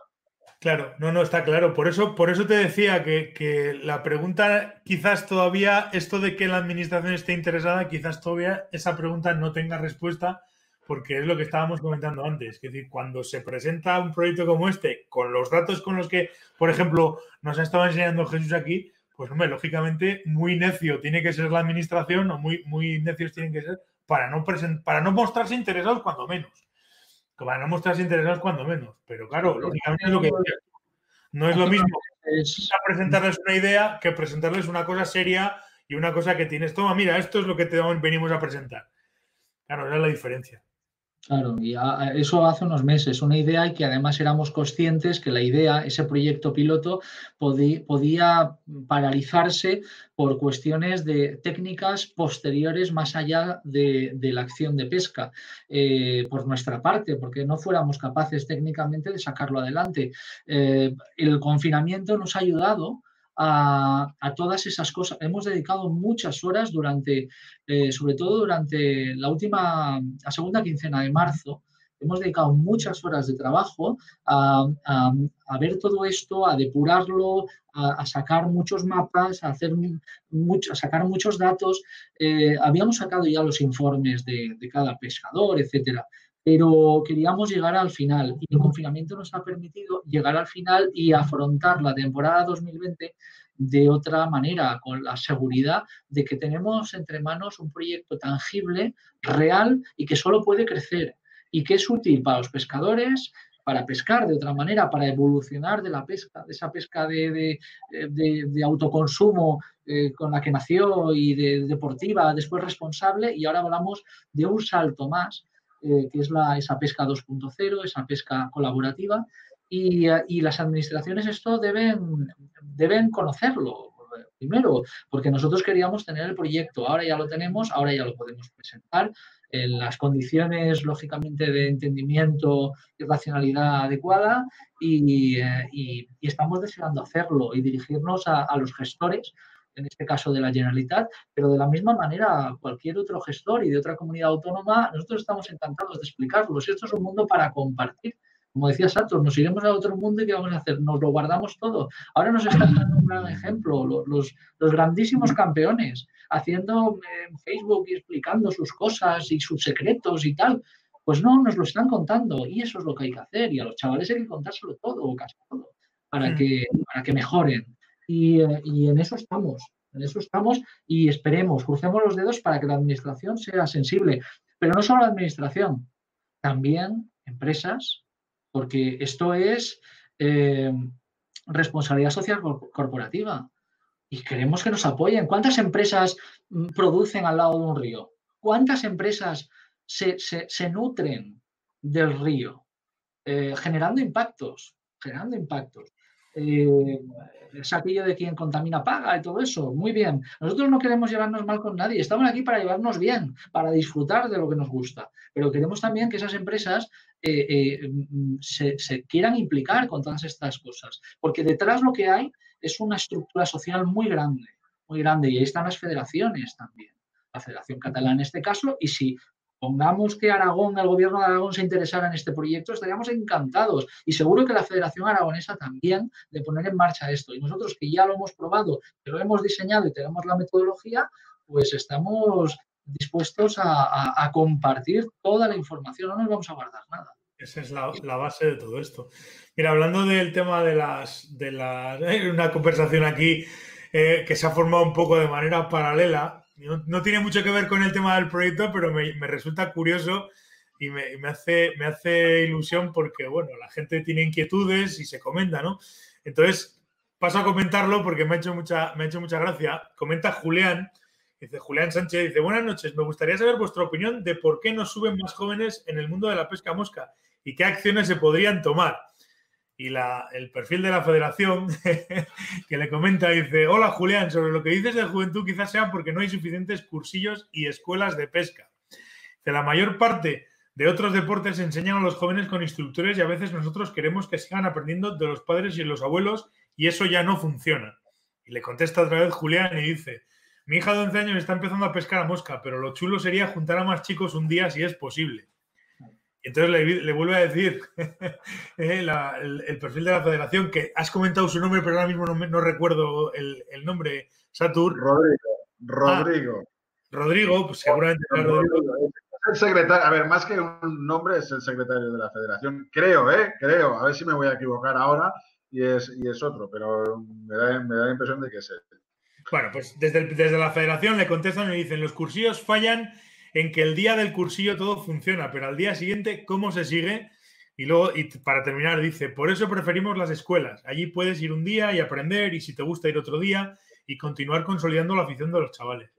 Claro, no, no, está claro. Por eso, por eso te decía que, que la pregunta, quizás todavía, esto de que la administración esté interesada, quizás todavía esa pregunta no tenga respuesta, porque es lo que estábamos comentando antes. Es decir, cuando se presenta un proyecto como este, con los datos con los que, por ejemplo, nos ha estado enseñando Jesús aquí, pues hombre, lógicamente, muy necio tiene que ser la administración, o muy, muy necios tienen que ser, para no, para no mostrarse interesados cuando menos. Para no mostrarse interesados cuando menos. Pero claro, lógicamente es lo que. No es lo mismo Es, a presentarles una idea que presentarles una cosa seria y una cosa que tienes. Toma, mira, esto es lo que te venimos a presentar. Claro, esa es la diferencia. Claro, y a- eso hace unos meses, una idea y que además éramos conscientes que la idea, ese proyecto piloto, podí- podía paralizarse por cuestiones de técnicas posteriores más allá de, de la acción de pesca, eh, por nuestra parte, porque no fuéramos capaces técnicamente de sacarlo adelante. Eh, el confinamiento nos ha ayudado a, todas esas cosas. Hemos dedicado muchas horas durante eh, sobre todo durante la última, la segunda quincena de marzo, hemos dedicado muchas horas de trabajo a, ver todo esto, a depurarlo, a, sacar muchos mapas, a, hacer mucho, sacar muchos datos. Eh, habíamos sacado ya los informes de, de cada pescador, etcétera. Pero queríamos llegar al final y el confinamiento nos ha permitido llegar al final y afrontar la temporada 2020 de otra manera, con la seguridad de que tenemos entre manos un proyecto tangible, real y que solo puede crecer y que es útil para los pescadores, para pescar de otra manera, para evolucionar de la pesca, de esa pesca de, de- de- de autoconsumo eh, con la que nació y de deportiva, después responsable, y ahora hablamos de un salto más, eh, que es la, esa pesca 2.0, esa pesca colaborativa, y, eh, y las administraciones esto deben, deben conocerlo. Primero, porque nosotros queríamos tener el proyecto, ahora ya lo tenemos, ahora ya lo podemos presentar en las condiciones, lógicamente, de entendimiento y racionalidad adecuada y, eh, y- estamos deseando hacerlo y dirigirnos a los gestores, en este caso de la Generalitat, pero de la misma manera cualquier otro gestor y de otra comunidad autónoma, nosotros estamos encantados de explicarlos. Esto es un mundo para compartir. Como decía Santos, nos iremos a otro mundo y ¿qué vamos a hacer? Nos lo guardamos todo. Ahora nos están dando un gran ejemplo, lo- los, los grandísimos campeones, haciendo eh, en Facebook y explicando sus cosas y sus secretos y tal. Pues no, nos lo están contando y eso es lo que hay que hacer. Y a los chavales hay que contárselo todo, o casi todo, para Mm. que, para que mejoren. Y, eh, y en eso estamos, en eso estamos y esperemos, crucemos los dedos para que la administración sea sensible. Pero no solo la administración, también empresas, porque esto es eh, responsabilidad social cor- corporativa y queremos que nos apoyen. ¿Cuántas empresas mm, producen al lado de un río? ¿Cuántas empresas se, se- se nutren del río? Eh, generando impactos, generando impactos. Eh, es de quien contamina paga y todo eso. Muy bien. Nosotros no queremos llevarnos mal con nadie. Estamos aquí para llevarnos bien, para disfrutar de lo que nos gusta. Pero queremos también que esas empresas eh, eh, mm, se, se quieran implicar con todas estas cosas. Porque detrás lo que hay es una estructura social muy grande, muy grande. Y ahí están las federaciones también. La Federación Catalana en este caso. Y si pongamos que Aragón, el gobierno de Aragón se interesara en este proyecto, estaríamos encantados. Y seguro que la Federación Aragonesa también de poner en marcha esto. Y nosotros que ya lo hemos probado, que lo hemos diseñado y tenemos la metodología, pues estamos dispuestos a, compartir toda la información. No nos vamos a guardar nada. Esa es la, base de todo esto. Mira, hablando del tema de las. de las una conversación aquí eh, que se ha formado un poco de manera paralela. No, tiene mucho que ver con el tema del proyecto, pero me, me resulta curioso y me, me hace, me hace ilusión porque, bueno, la gente tiene inquietudes y se comenta, ¿no? Entonces, paso a comentarlo porque me ha hecho mucha, me ha hecho mucha gracia. Comenta Julián, dice Julián Sánchez, dice, buenas noches, me gustaría saber vuestra opinión de por qué no suben más jóvenes en el mundo de la pesca mosca y qué acciones se podrían tomar. Y la, el perfil de la federación que le comenta dice, hola Julián, sobre lo que dices de juventud quizás sea porque no hay suficientes cursillos y escuelas de pesca. De la mayor parte de otros deportes enseñan a los jóvenes con instructores y a veces nosotros queremos que sigan aprendiendo de los padres y los abuelos y eso ya no funciona. Y le contesta otra vez Julián y dice, mi hija de 11 años está empezando a pescar a mosca, pero lo chulo sería juntar a más chicos un día si es posible. Entonces le, le vuelve a decir eh, la- el, el perfil de la federación, que has comentado su nombre, pero ahora mismo no, recuerdo el, el nombre, Satur. Rodrigo. Rodrigo. Rodrigo, pues seguramente Rodrigo. El secretario, a ver, más que un nombre, es el secretario de la federación. Creo, ¿eh? Creo. A ver si me voy a equivocar ahora y es, y es otro, pero me da, me da la impresión de que es él. Bueno, pues desde, el- desde la federación le contestan y dicen, los cursillos fallan en que el día del cursillo todo funciona, pero al día siguiente, ¿cómo se sigue? Y luego, y para terminar, dice, por eso preferimos las escuelas. Allí puedes ir un día y aprender, y si te gusta ir otro día, y continuar consolidando la afición de los chavales.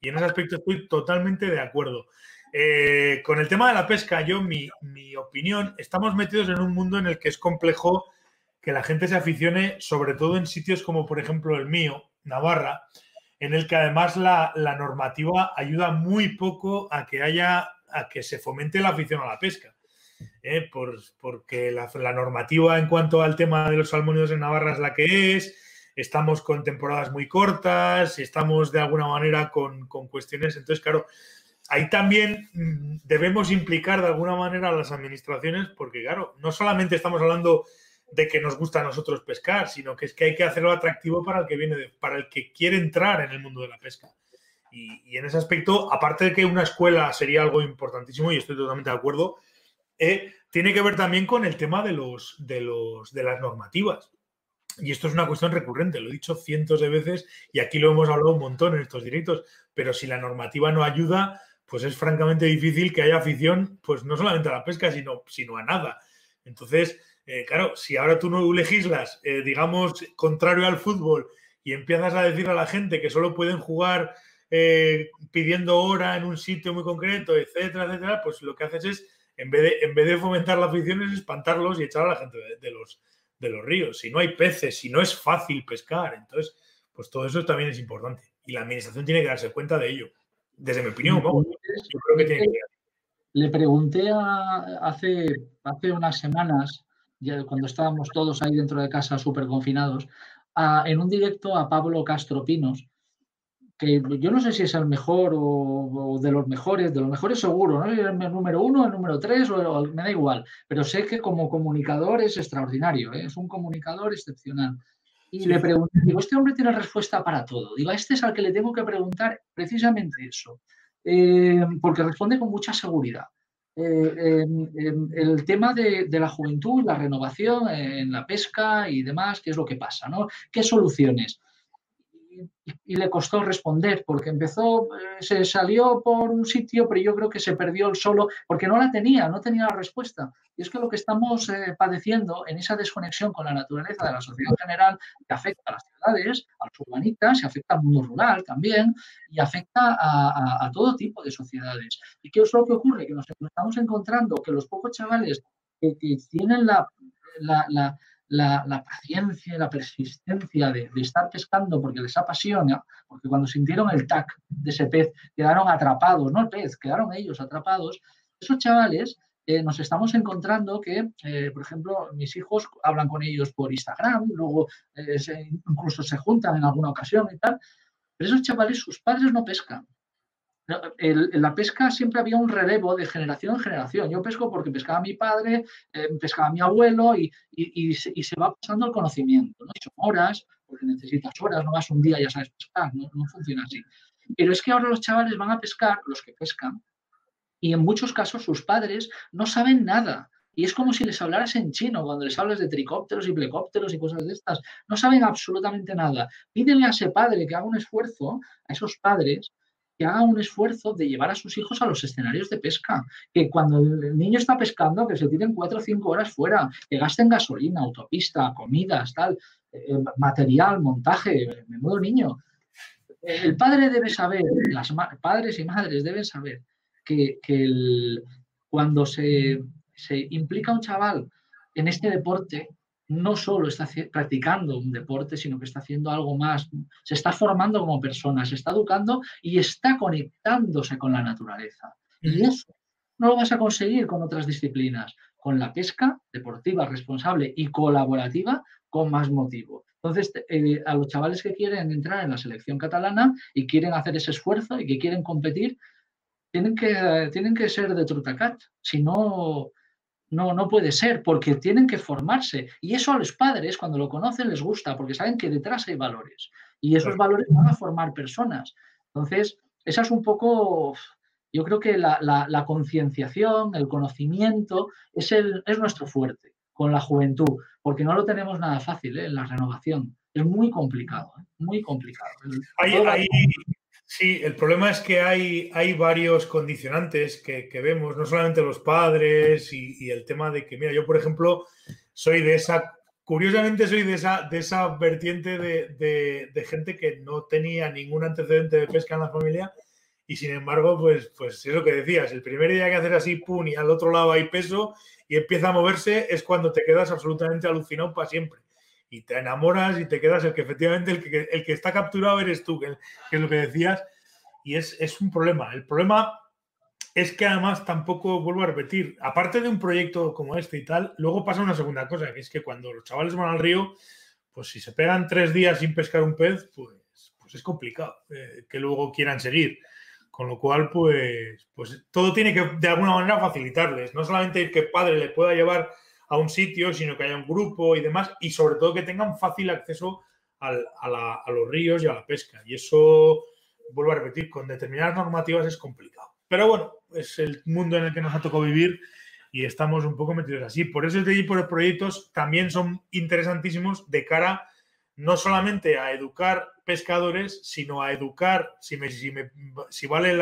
Y en ese aspecto estoy totalmente de acuerdo. Eh, con el tema de la pesca, yo, mi, mi opinión, estamos metidos en un mundo en el que es complejo que la gente se aficione, sobre todo en sitios como, por ejemplo, el mío, Navarra, en el que además la, normativa ayuda muy poco a que haya, a que se fomente la afición a la pesca. ¿eh? Por- porque la, la normativa en cuanto al tema de los salmónidos en Navarra es la que es, estamos con temporadas muy cortas, estamos de alguna manera con, con cuestiones, entonces claro, ahí también mm, debemos implicar de alguna manera a las administraciones, porque claro, no solamente estamos hablando de que nos gusta a nosotros pescar, sino que es que hay que hacerlo atractivo para el que viene, para el que quiere entrar en el mundo de la pesca. Y, y en ese aspecto, aparte de que una escuela sería algo importantísimo, y estoy totalmente de acuerdo, eh, tiene que ver también con el tema de, los, de, los, de las normativas. Y esto es una cuestión recurrente, lo he dicho cientos de veces y aquí lo hemos hablado un montón en estos directos, pero si la normativa no ayuda, pues es francamente difícil que haya afición, pues no solamente a la pesca, sino, sino a nada. Entonces, eh, claro, si ahora tú no legislas, eh, digamos, contrario al fútbol y empiezas a decir a la gente que solo pueden jugar eh, pidiendo hora en un sitio muy concreto, etcétera, etcétera, pues lo que haces es, en vez de, en vez de fomentar la afición, es espantarlos y echar a la gente de, de los, de los ríos. Si no hay peces, si no es fácil pescar, entonces, pues todo eso también es importante. Y la administración tiene que darse cuenta de ello. Desde mi opinión, vamos, yo creo que tiene que Le pregunté a- hace, hace unas semanas, ya cuando estábamos todos ahí dentro de casa súper confinados, a- en un directo a Pablo Castro Pinos, que yo no sé si es el mejor o, o de los mejores, de los mejores seguro, ¿no? Si es el número uno, el número tres, o, o me da igual, pero sé que como comunicador es extraordinario, ¿eh? es un comunicador excepcional. Y Sí. le pregunté, digo, este hombre tiene respuesta para todo. Digo, a este es al que le tengo que preguntar precisamente eso, eh, porque responde con mucha seguridad. Eh, eh, eh, el tema de, de la juventud, la renovación en la pesca y demás, ¿qué es lo que pasa? ¿no? ¿Qué soluciones? Y, le costó responder porque empezó, eh, se salió por un sitio, pero yo creo que se perdió el solo porque no la tenía, no tenía la respuesta. Y es que lo que estamos eh, padeciendo en esa desconexión con la naturaleza de la sociedad en general, que afecta a las ciudades, a los urbanitas, y afecta al mundo rural también, y afecta a, a- a todo tipo de sociedades. ¿Y qué es lo que ocurre? Que nos estamos encontrando que los pocos chavales que, que tienen la, la- la- la- paciencia y la persistencia de, estar pescando porque les apasiona, porque cuando sintieron el tac de ese pez quedaron atrapados, no el pez, quedaron ellos atrapados, esos chavales eh, nos estamos encontrando que, eh, por ejemplo, mis hijos hablan con ellos por Instagram, luego eh, incluso se juntan en alguna ocasión y tal, pero esos chavales, sus padres no pescan. En la pesca siempre había un relevo de generación en generación. Yo pesco porque pescaba mi padre, eh, pescaba mi abuelo y, se, va pasando el conocimiento. ¿no? Son horas, porque necesitas horas, no vas un día y ya sabes pescar, no, no funciona así. Pero es que ahora los chavales van a pescar, los que pescan, y en muchos casos sus padres no saben nada. Y es como si les hablaras en chino cuando les hablas de tricópteros y plecópteros y cosas de estas. No saben absolutamente nada. Pídele a ese padre que haga un esfuerzo, a esos padres, haga un esfuerzo de llevar a sus hijos a los escenarios de pesca. Que cuando el niño está pescando, que se tiren cuatro o cinco horas fuera, que gasten gasolina, autopista, comidas, tal, eh, material, montaje, menudo niño. El padre debe saber, las padres y madres deben saber que, que cuando se, se implica un chaval en este deporte, no solo está practicando un deporte, sino que está haciendo algo más, se está formando como persona, se está educando y está conectándose con la naturaleza. Y eso no lo vas a conseguir con otras disciplinas, con la pesca deportiva, responsable y colaborativa, con más motivo. Entonces, eh, a los chavales que quieren entrar en la selección catalana y quieren hacer ese esfuerzo y que quieren competir, tienen que, tienen que ser de Trutacat. Si no, no, no puede ser, porque tienen que formarse. Y eso a los padres, cuando lo conocen, les gusta, porque saben que detrás hay valores. Y esos valores van a formar personas. Entonces, esa es un poco, yo creo que la, la- la concienciación, el conocimiento, es, el, es nuestro fuerte con la juventud, porque no lo tenemos nada fácil ¿eh? en la renovación. Es muy complicado, ¿eh? muy complicado. Hay- sí, el problema es que hay, hay varios condicionantes que, que vemos, no solamente los padres y, y el tema de que, mira, yo por ejemplo soy de esa, curiosamente soy de esa, de esa vertiente de, de- de gente que no tenía ningún antecedente de pesca en la familia y sin embargo, pues, pues es lo que decías, el primer día que haces así, pum, y al otro lado hay peso y empieza a moverse, es cuando te quedas absolutamente alucinado para siempre. Y te enamoras y te quedas el que efectivamente el que, el que está capturado eres tú, que, es lo que decías, y es, es un problema. El problema es que además tampoco vuelvo a repetir, aparte de un proyecto como este y tal, luego pasa una segunda cosa, que es que cuando los chavales van al río, pues si se pegan tres días sin pescar un pez, pues, pues es complicado eh, que luego quieran seguir. Con lo cual, pues, pues todo tiene que de alguna manera facilitarles. No solamente que padre le pueda llevar a un sitio, sino que haya un grupo y demás, y sobre todo que tengan fácil acceso a, los ríos y a la pesca. Y eso, vuelvo a repetir, con determinadas normativas es complicado. Pero bueno, es el mundo en el que nos ha tocado vivir y estamos un poco metidos así. Por eso este tipo de proyectos también son interesantísimos de cara no solamente a educar pescadores, sino a educar, si, vale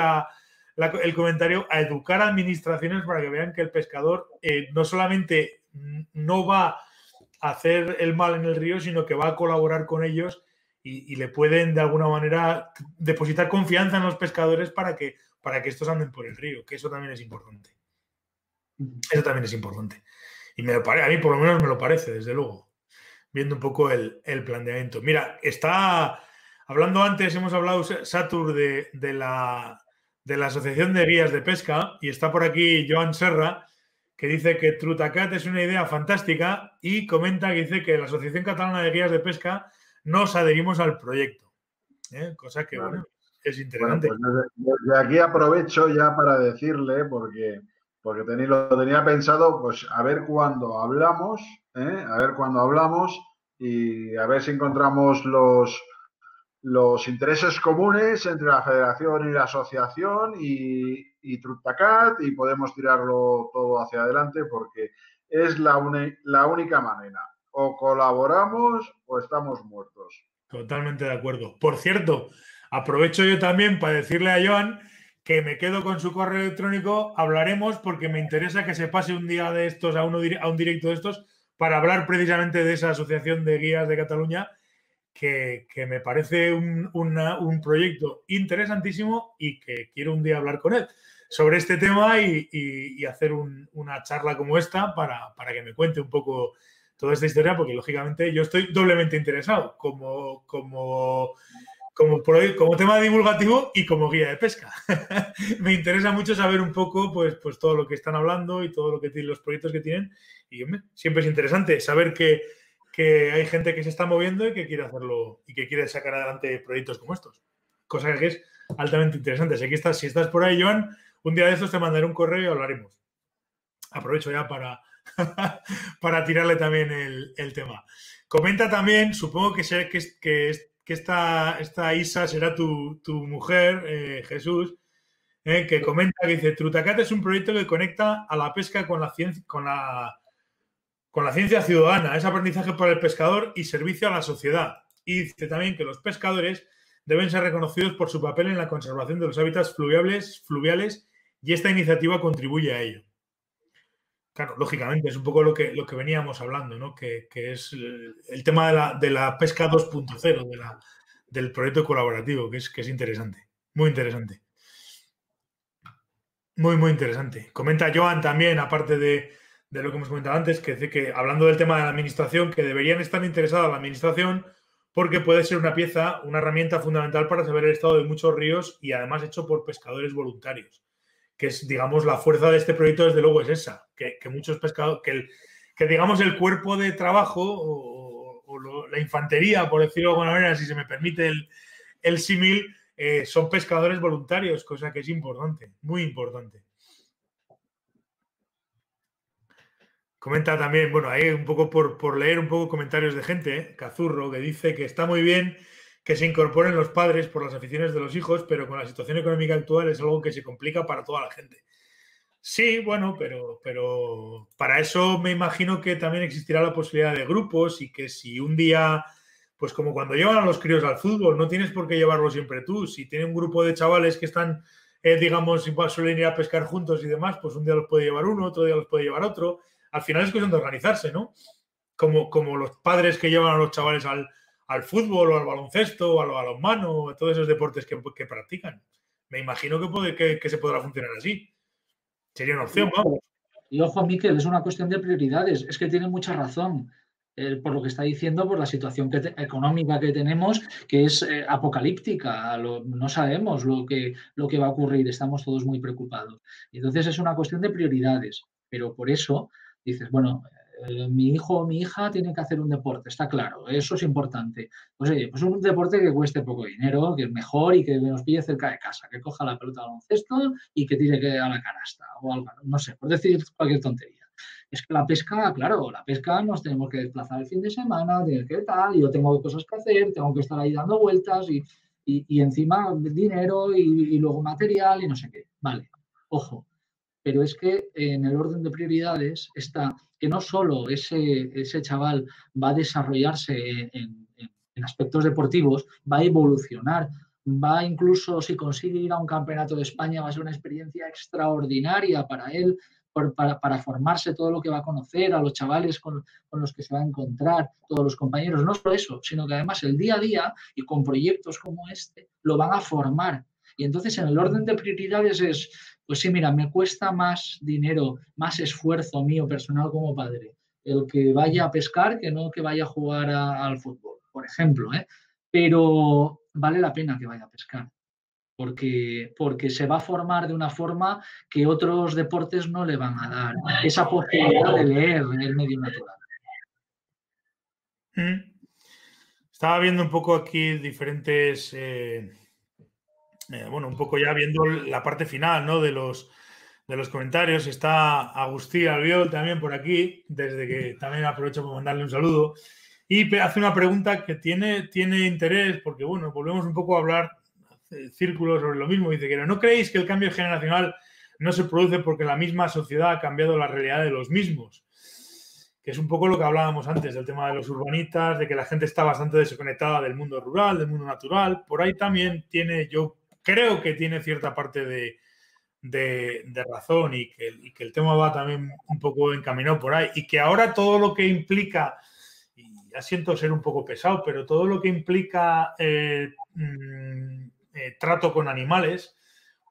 el comentario, a educar administraciones para que vean que el pescador eh, no solamente no va a hacer el mal en el río, sino que va a colaborar con ellos y, y le pueden de alguna manera depositar confianza en los pescadores para que, para que estos anden por el río, que eso también es importante. Eso también es importante. Y me lo pare- a mí por lo menos me lo parece, desde luego, viendo un poco el, el planteamiento. Mira, está, hablando antes, hemos hablado, Satur, de, de la, de la Asociación de Guías de Pesca, y está por aquí Joan Serra, que dice que Trutacat es una idea fantástica y comenta que dice que la Asociación Catalana de Guías de Pesca nos adherimos al proyecto. ¿eh? Cosa que, Vale. bueno, es Bueno, interesante. pues desde, aquí aprovecho ya para decirle, porque, porque tení- lo tenía pensado, pues a ver cuándo hablamos, ¿eh? a ver cuándo hablamos y a ver si encontramos los, los intereses comunes entre la federación y la asociación y, y Trutacat y podemos tirarlo todo hacia adelante porque es la, la única manera. O colaboramos o estamos muertos. Totalmente de acuerdo. Por cierto, aprovecho yo también para decirle a Joan que me quedo con su correo electrónico, hablaremos porque me interesa que se pase un día de estos a, uno, a un directo de estos para hablar precisamente de esa Asociación de Guías de Cataluña, que, me parece un, un proyecto interesantísimo y que quiero un día hablar con él sobre este tema y, y- hacer un- una charla como esta para, para que me cuente un poco toda esta historia, porque lógicamente yo estoy doblemente interesado como, como, como, como tema divulgativo y como guía de pesca. Me interesa mucho saber un poco pues, pues todo lo que están hablando y todo lo que tienen los proyectos que tienen. Y siempre es interesante saber que, que hay gente que se está moviendo y que quiere hacerlo y que quiere sacar adelante proyectos como estos. Cosa que es altamente interesante. Así que estás, si estás por ahí, Joan, un día de estos te mandaré un correo y hablaremos. Aprovecho ya para, para tirarle también el, el tema. Comenta también, supongo que, que, que, que esta, esta Isa será tu, tu mujer, eh, Jesús, eh, que comenta que dice, Trutacat es un proyecto que conecta a la pesca con la ciencia, con la, con la ciencia ciudadana, es aprendizaje para el pescador y servicio a la sociedad. Y dice también que los pescadores deben ser reconocidos por su papel en la conservación de los hábitats fluviales, fluviales y esta iniciativa contribuye a ello. Claro, lógicamente, es un poco lo que, lo que veníamos hablando, ¿no? Que, que es el, tema de la, de la pesca 2.0, de la, del proyecto colaborativo, que es, que es interesante, muy interesante. Muy, muy interesante. Comenta Joan también, aparte de, de lo que hemos comentado antes, que que hablando del tema de la administración, que deberían estar interesados la administración porque puede ser una pieza, una herramienta fundamental para saber el estado de muchos ríos y además hecho por pescadores voluntarios que es, digamos, la fuerza de este proyecto, desde luego, es esa, que, que muchos pescadores, que, que, digamos, el cuerpo de trabajo o, la infantería, por decirlo de alguna manera, si se me permite el, el símil, eh, son pescadores voluntarios, cosa que es importante, muy importante. Comenta también, bueno, ahí un poco por, por leer un poco comentarios de gente, ¿eh? Cazurro, que dice que está muy bien que se incorporen los padres por las aficiones de los hijos, pero con la situación económica actual es algo que se complica para toda la gente. Sí, bueno, pero, pero para eso me imagino que también existirá la posibilidad de grupos y que si un día, pues como cuando llevan a los críos al fútbol, no tienes por qué llevarlo siempre tú. Si tiene un grupo de chavales que están, eh, digamos, suelen ir a pescar juntos y demás, pues un día los puede llevar uno, otro día los puede llevar otro. Al final es cuestión de organizarse, ¿no? Como, como los padres que llevan a los chavales al, al fútbol o al baloncesto o al balonmano o a todos esos deportes que, que, practican. me imagino que, que, se podrá funcionar así. Sería una opción, vamos. Y ojo, Miquel, es una cuestión de prioridades. Es que tiene mucha razón. eh, por lo que está diciendo, por la situación económica que tenemos, que es eh, apocalíptica. No sabemos lo que, lo que va a ocurrir, estamos todos muy preocupados. Entonces es una cuestión de prioridades, pero por eso dices, bueno, eh, mi hijo o mi hija tiene que hacer un deporte, está claro, eso es importante. Pues oye, pues un deporte que cueste poco dinero, que es mejor y que nos pille cerca de casa, que coja la pelota de baloncesto y que tire a la canasta o algo, no sé, por decir cualquier tontería. Es que la pesca, claro, la pesca nos tenemos que desplazar el fin de semana, tiene que tal, yo tengo cosas que hacer, tengo que estar ahí dando vueltas y, y- y encima dinero y, y luego material y no sé qué. Vale, ojo, pero es que en el orden de prioridades está que no solo ese, ese chaval va a desarrollarse en, aspectos deportivos, va a evolucionar, va incluso, si consigue ir a un campeonato de España, va a ser una experiencia extraordinaria para él, para, para formarse todo lo que va a conocer, a los chavales con, con los que se va a encontrar, todos los compañeros. No solo eso, sino que además el día a día y con proyectos como este lo van a formar. Y entonces en el orden de prioridades es, pues sí, mira, me cuesta más dinero, más esfuerzo mío personal como padre, el que vaya a pescar que no que vaya a jugar al fútbol, por ejemplo, ¿eh? Pero vale la pena que vaya a pescar, porque, porque se va a formar de una forma que otros deportes no le van a dar, esa posibilidad de leer el medio natural. Mm. Estaba viendo un poco aquí diferentes, eh, eh, bueno, un poco ya viendo la parte final, ¿no? De los, de los comentarios. Está Agustín Albiol también por aquí, desde que también aprovecho para mandarle un saludo. Y hace una pregunta que tiene, tiene interés, porque bueno, volvemos un poco a hablar eh, círculos sobre lo mismo. Dice que no creéis que el cambio generacional no se produce porque la misma sociedad ha cambiado la realidad de los mismos que es un poco lo que hablábamos antes del tema de los urbanitas, de que la gente está bastante desconectada del mundo rural, del mundo natural. Por ahí también tiene, yo creo que tiene cierta parte de, de- razón y que, y que el tema va también un poco encaminado por ahí. Y que ahora todo lo que implica, y ya siento ser un poco pesado, pero todo lo que implica eh, mm, eh, trato con animales,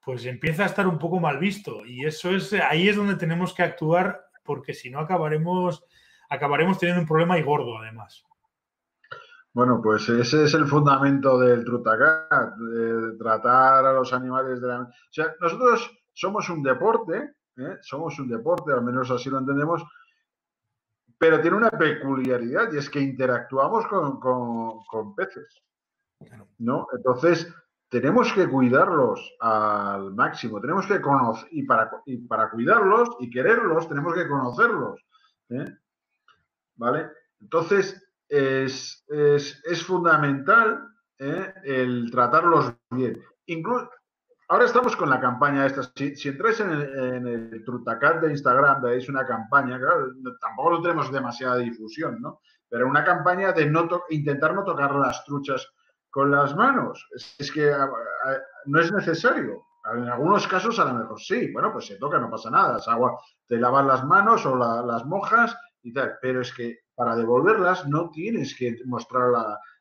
pues empieza a estar un poco mal visto. Y eso es, ahí es donde tenemos que actuar, porque si no acabaremos, acabaremos teniendo un problema y gordo además. Bueno, pues ese es el fundamento del Trutacat, de tratar a los animales de la... O sea, nosotros somos un deporte, ¿eh? somos un deporte, al menos así lo entendemos, pero tiene una peculiaridad y es que interactuamos con, con- con peces, ¿no? Entonces, tenemos que cuidarlos al máximo, tenemos que conocer, y para, y para cuidarlos y quererlos, tenemos que conocerlos, ¿eh? ¿Vale? Entonces, es, es- es fundamental ¿eh? el tratarlos bien. Incluso, ahora estamos con la campaña esta. Si, si en el, Trutacat de Instagram, veis una campaña, claro, tampoco no tenemos demasiada difusión, ¿no? Pero una campaña de no intentar no tocar las truchas con las manos. Es, que no es necesario. En algunos casos a lo mejor sí, bueno, pues se toca, no pasa nada, agua, te lavas las manos o la- las mojas y tal, pero es que para devolverlas no tienes que mostrar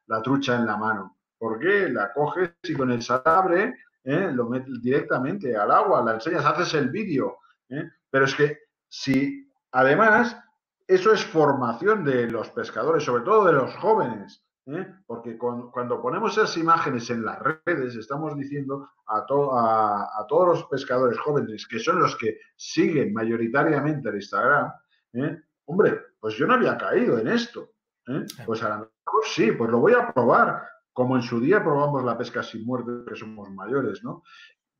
la, trucha en la mano, porque la coges y con el salabre ¿eh? lo metes directamente al agua, la enseñas, haces el vídeo, ¿eh? pero es que si además eso es formación de los pescadores, sobre todo de los jóvenes, ¿eh? porque cuando ponemos esas imágenes en las redes estamos diciendo a, a, todos los pescadores jóvenes, que son los que siguen mayoritariamente el Instagram, hombre, pues yo no había caído en esto. ¿eh? Pues a lo mejor sí, pues lo voy a probar, como en su día probamos la pesca sin muerte, que somos mayores, ¿no?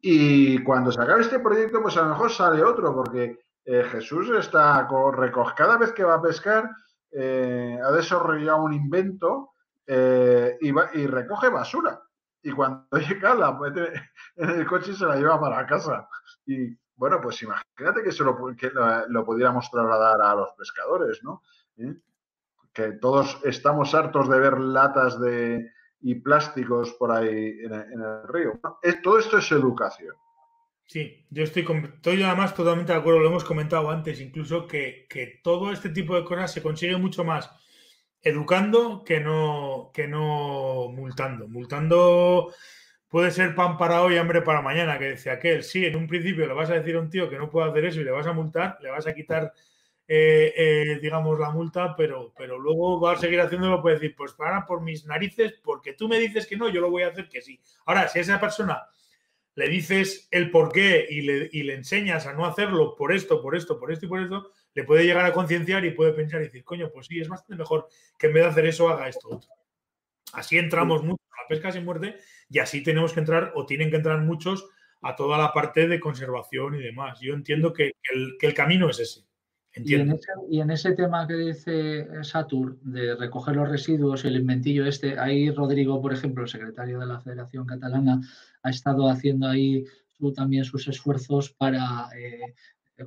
Y cuando se acabe este proyecto, pues a lo mejor sale otro, porque eh, Jesús está co- reco- cada vez que va a pescar, eh, ha desarrollado un invento y, va- y recoge basura. Y cuando llega, la mete en el coche y se la lleva para casa. Y bueno, pues imagínate que, se lo, que lo, pudiéramos trasladar a los pescadores, ¿no? ¿Eh? Que todos estamos hartos de ver latas de, y plásticos por ahí en el, río. Es- todo esto es educación. Sí, yo estoy, estoy además totalmente de acuerdo, lo hemos comentado antes, incluso que, que todo este tipo de cosas se consigue mucho más educando que no, que no multando. Multando puede ser pan para hoy, hambre para mañana, que decía aquel. Sí, en un principio le vas a decir a un tío que no puede hacer eso y le vas a multar, le vas a quitar, eh, eh, digamos, la multa, pero, pero luego va a seguir haciéndolo, puede decir, pues para por mis narices, porque tú me dices que no, yo lo voy a hacer que sí. Ahora, si a esa persona le dices el por qué y le, y le enseñas a no hacerlo por esto, por esto, por esto y por esto, le puede llegar a concienciar y puede pensar y decir, coño, pues sí, es bastante mejor que en vez de hacer eso haga esto otro. Así entramos mucho a la pesca sin muerte y así tenemos que entrar o tienen que entrar muchos a toda la parte de conservación y demás. Yo entiendo que el, que el camino es ese. Y en, ese, y en ese tema que dice Satur de recoger los residuos, el inventillo este, ahí Rodrigo, por ejemplo, el secretario de la Federación Catalana, ha estado haciendo ahí su- también sus esfuerzos para eh,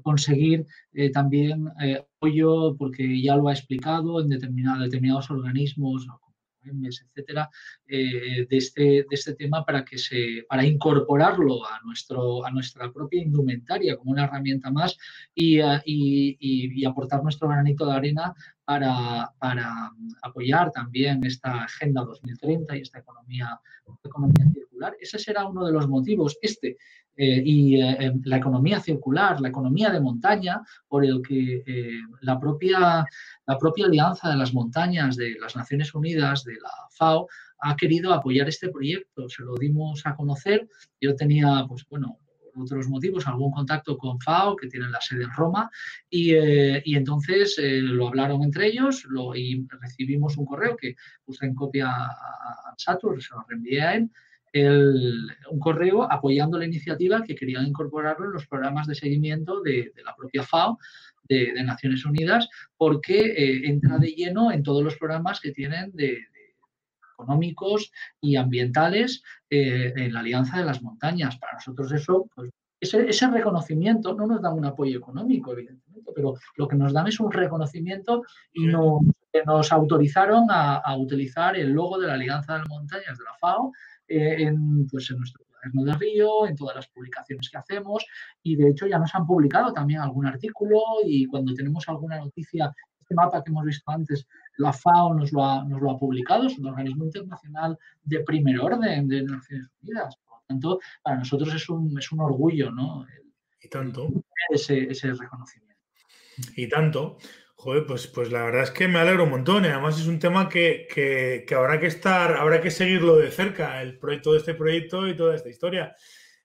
conseguir eh, también eh, apoyo, porque ya lo ha explicado en determinado- determinados organismos, etcétera, eh, de, este, de este tema para que se para incorporarlo a nuestro a nuestra propia indumentaria como una herramienta más y, eh, y- y- y aportar nuestro granito de arena para, para apoyar también esta Agenda 2030 y esta economía, economía circular. Ese será uno de los motivos, este, eh, y eh, eh, la economía circular, la economía de montaña, por el que eh, la, propia, la propia Alianza de las Montañas de las Naciones Unidas, de la FAO, ha querido apoyar este proyecto. Se lo dimos a conocer. Yo tenía, pues bueno, por otros motivos, algún contacto con FAO, que tiene la sede en Roma, y, eh, y entonces eh, lo hablaron entre ellos lo, y recibimos un correo que puse en copia a Satur, se lo reenvié a él, el- un correo apoyando la iniciativa que querían incorporarlo en los programas de seguimiento de, de la propia FAO, de, de Naciones Unidas, porque eh, entra de lleno en todos los programas que tienen de, económicos y ambientales eh, en la Alianza de las Montañas. Para nosotros eso, pues, ese, ese reconocimiento no nos da un apoyo económico, evidentemente, pero lo que nos dan es un reconocimiento y nos autorizaron a, a utilizar el logo de la Alianza de las Montañas de la FAO eh, en, pues, en nuestro cuaderno de Río, en todas las publicaciones que hacemos y de hecho ya nos han publicado también algún artículo y cuando tenemos alguna noticia, este mapa que hemos visto antes, la FAO nos lo ha, nos lo ha publicado, es un organismo internacional de primer orden de Naciones Unidas. Por lo tanto, para nosotros es un, es un orgullo ¿no? El- Y tanto. ese, ese reconocimiento. Y tanto. Joder, pues, pues la verdad es que me alegro un montón. Y además es un tema que, que- habrá que estar, habrá que seguirlo de cerca, el proyecto de este proyecto y toda esta historia.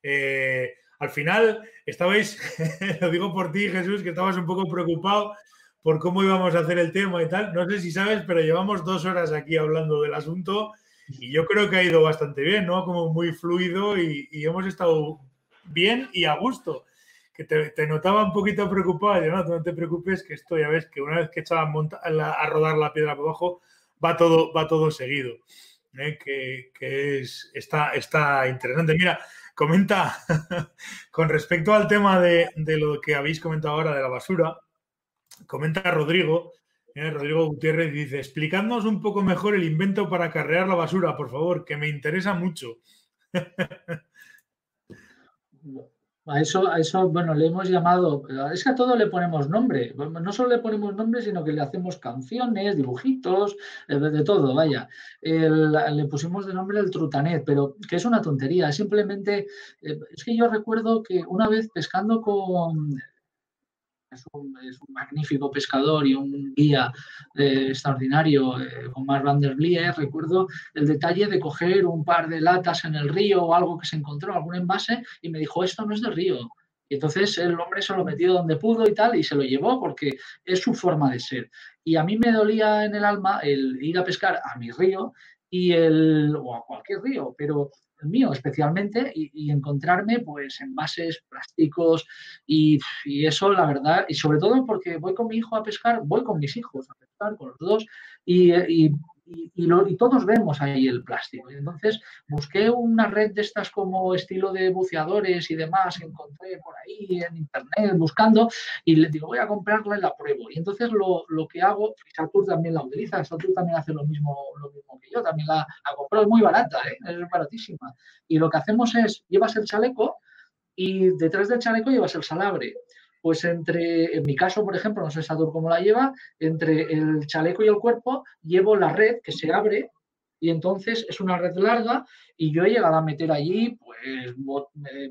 Eh, al final, estabais, lo digo por ti, Jesús, que estabas un poco preocupado por cómo íbamos a hacer el tema y tal. No sé si sabes, pero llevamos dos horas aquí hablando del asunto y yo creo que ha ido bastante bien, ¿no? Como muy fluido y hemos estado bien y a gusto que te, notaba un poquito preocupado. Yo, no, te preocupes, que esto ya ves que una vez que echaba monta- la- a rodar la piedra por abajo, va todo, va todo seguido. ¿eh? Que, que es, está, está interesante. Mira, comenta con respecto al tema de, de lo que habéis comentado ahora de la basura, comenta Rodrigo. ¿eh? Rodrigo Gutiérrez dice, explicadnos un poco mejor el invento para carrear la basura, por favor, que me interesa mucho. A eso, a eso, bueno, le hemos llamado, es que a todo le ponemos nombre, no solo le ponemos nombre, sino que le hacemos canciones, dibujitos, eh, de, todo, vaya. Le pusimos de nombre el Trutanet, pero que es una tontería, simplemente, eh, es que yo recuerdo que una vez pescando con, es un, magnífico pescador y un guía eh, extraordinario, eh, con van der Blie, recuerdo el detalle de coger un par de latas en el río o algo que se encontró, algún envase, y me dijo, esto no es de río. Y entonces el hombre se lo metió donde pudo y tal, y se lo llevó porque es su forma de ser. Y a mí me dolía en el alma el ir a pescar a mi río y el, o a cualquier río, pero mío especialmente, y, encontrarme pues envases, plásticos, y, y eso la verdad, y sobre todo porque voy con mi hijo a pescar, voy con mis hijos a pescar, con los dos, y, y- y- lo- y todos vemos ahí el plástico. Y entonces busqué una red de estas como estilo de buceadores y demás, encontré por ahí en internet buscando, y le digo, voy a comprarla y la pruebo. Y entonces lo, lo que hago, Satur también la utiliza, Satur también hace lo mismo, lo mismo que yo, también la, la compró, es muy barata, ¿eh? es baratísima. Y lo que hacemos es, llevas el chaleco y detrás del chaleco llevas el salabre. Pues entre, en mi caso, por ejemplo, no sé Satur cómo la lleva, entre el chaleco y el cuerpo llevo la red que se abre y entonces es una red larga y yo he llegado a meter allí pues eh, eh,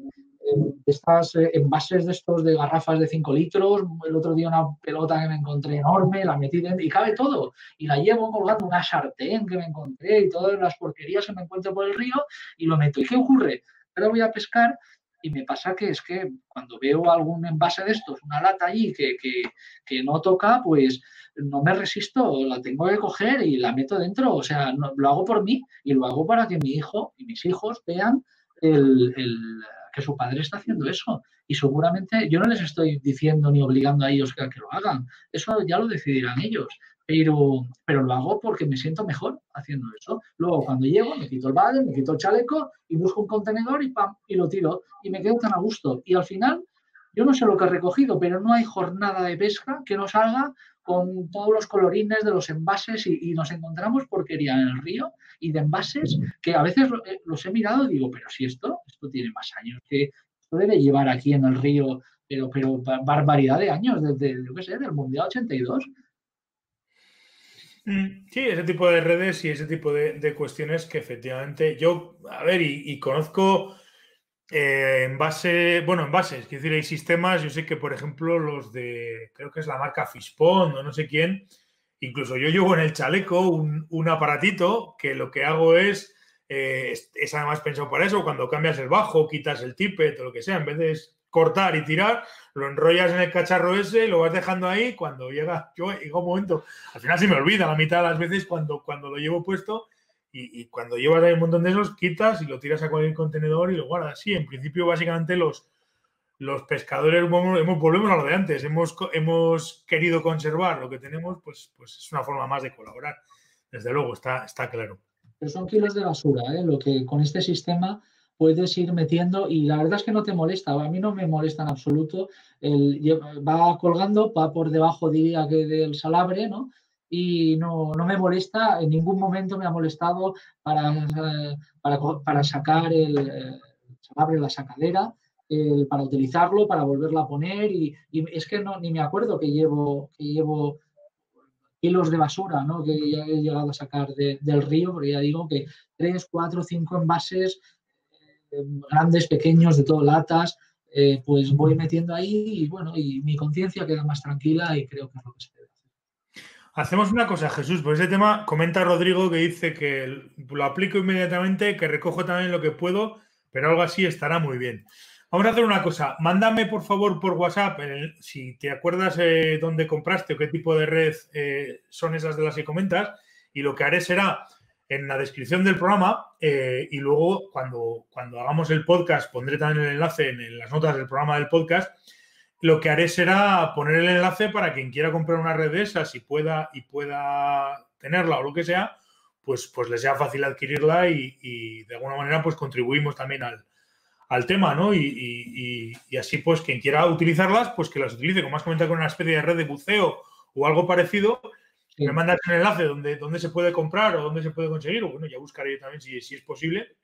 estas eh, envases de estos de garrafas de 5 litros, el otro día una pelota que me encontré enorme, la metí dentro y cabe todo y la llevo colgando una sartén que me encontré y todas las porquerías que me encuentro por el río y lo meto. ¿Y qué ocurre? Ahora voy a pescar y me pasa que es que cuando veo algún envase de estos, una lata allí que, que, no toca, pues no me resisto, la tengo que coger y la meto dentro. O sea, no- lo hago por mí y lo hago para que mi hijo y mis hijos vean el, el- que su padre está haciendo eso. Y seguramente yo no les estoy diciendo ni obligando a ellos que, que lo hagan. Eso ya lo decidirán ellos. Pero, pero lo hago porque me siento mejor haciendo eso. Luego, cuando llego, me quito el balde, me quito el chaleco y busco un contenedor y, pam, y lo tiro. Y me quedo tan a gusto. Y al final, yo no sé lo que he recogido, pero no hay jornada de pesca que no salga con todos los colorines de los envases y, y nos encontramos porquería en el río y de envases que a veces eh, los he mirado y digo, pero si esto, esto tiene más años que esto debe llevar aquí en el río, pero, pero ba- barbaridad de años, desde, yo qué sé, del Mundial 82. Mm, Sí, ese tipo de redes y ese tipo de, cuestiones que efectivamente yo, a ver, y, conozco eh, en base, bueno, en bases, es decir, hay sistemas, yo sé que, por ejemplo, los de, creo que es la marca Fishpond o no sé quién, incluso yo llevo en el chaleco un, un aparatito que lo que hago es, eh, es, es además pensado para eso, cuando cambias el bajo, quitas el tippet o lo que sea, en vez de cortar y tirar, lo enrollas en el cacharro ese, lo vas dejando ahí, cuando llega, yo llega un momento, al final se me olvida la mitad de las veces cuando, cuando lo llevo puesto y, cuando llevas ahí un montón de esos, quitas y lo tiras a cualquier contenedor y lo guardas. Sí, en principio básicamente los, los pescadores, volvemos a lo de antes, hemos, hemos querido conservar lo que tenemos, pues, pues es una forma más de colaborar. Desde luego, está, está claro. Pero son kilos de basura, ¿eh? lo que con este sistema puedes ir metiendo y la verdad es que no te molesta, a mí no me molesta en absoluto, el, va colgando, va por debajo diría que del salabre, ¿no? Y no, no me molesta, en ningún momento me ha molestado para, eh, para, para sacar el, eh, salabre, la sacadera, el- para utilizarlo, para volverlo a poner y, es que no, ni me acuerdo que llevo, que llevo kilos de basura, ¿no? Que ya he llegado a sacar de- del río, porque ya digo que tres, cuatro, cinco envases grandes, pequeños, de todo latas, eh, pues voy metiendo ahí y bueno, y mi conciencia queda más tranquila y creo que es lo que se debe hacer. Hacemos una cosa, Jesús, por ese tema comenta Rodrigo que dice que lo aplico inmediatamente, que recojo también lo que puedo, pero algo así estará muy bien. Vamos a hacer una cosa, mándame por favor por WhatsApp, el- si te acuerdas eh, dónde compraste o qué tipo de red eh, son esas de las que comentas, y lo que haré será en la descripción del programa eh, y luego cuando, cuando hagamos el podcast pondré también el enlace en, las notas del programa del podcast lo que haré será poner el enlace para quien quiera comprar una red de esas y pueda, y pueda tenerla o lo que sea, pues, pues les sea fácil adquirirla y, de alguna manera pues contribuimos también al, al tema, ¿no? Y, y- y- y así pues quien quiera utilizarlas, pues que las utilice, como has comentado con una especie de red de buceo o algo parecido, Sí. me mandas un enlace donde, donde se puede comprar o donde se puede conseguir, o bueno, ya buscaré yo también si, si es posible.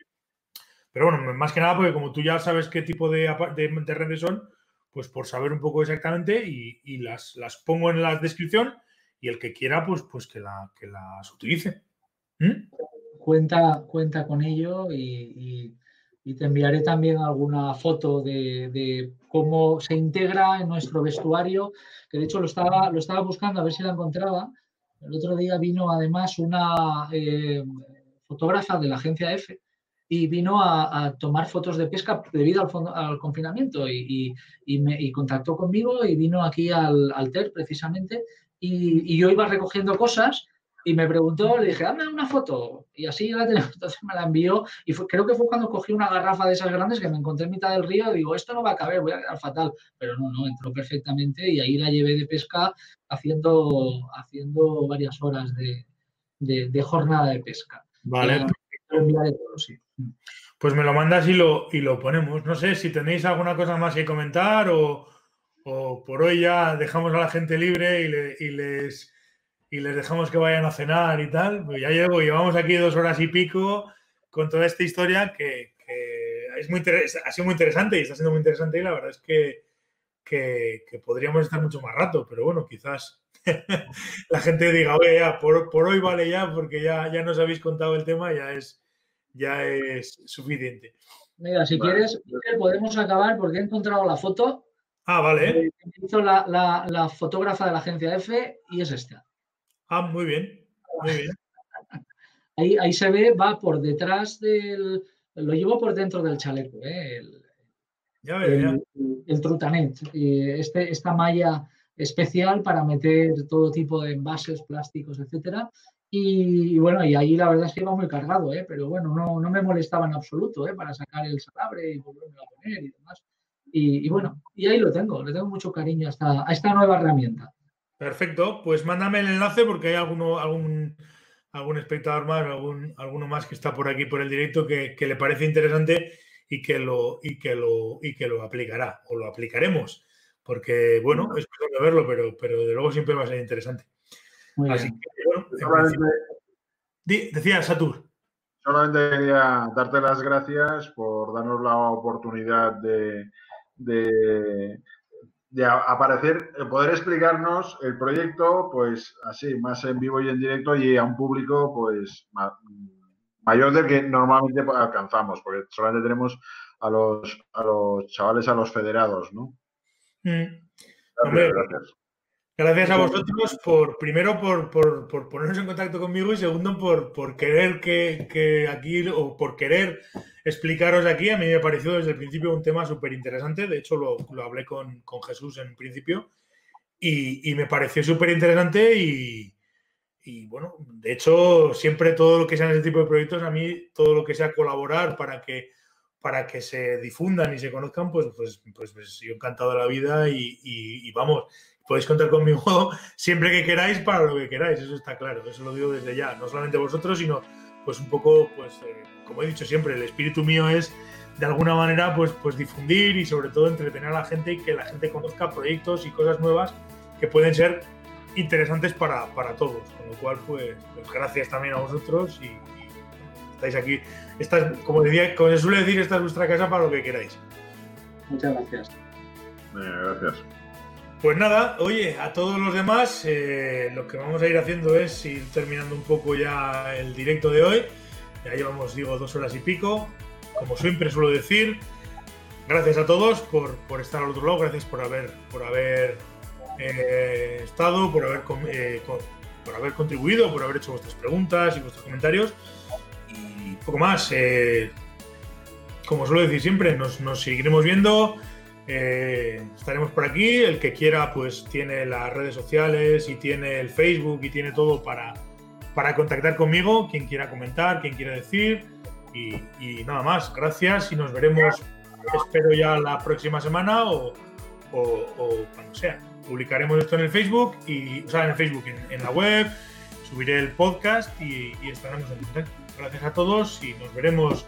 Pero bueno, más que nada porque como tú ya sabes qué tipo de, de- de redes son, pues por saber un poco exactamente y, y las, las pongo en la descripción y el que quiera, pues, pues que, la, que las utilice. ¿Mm? Cuenta, cuenta con ello y, y- y te enviaré también alguna foto de, de cómo se integra en nuestro vestuario, que de hecho lo estaba, lo estaba buscando a ver si la encontraba. El otro día vino además una eh, fotógrafa de la agencia F y vino a, a tomar fotos de pesca debido al, al confinamiento y, y- y me, y contactó conmigo y vino aquí al, al TER precisamente y yo iba recogiendo cosas y me preguntó, le dije, dame una foto. Y así la tenemos. Entonces me la envió. Y fue- creo que fue cuando cogí una garrafa de esas grandes que me encontré en mitad del río. Digo, esto no va a caber, voy a quedar fatal. Pero no, no, entró perfectamente y ahí la llevé de pesca haciendo, haciendo varias horas de, de- de jornada de pesca. Vale, todo, sí. pues me lo mandas y lo, y lo ponemos. No sé si tenéis alguna cosa más que comentar o, o por hoy ya dejamos a la gente libre y, le- y les, y les dejamos que vayan a cenar y tal. Pues ya llevo, llevamos aquí dos horas y pico con toda esta historia que, que es muy ha sido muy interesante y está siendo muy interesante y la verdad es que, que, que podríamos estar mucho más rato, pero bueno, quizás la gente diga, oye, ya, por, por hoy vale ya, porque ya, ya nos habéis contado el tema, ya es, ya es suficiente. Mira, si Vale. quieres, podemos acabar porque he encontrado la foto Ah, vale. ¿eh? eh, que hizo la, la- la fotógrafa de la agencia F y es esta. Ah, muy bien. Muy bien. Ahí, ahí se ve, va por detrás del. Lo llevo por dentro del chaleco, ¿eh? el, Ya veo, ya. el, el Trutanet. Este, esta malla especial para meter todo tipo de envases, plásticos, etcétera. Y, y bueno, y ahí la verdad es que iba muy cargado, ¿eh? pero bueno, no, no me molestaba en absoluto ¿eh? para sacar el salabre y volverme a poner y demás. Y, y bueno, y ahí lo tengo, le tengo mucho cariño a esta, a esta nueva herramienta. Perfecto. Pues mándame el enlace porque hay alguno, algún, algún espectador más, algún, alguno más que está por aquí por el directo que, que le parece interesante y que lo, y que lo, y que lo aplicará o lo aplicaremos. Porque, bueno, es cuestión de verlo, pero, pero de luego siempre va a ser interesante. Muy Así bien. que, bueno, en Solamente, principio- decía Satur. solamente quería darte las gracias por darnos la oportunidad de, de, de aparecer, eh, poder explicarnos el proyecto, pues así, más en vivo y en directo y a un público, pues ma- mayor del que normalmente alcanzamos, porque solamente tenemos a los, a los chavales, a los federados, ¿no? Mm. Gracias, Hombre, gracias. Gracias a vosotros por, primero, por, por, por poneros en contacto conmigo y segundo, por, por querer que, que aquí o por querer explicaros aquí. A mí me pareció desde el principio un tema súper interesante. De hecho, lo, lo hablé con, con Jesús en principio y, y me pareció súper interesante y, y, bueno, de hecho, siempre todo lo que sean ese tipo de proyectos, a mí todo lo que sea colaborar para que para que se difundan y se conozcan, pues, pues, pues, pues yo encantado de la vida y, y- y vamos, podéis contar conmigo siempre que queráis para lo que queráis, eso está claro, eso lo digo desde ya, no solamente vosotros, sino pues un poco, pues eh, como he dicho siempre, el espíritu mío es de alguna manera pues, pues difundir y sobre todo entretener a la gente y que la gente conozca proyectos y cosas nuevas que pueden ser interesantes para, para todos, con lo cual pues, pues gracias también a vosotros y, y estáis aquí, esta es, como, decía, como se suele decir, esta es vuestra casa para lo que queráis. Muchas gracias. Gracias. Pues nada, oye, a todos los demás, eh, lo que vamos a ir haciendo es ir terminando un poco ya el directo de hoy. Ya llevamos, digo, dos horas y pico. Como siempre suelo decir, gracias a todos por, por estar al otro lado, gracias por haber, por haber eh, estado, por haber, eh, por haber contribuido, por haber hecho vuestras preguntas y vuestros comentarios. Y poco más. como suelo decir siempre, nos, nos seguiremos viendo. Eh, estaremos por aquí. El que quiera, pues tiene las redes sociales y tiene el Facebook y tiene todo para, para contactar conmigo. Quien quiera comentar, quien quiera decir. Y, nada más. Gracias y nos veremos, espero ya la próxima semana o, cuando sea. Publicaremos esto en el Facebook y, o sea, en el Facebook, en, en la web. Subiré el podcast y, y estaremos en contacto. Gracias a todos y nos veremos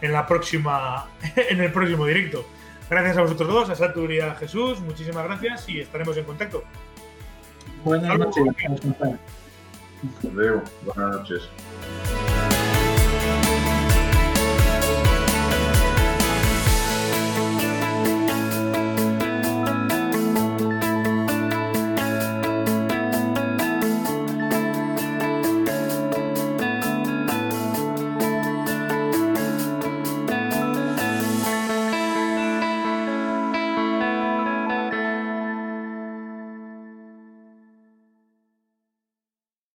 en la próxima, en el próximo directo. Gracias a vosotros dos, a Satur y a Jesús, muchísimas gracias y estaremos en contacto. Buenas noches. buenas noches.